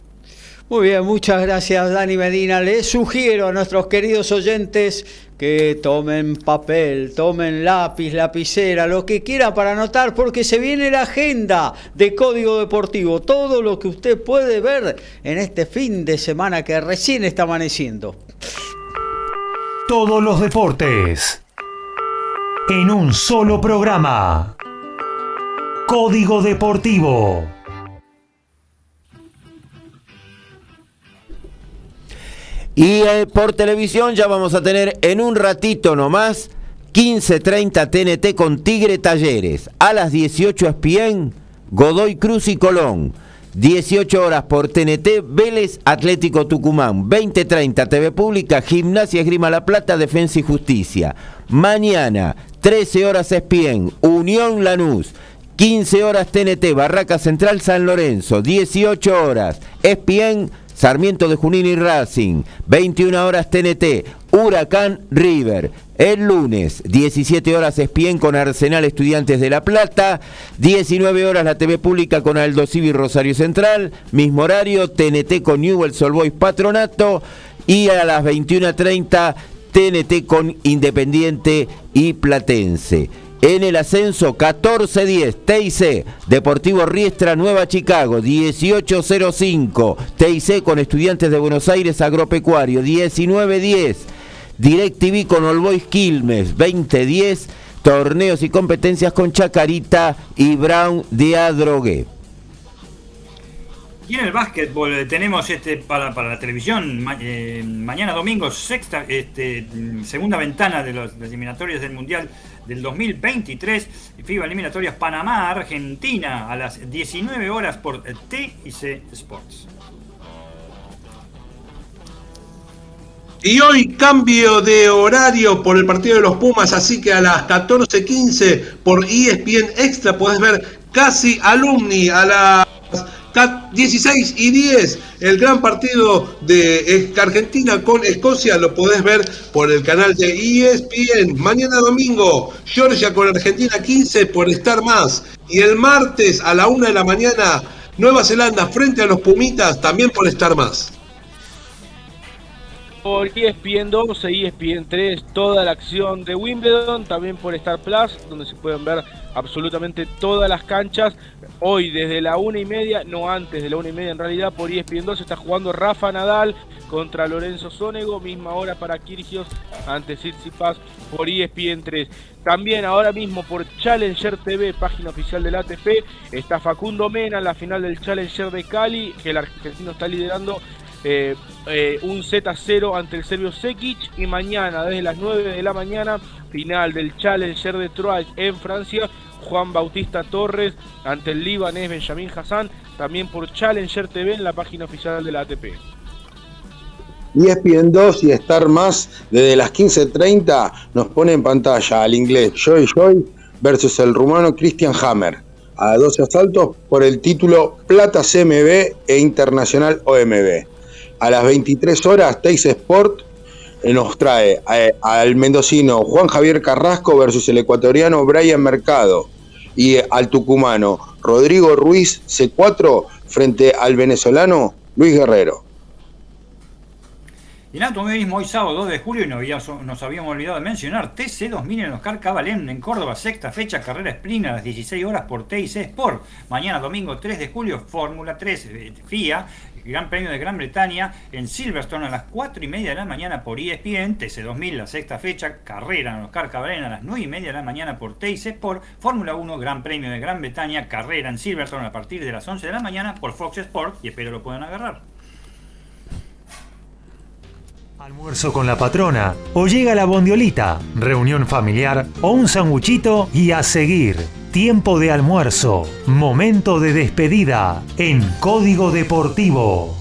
Muy bien, muchas gracias Dani Medina. Les sugiero a nuestros queridos oyentes que tomen papel, tomen lápiz, lapicera, lo que quiera para anotar, porque se viene la agenda de Código Deportivo. Todo lo que usted puede ver en este fin de semana que recién está amaneciendo. Todos los deportes en un solo programa. Código Deportivo. Y eh, por televisión ya vamos a tener en un ratito nomás 15.30 TNT con Tigre Talleres. A las 18 ESPN, Godoy Cruz y Colón. 18 horas por TNT, Vélez Atlético Tucumán. 20.30 TV Pública, Gimnasia Esgrima La Plata, Defensa y Justicia. Mañana, 13 horas ESPN, Unión Lanús. 15 horas TNT, Barraca Central San Lorenzo. 18 horas ESPN, Sarmiento de Junín y Racing. 21 horas TNT, Huracán River. El lunes, 17 horas ESPN con Arsenal Estudiantes de La Plata. 19 horas la TV Pública con Aldo Civi Rosario Central. Mismo horario, TNT con Newell's Boys Patronato. Y a las 21.30 TNT con Independiente y Platense. En el ascenso 14-10, TIC, Deportivo Riestra, Nueva Chicago, 18-05, TIC con Estudiantes de Buenos Aires, Agropecuario, 19-10, DirecTV con All Boys Quilmes, 20-10, torneos y competencias con Chacarita y Brown de Adrogué. Y en el básquetbol eh, tenemos este para, para la televisión eh, mañana domingo sexta este, mm, segunda ventana de los las eliminatorias del mundial del 2023 FIBA eliminatorias Panamá Argentina a las 19 horas por TIC Sports. Y hoy cambio de horario por el partido de los Pumas, así que a las 14.15 por ESPN Extra podés ver casi alumni a las ca- 16 y 10. El gran partido de Argentina con Escocia lo podés ver por el canal de ESPN. Mañana domingo, Georgia con Argentina 15 por Star Más. Y el martes a la 1 de la mañana, Nueva Zelanda frente a los Pumitas también por Star Más. Por ESPN 2 e ESPN 3, toda la acción de Wimbledon, también por Star Plus, donde se pueden ver absolutamente todas las canchas. Hoy desde la una y media, no antes de la una y media en realidad, por ESPN 2 está jugando Rafa Nadal contra Lorenzo Sonego, misma hora para Kirgios ante Tsitsipas por E ESPN 3. También ahora mismo por Challenger TV, página oficial del ATP, está Facundo Mena en la final del Challenger de Cali, que el argentino está liderando eh, eh, un Z0 ante el serbio Sekic y mañana desde las 9 de la mañana final del Challenger de Troyes en Francia Juan Bautista Torres ante el libanés Benjamin Hassan también por Challenger TV en la página oficial de la ATP ESPN 2 y Star Más desde las 15.30 nos pone en pantalla al inglés Joy Joy versus el rumano Christian Hammer a 12 asaltos por el título Plata CMB e Internacional OMB. A las 23 horas Teis Sport eh, nos trae eh, al mendocino Juan Javier Carrasco versus el ecuatoriano Brian Mercado y eh, al tucumano Rodrigo Ruiz C4 frente al venezolano Luis Guerrero. Y en automovilismo hoy sábado 2 de julio y nos habíamos, olvidado de mencionar TC 2000 en Oscar Cabalén en Córdoba, sexta fecha, carrera sprint a las 16 horas por TIC Sport. Mañana domingo 3 de julio, Fórmula 3, eh, FIA, Gran Premio de Gran Bretaña en Silverstone a las 4 y media de la mañana por ESPN, TC 2000 la sexta fecha, carrera en Oscar Cabalén a las 9 y media de la mañana por TIC Sport, Fórmula 1, Gran Premio de Gran Bretaña, carrera en Silverstone a partir de las 11 de la mañana por Fox Sport y espero lo puedan agarrar. Almuerzo con la patrona, o llega la bondiolita, reunión familiar o un sanguchito y a seguir. Tiempo de almuerzo, momento de despedida en Código Deportivo.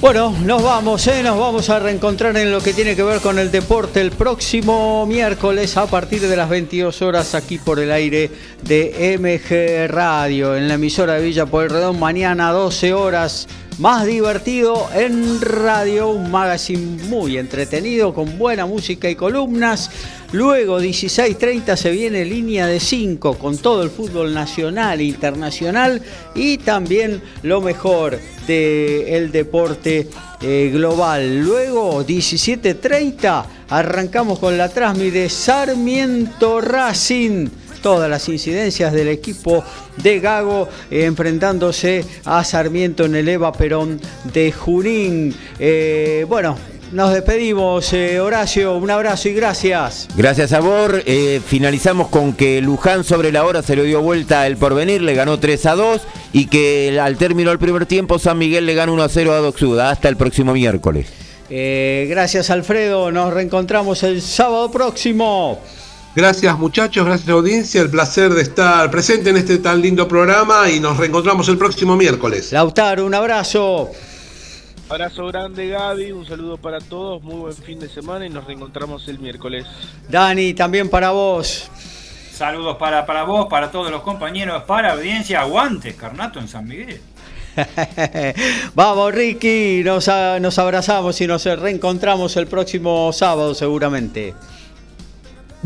Bueno, nos vamos, ¿eh? nos vamos a reencontrar en lo que tiene que ver con el deporte el próximo miércoles a partir de las 22 horas aquí por el aire de MG Radio, en la emisora de Villa Pueyrredón, mañana 12 horas. Más divertido en radio, un magazine muy entretenido con buena música y columnas. Luego 16.30 se viene línea de 5 con todo el fútbol nacional e internacional y también lo mejor del deporte eh, global. Luego 17.30 arrancamos con la transmisión de Sarmiento Racing todas las incidencias del equipo de Gago enfrentándose a Sarmiento en el Eva Perón de Junín. Eh, bueno, nos despedimos, eh, Horacio, un abrazo y gracias. Gracias a. Eh, finalizamos con que Luján sobre la hora se le dio vuelta el porvenir, le ganó 3 a 2 y que al término del primer tiempo San Miguel le gana 1 a 0 a Doxuda. Hasta el próximo miércoles. Eh, gracias Alfredo, nos reencontramos el sábado próximo. Gracias muchachos, gracias audiencia, el placer de estar presente en este tan lindo programa y nos reencontramos el próximo miércoles. Lautaro, un abrazo. Abrazo grande Gaby, un saludo para todos, muy buen fin de semana y nos reencontramos el miércoles. Dani, también para vos. Saludos para, para vos, para todos los compañeros, para audiencia. Aguante, Carnato en San Miguel. (laughs) Vamos, Ricky, nos, nos abrazamos y nos reencontramos el próximo sábado seguramente.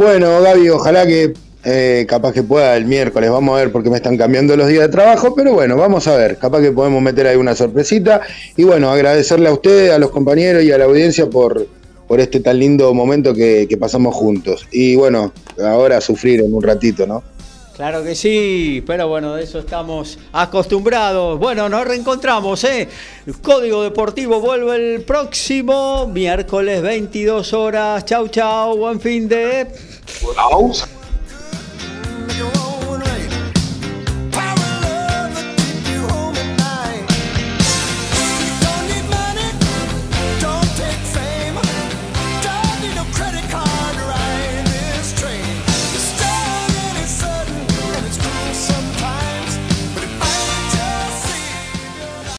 Bueno, Gaby, ojalá que eh, capaz que pueda el miércoles, vamos a ver porque me están cambiando los días de trabajo, pero bueno, vamos a ver, capaz que podemos meter ahí una sorpresita. Y bueno, agradecerle a ustedes, a los compañeros y a la audiencia por, por este tan lindo momento que, pasamos juntos. Y bueno, ahora sufrir en un ratito, ¿no? Claro que sí, pero bueno, de eso estamos acostumbrados. Bueno, nos reencontramos, ¿eh? Código Deportivo vuelve el próximo miércoles 22 horas. Chau, chau, buen fin de...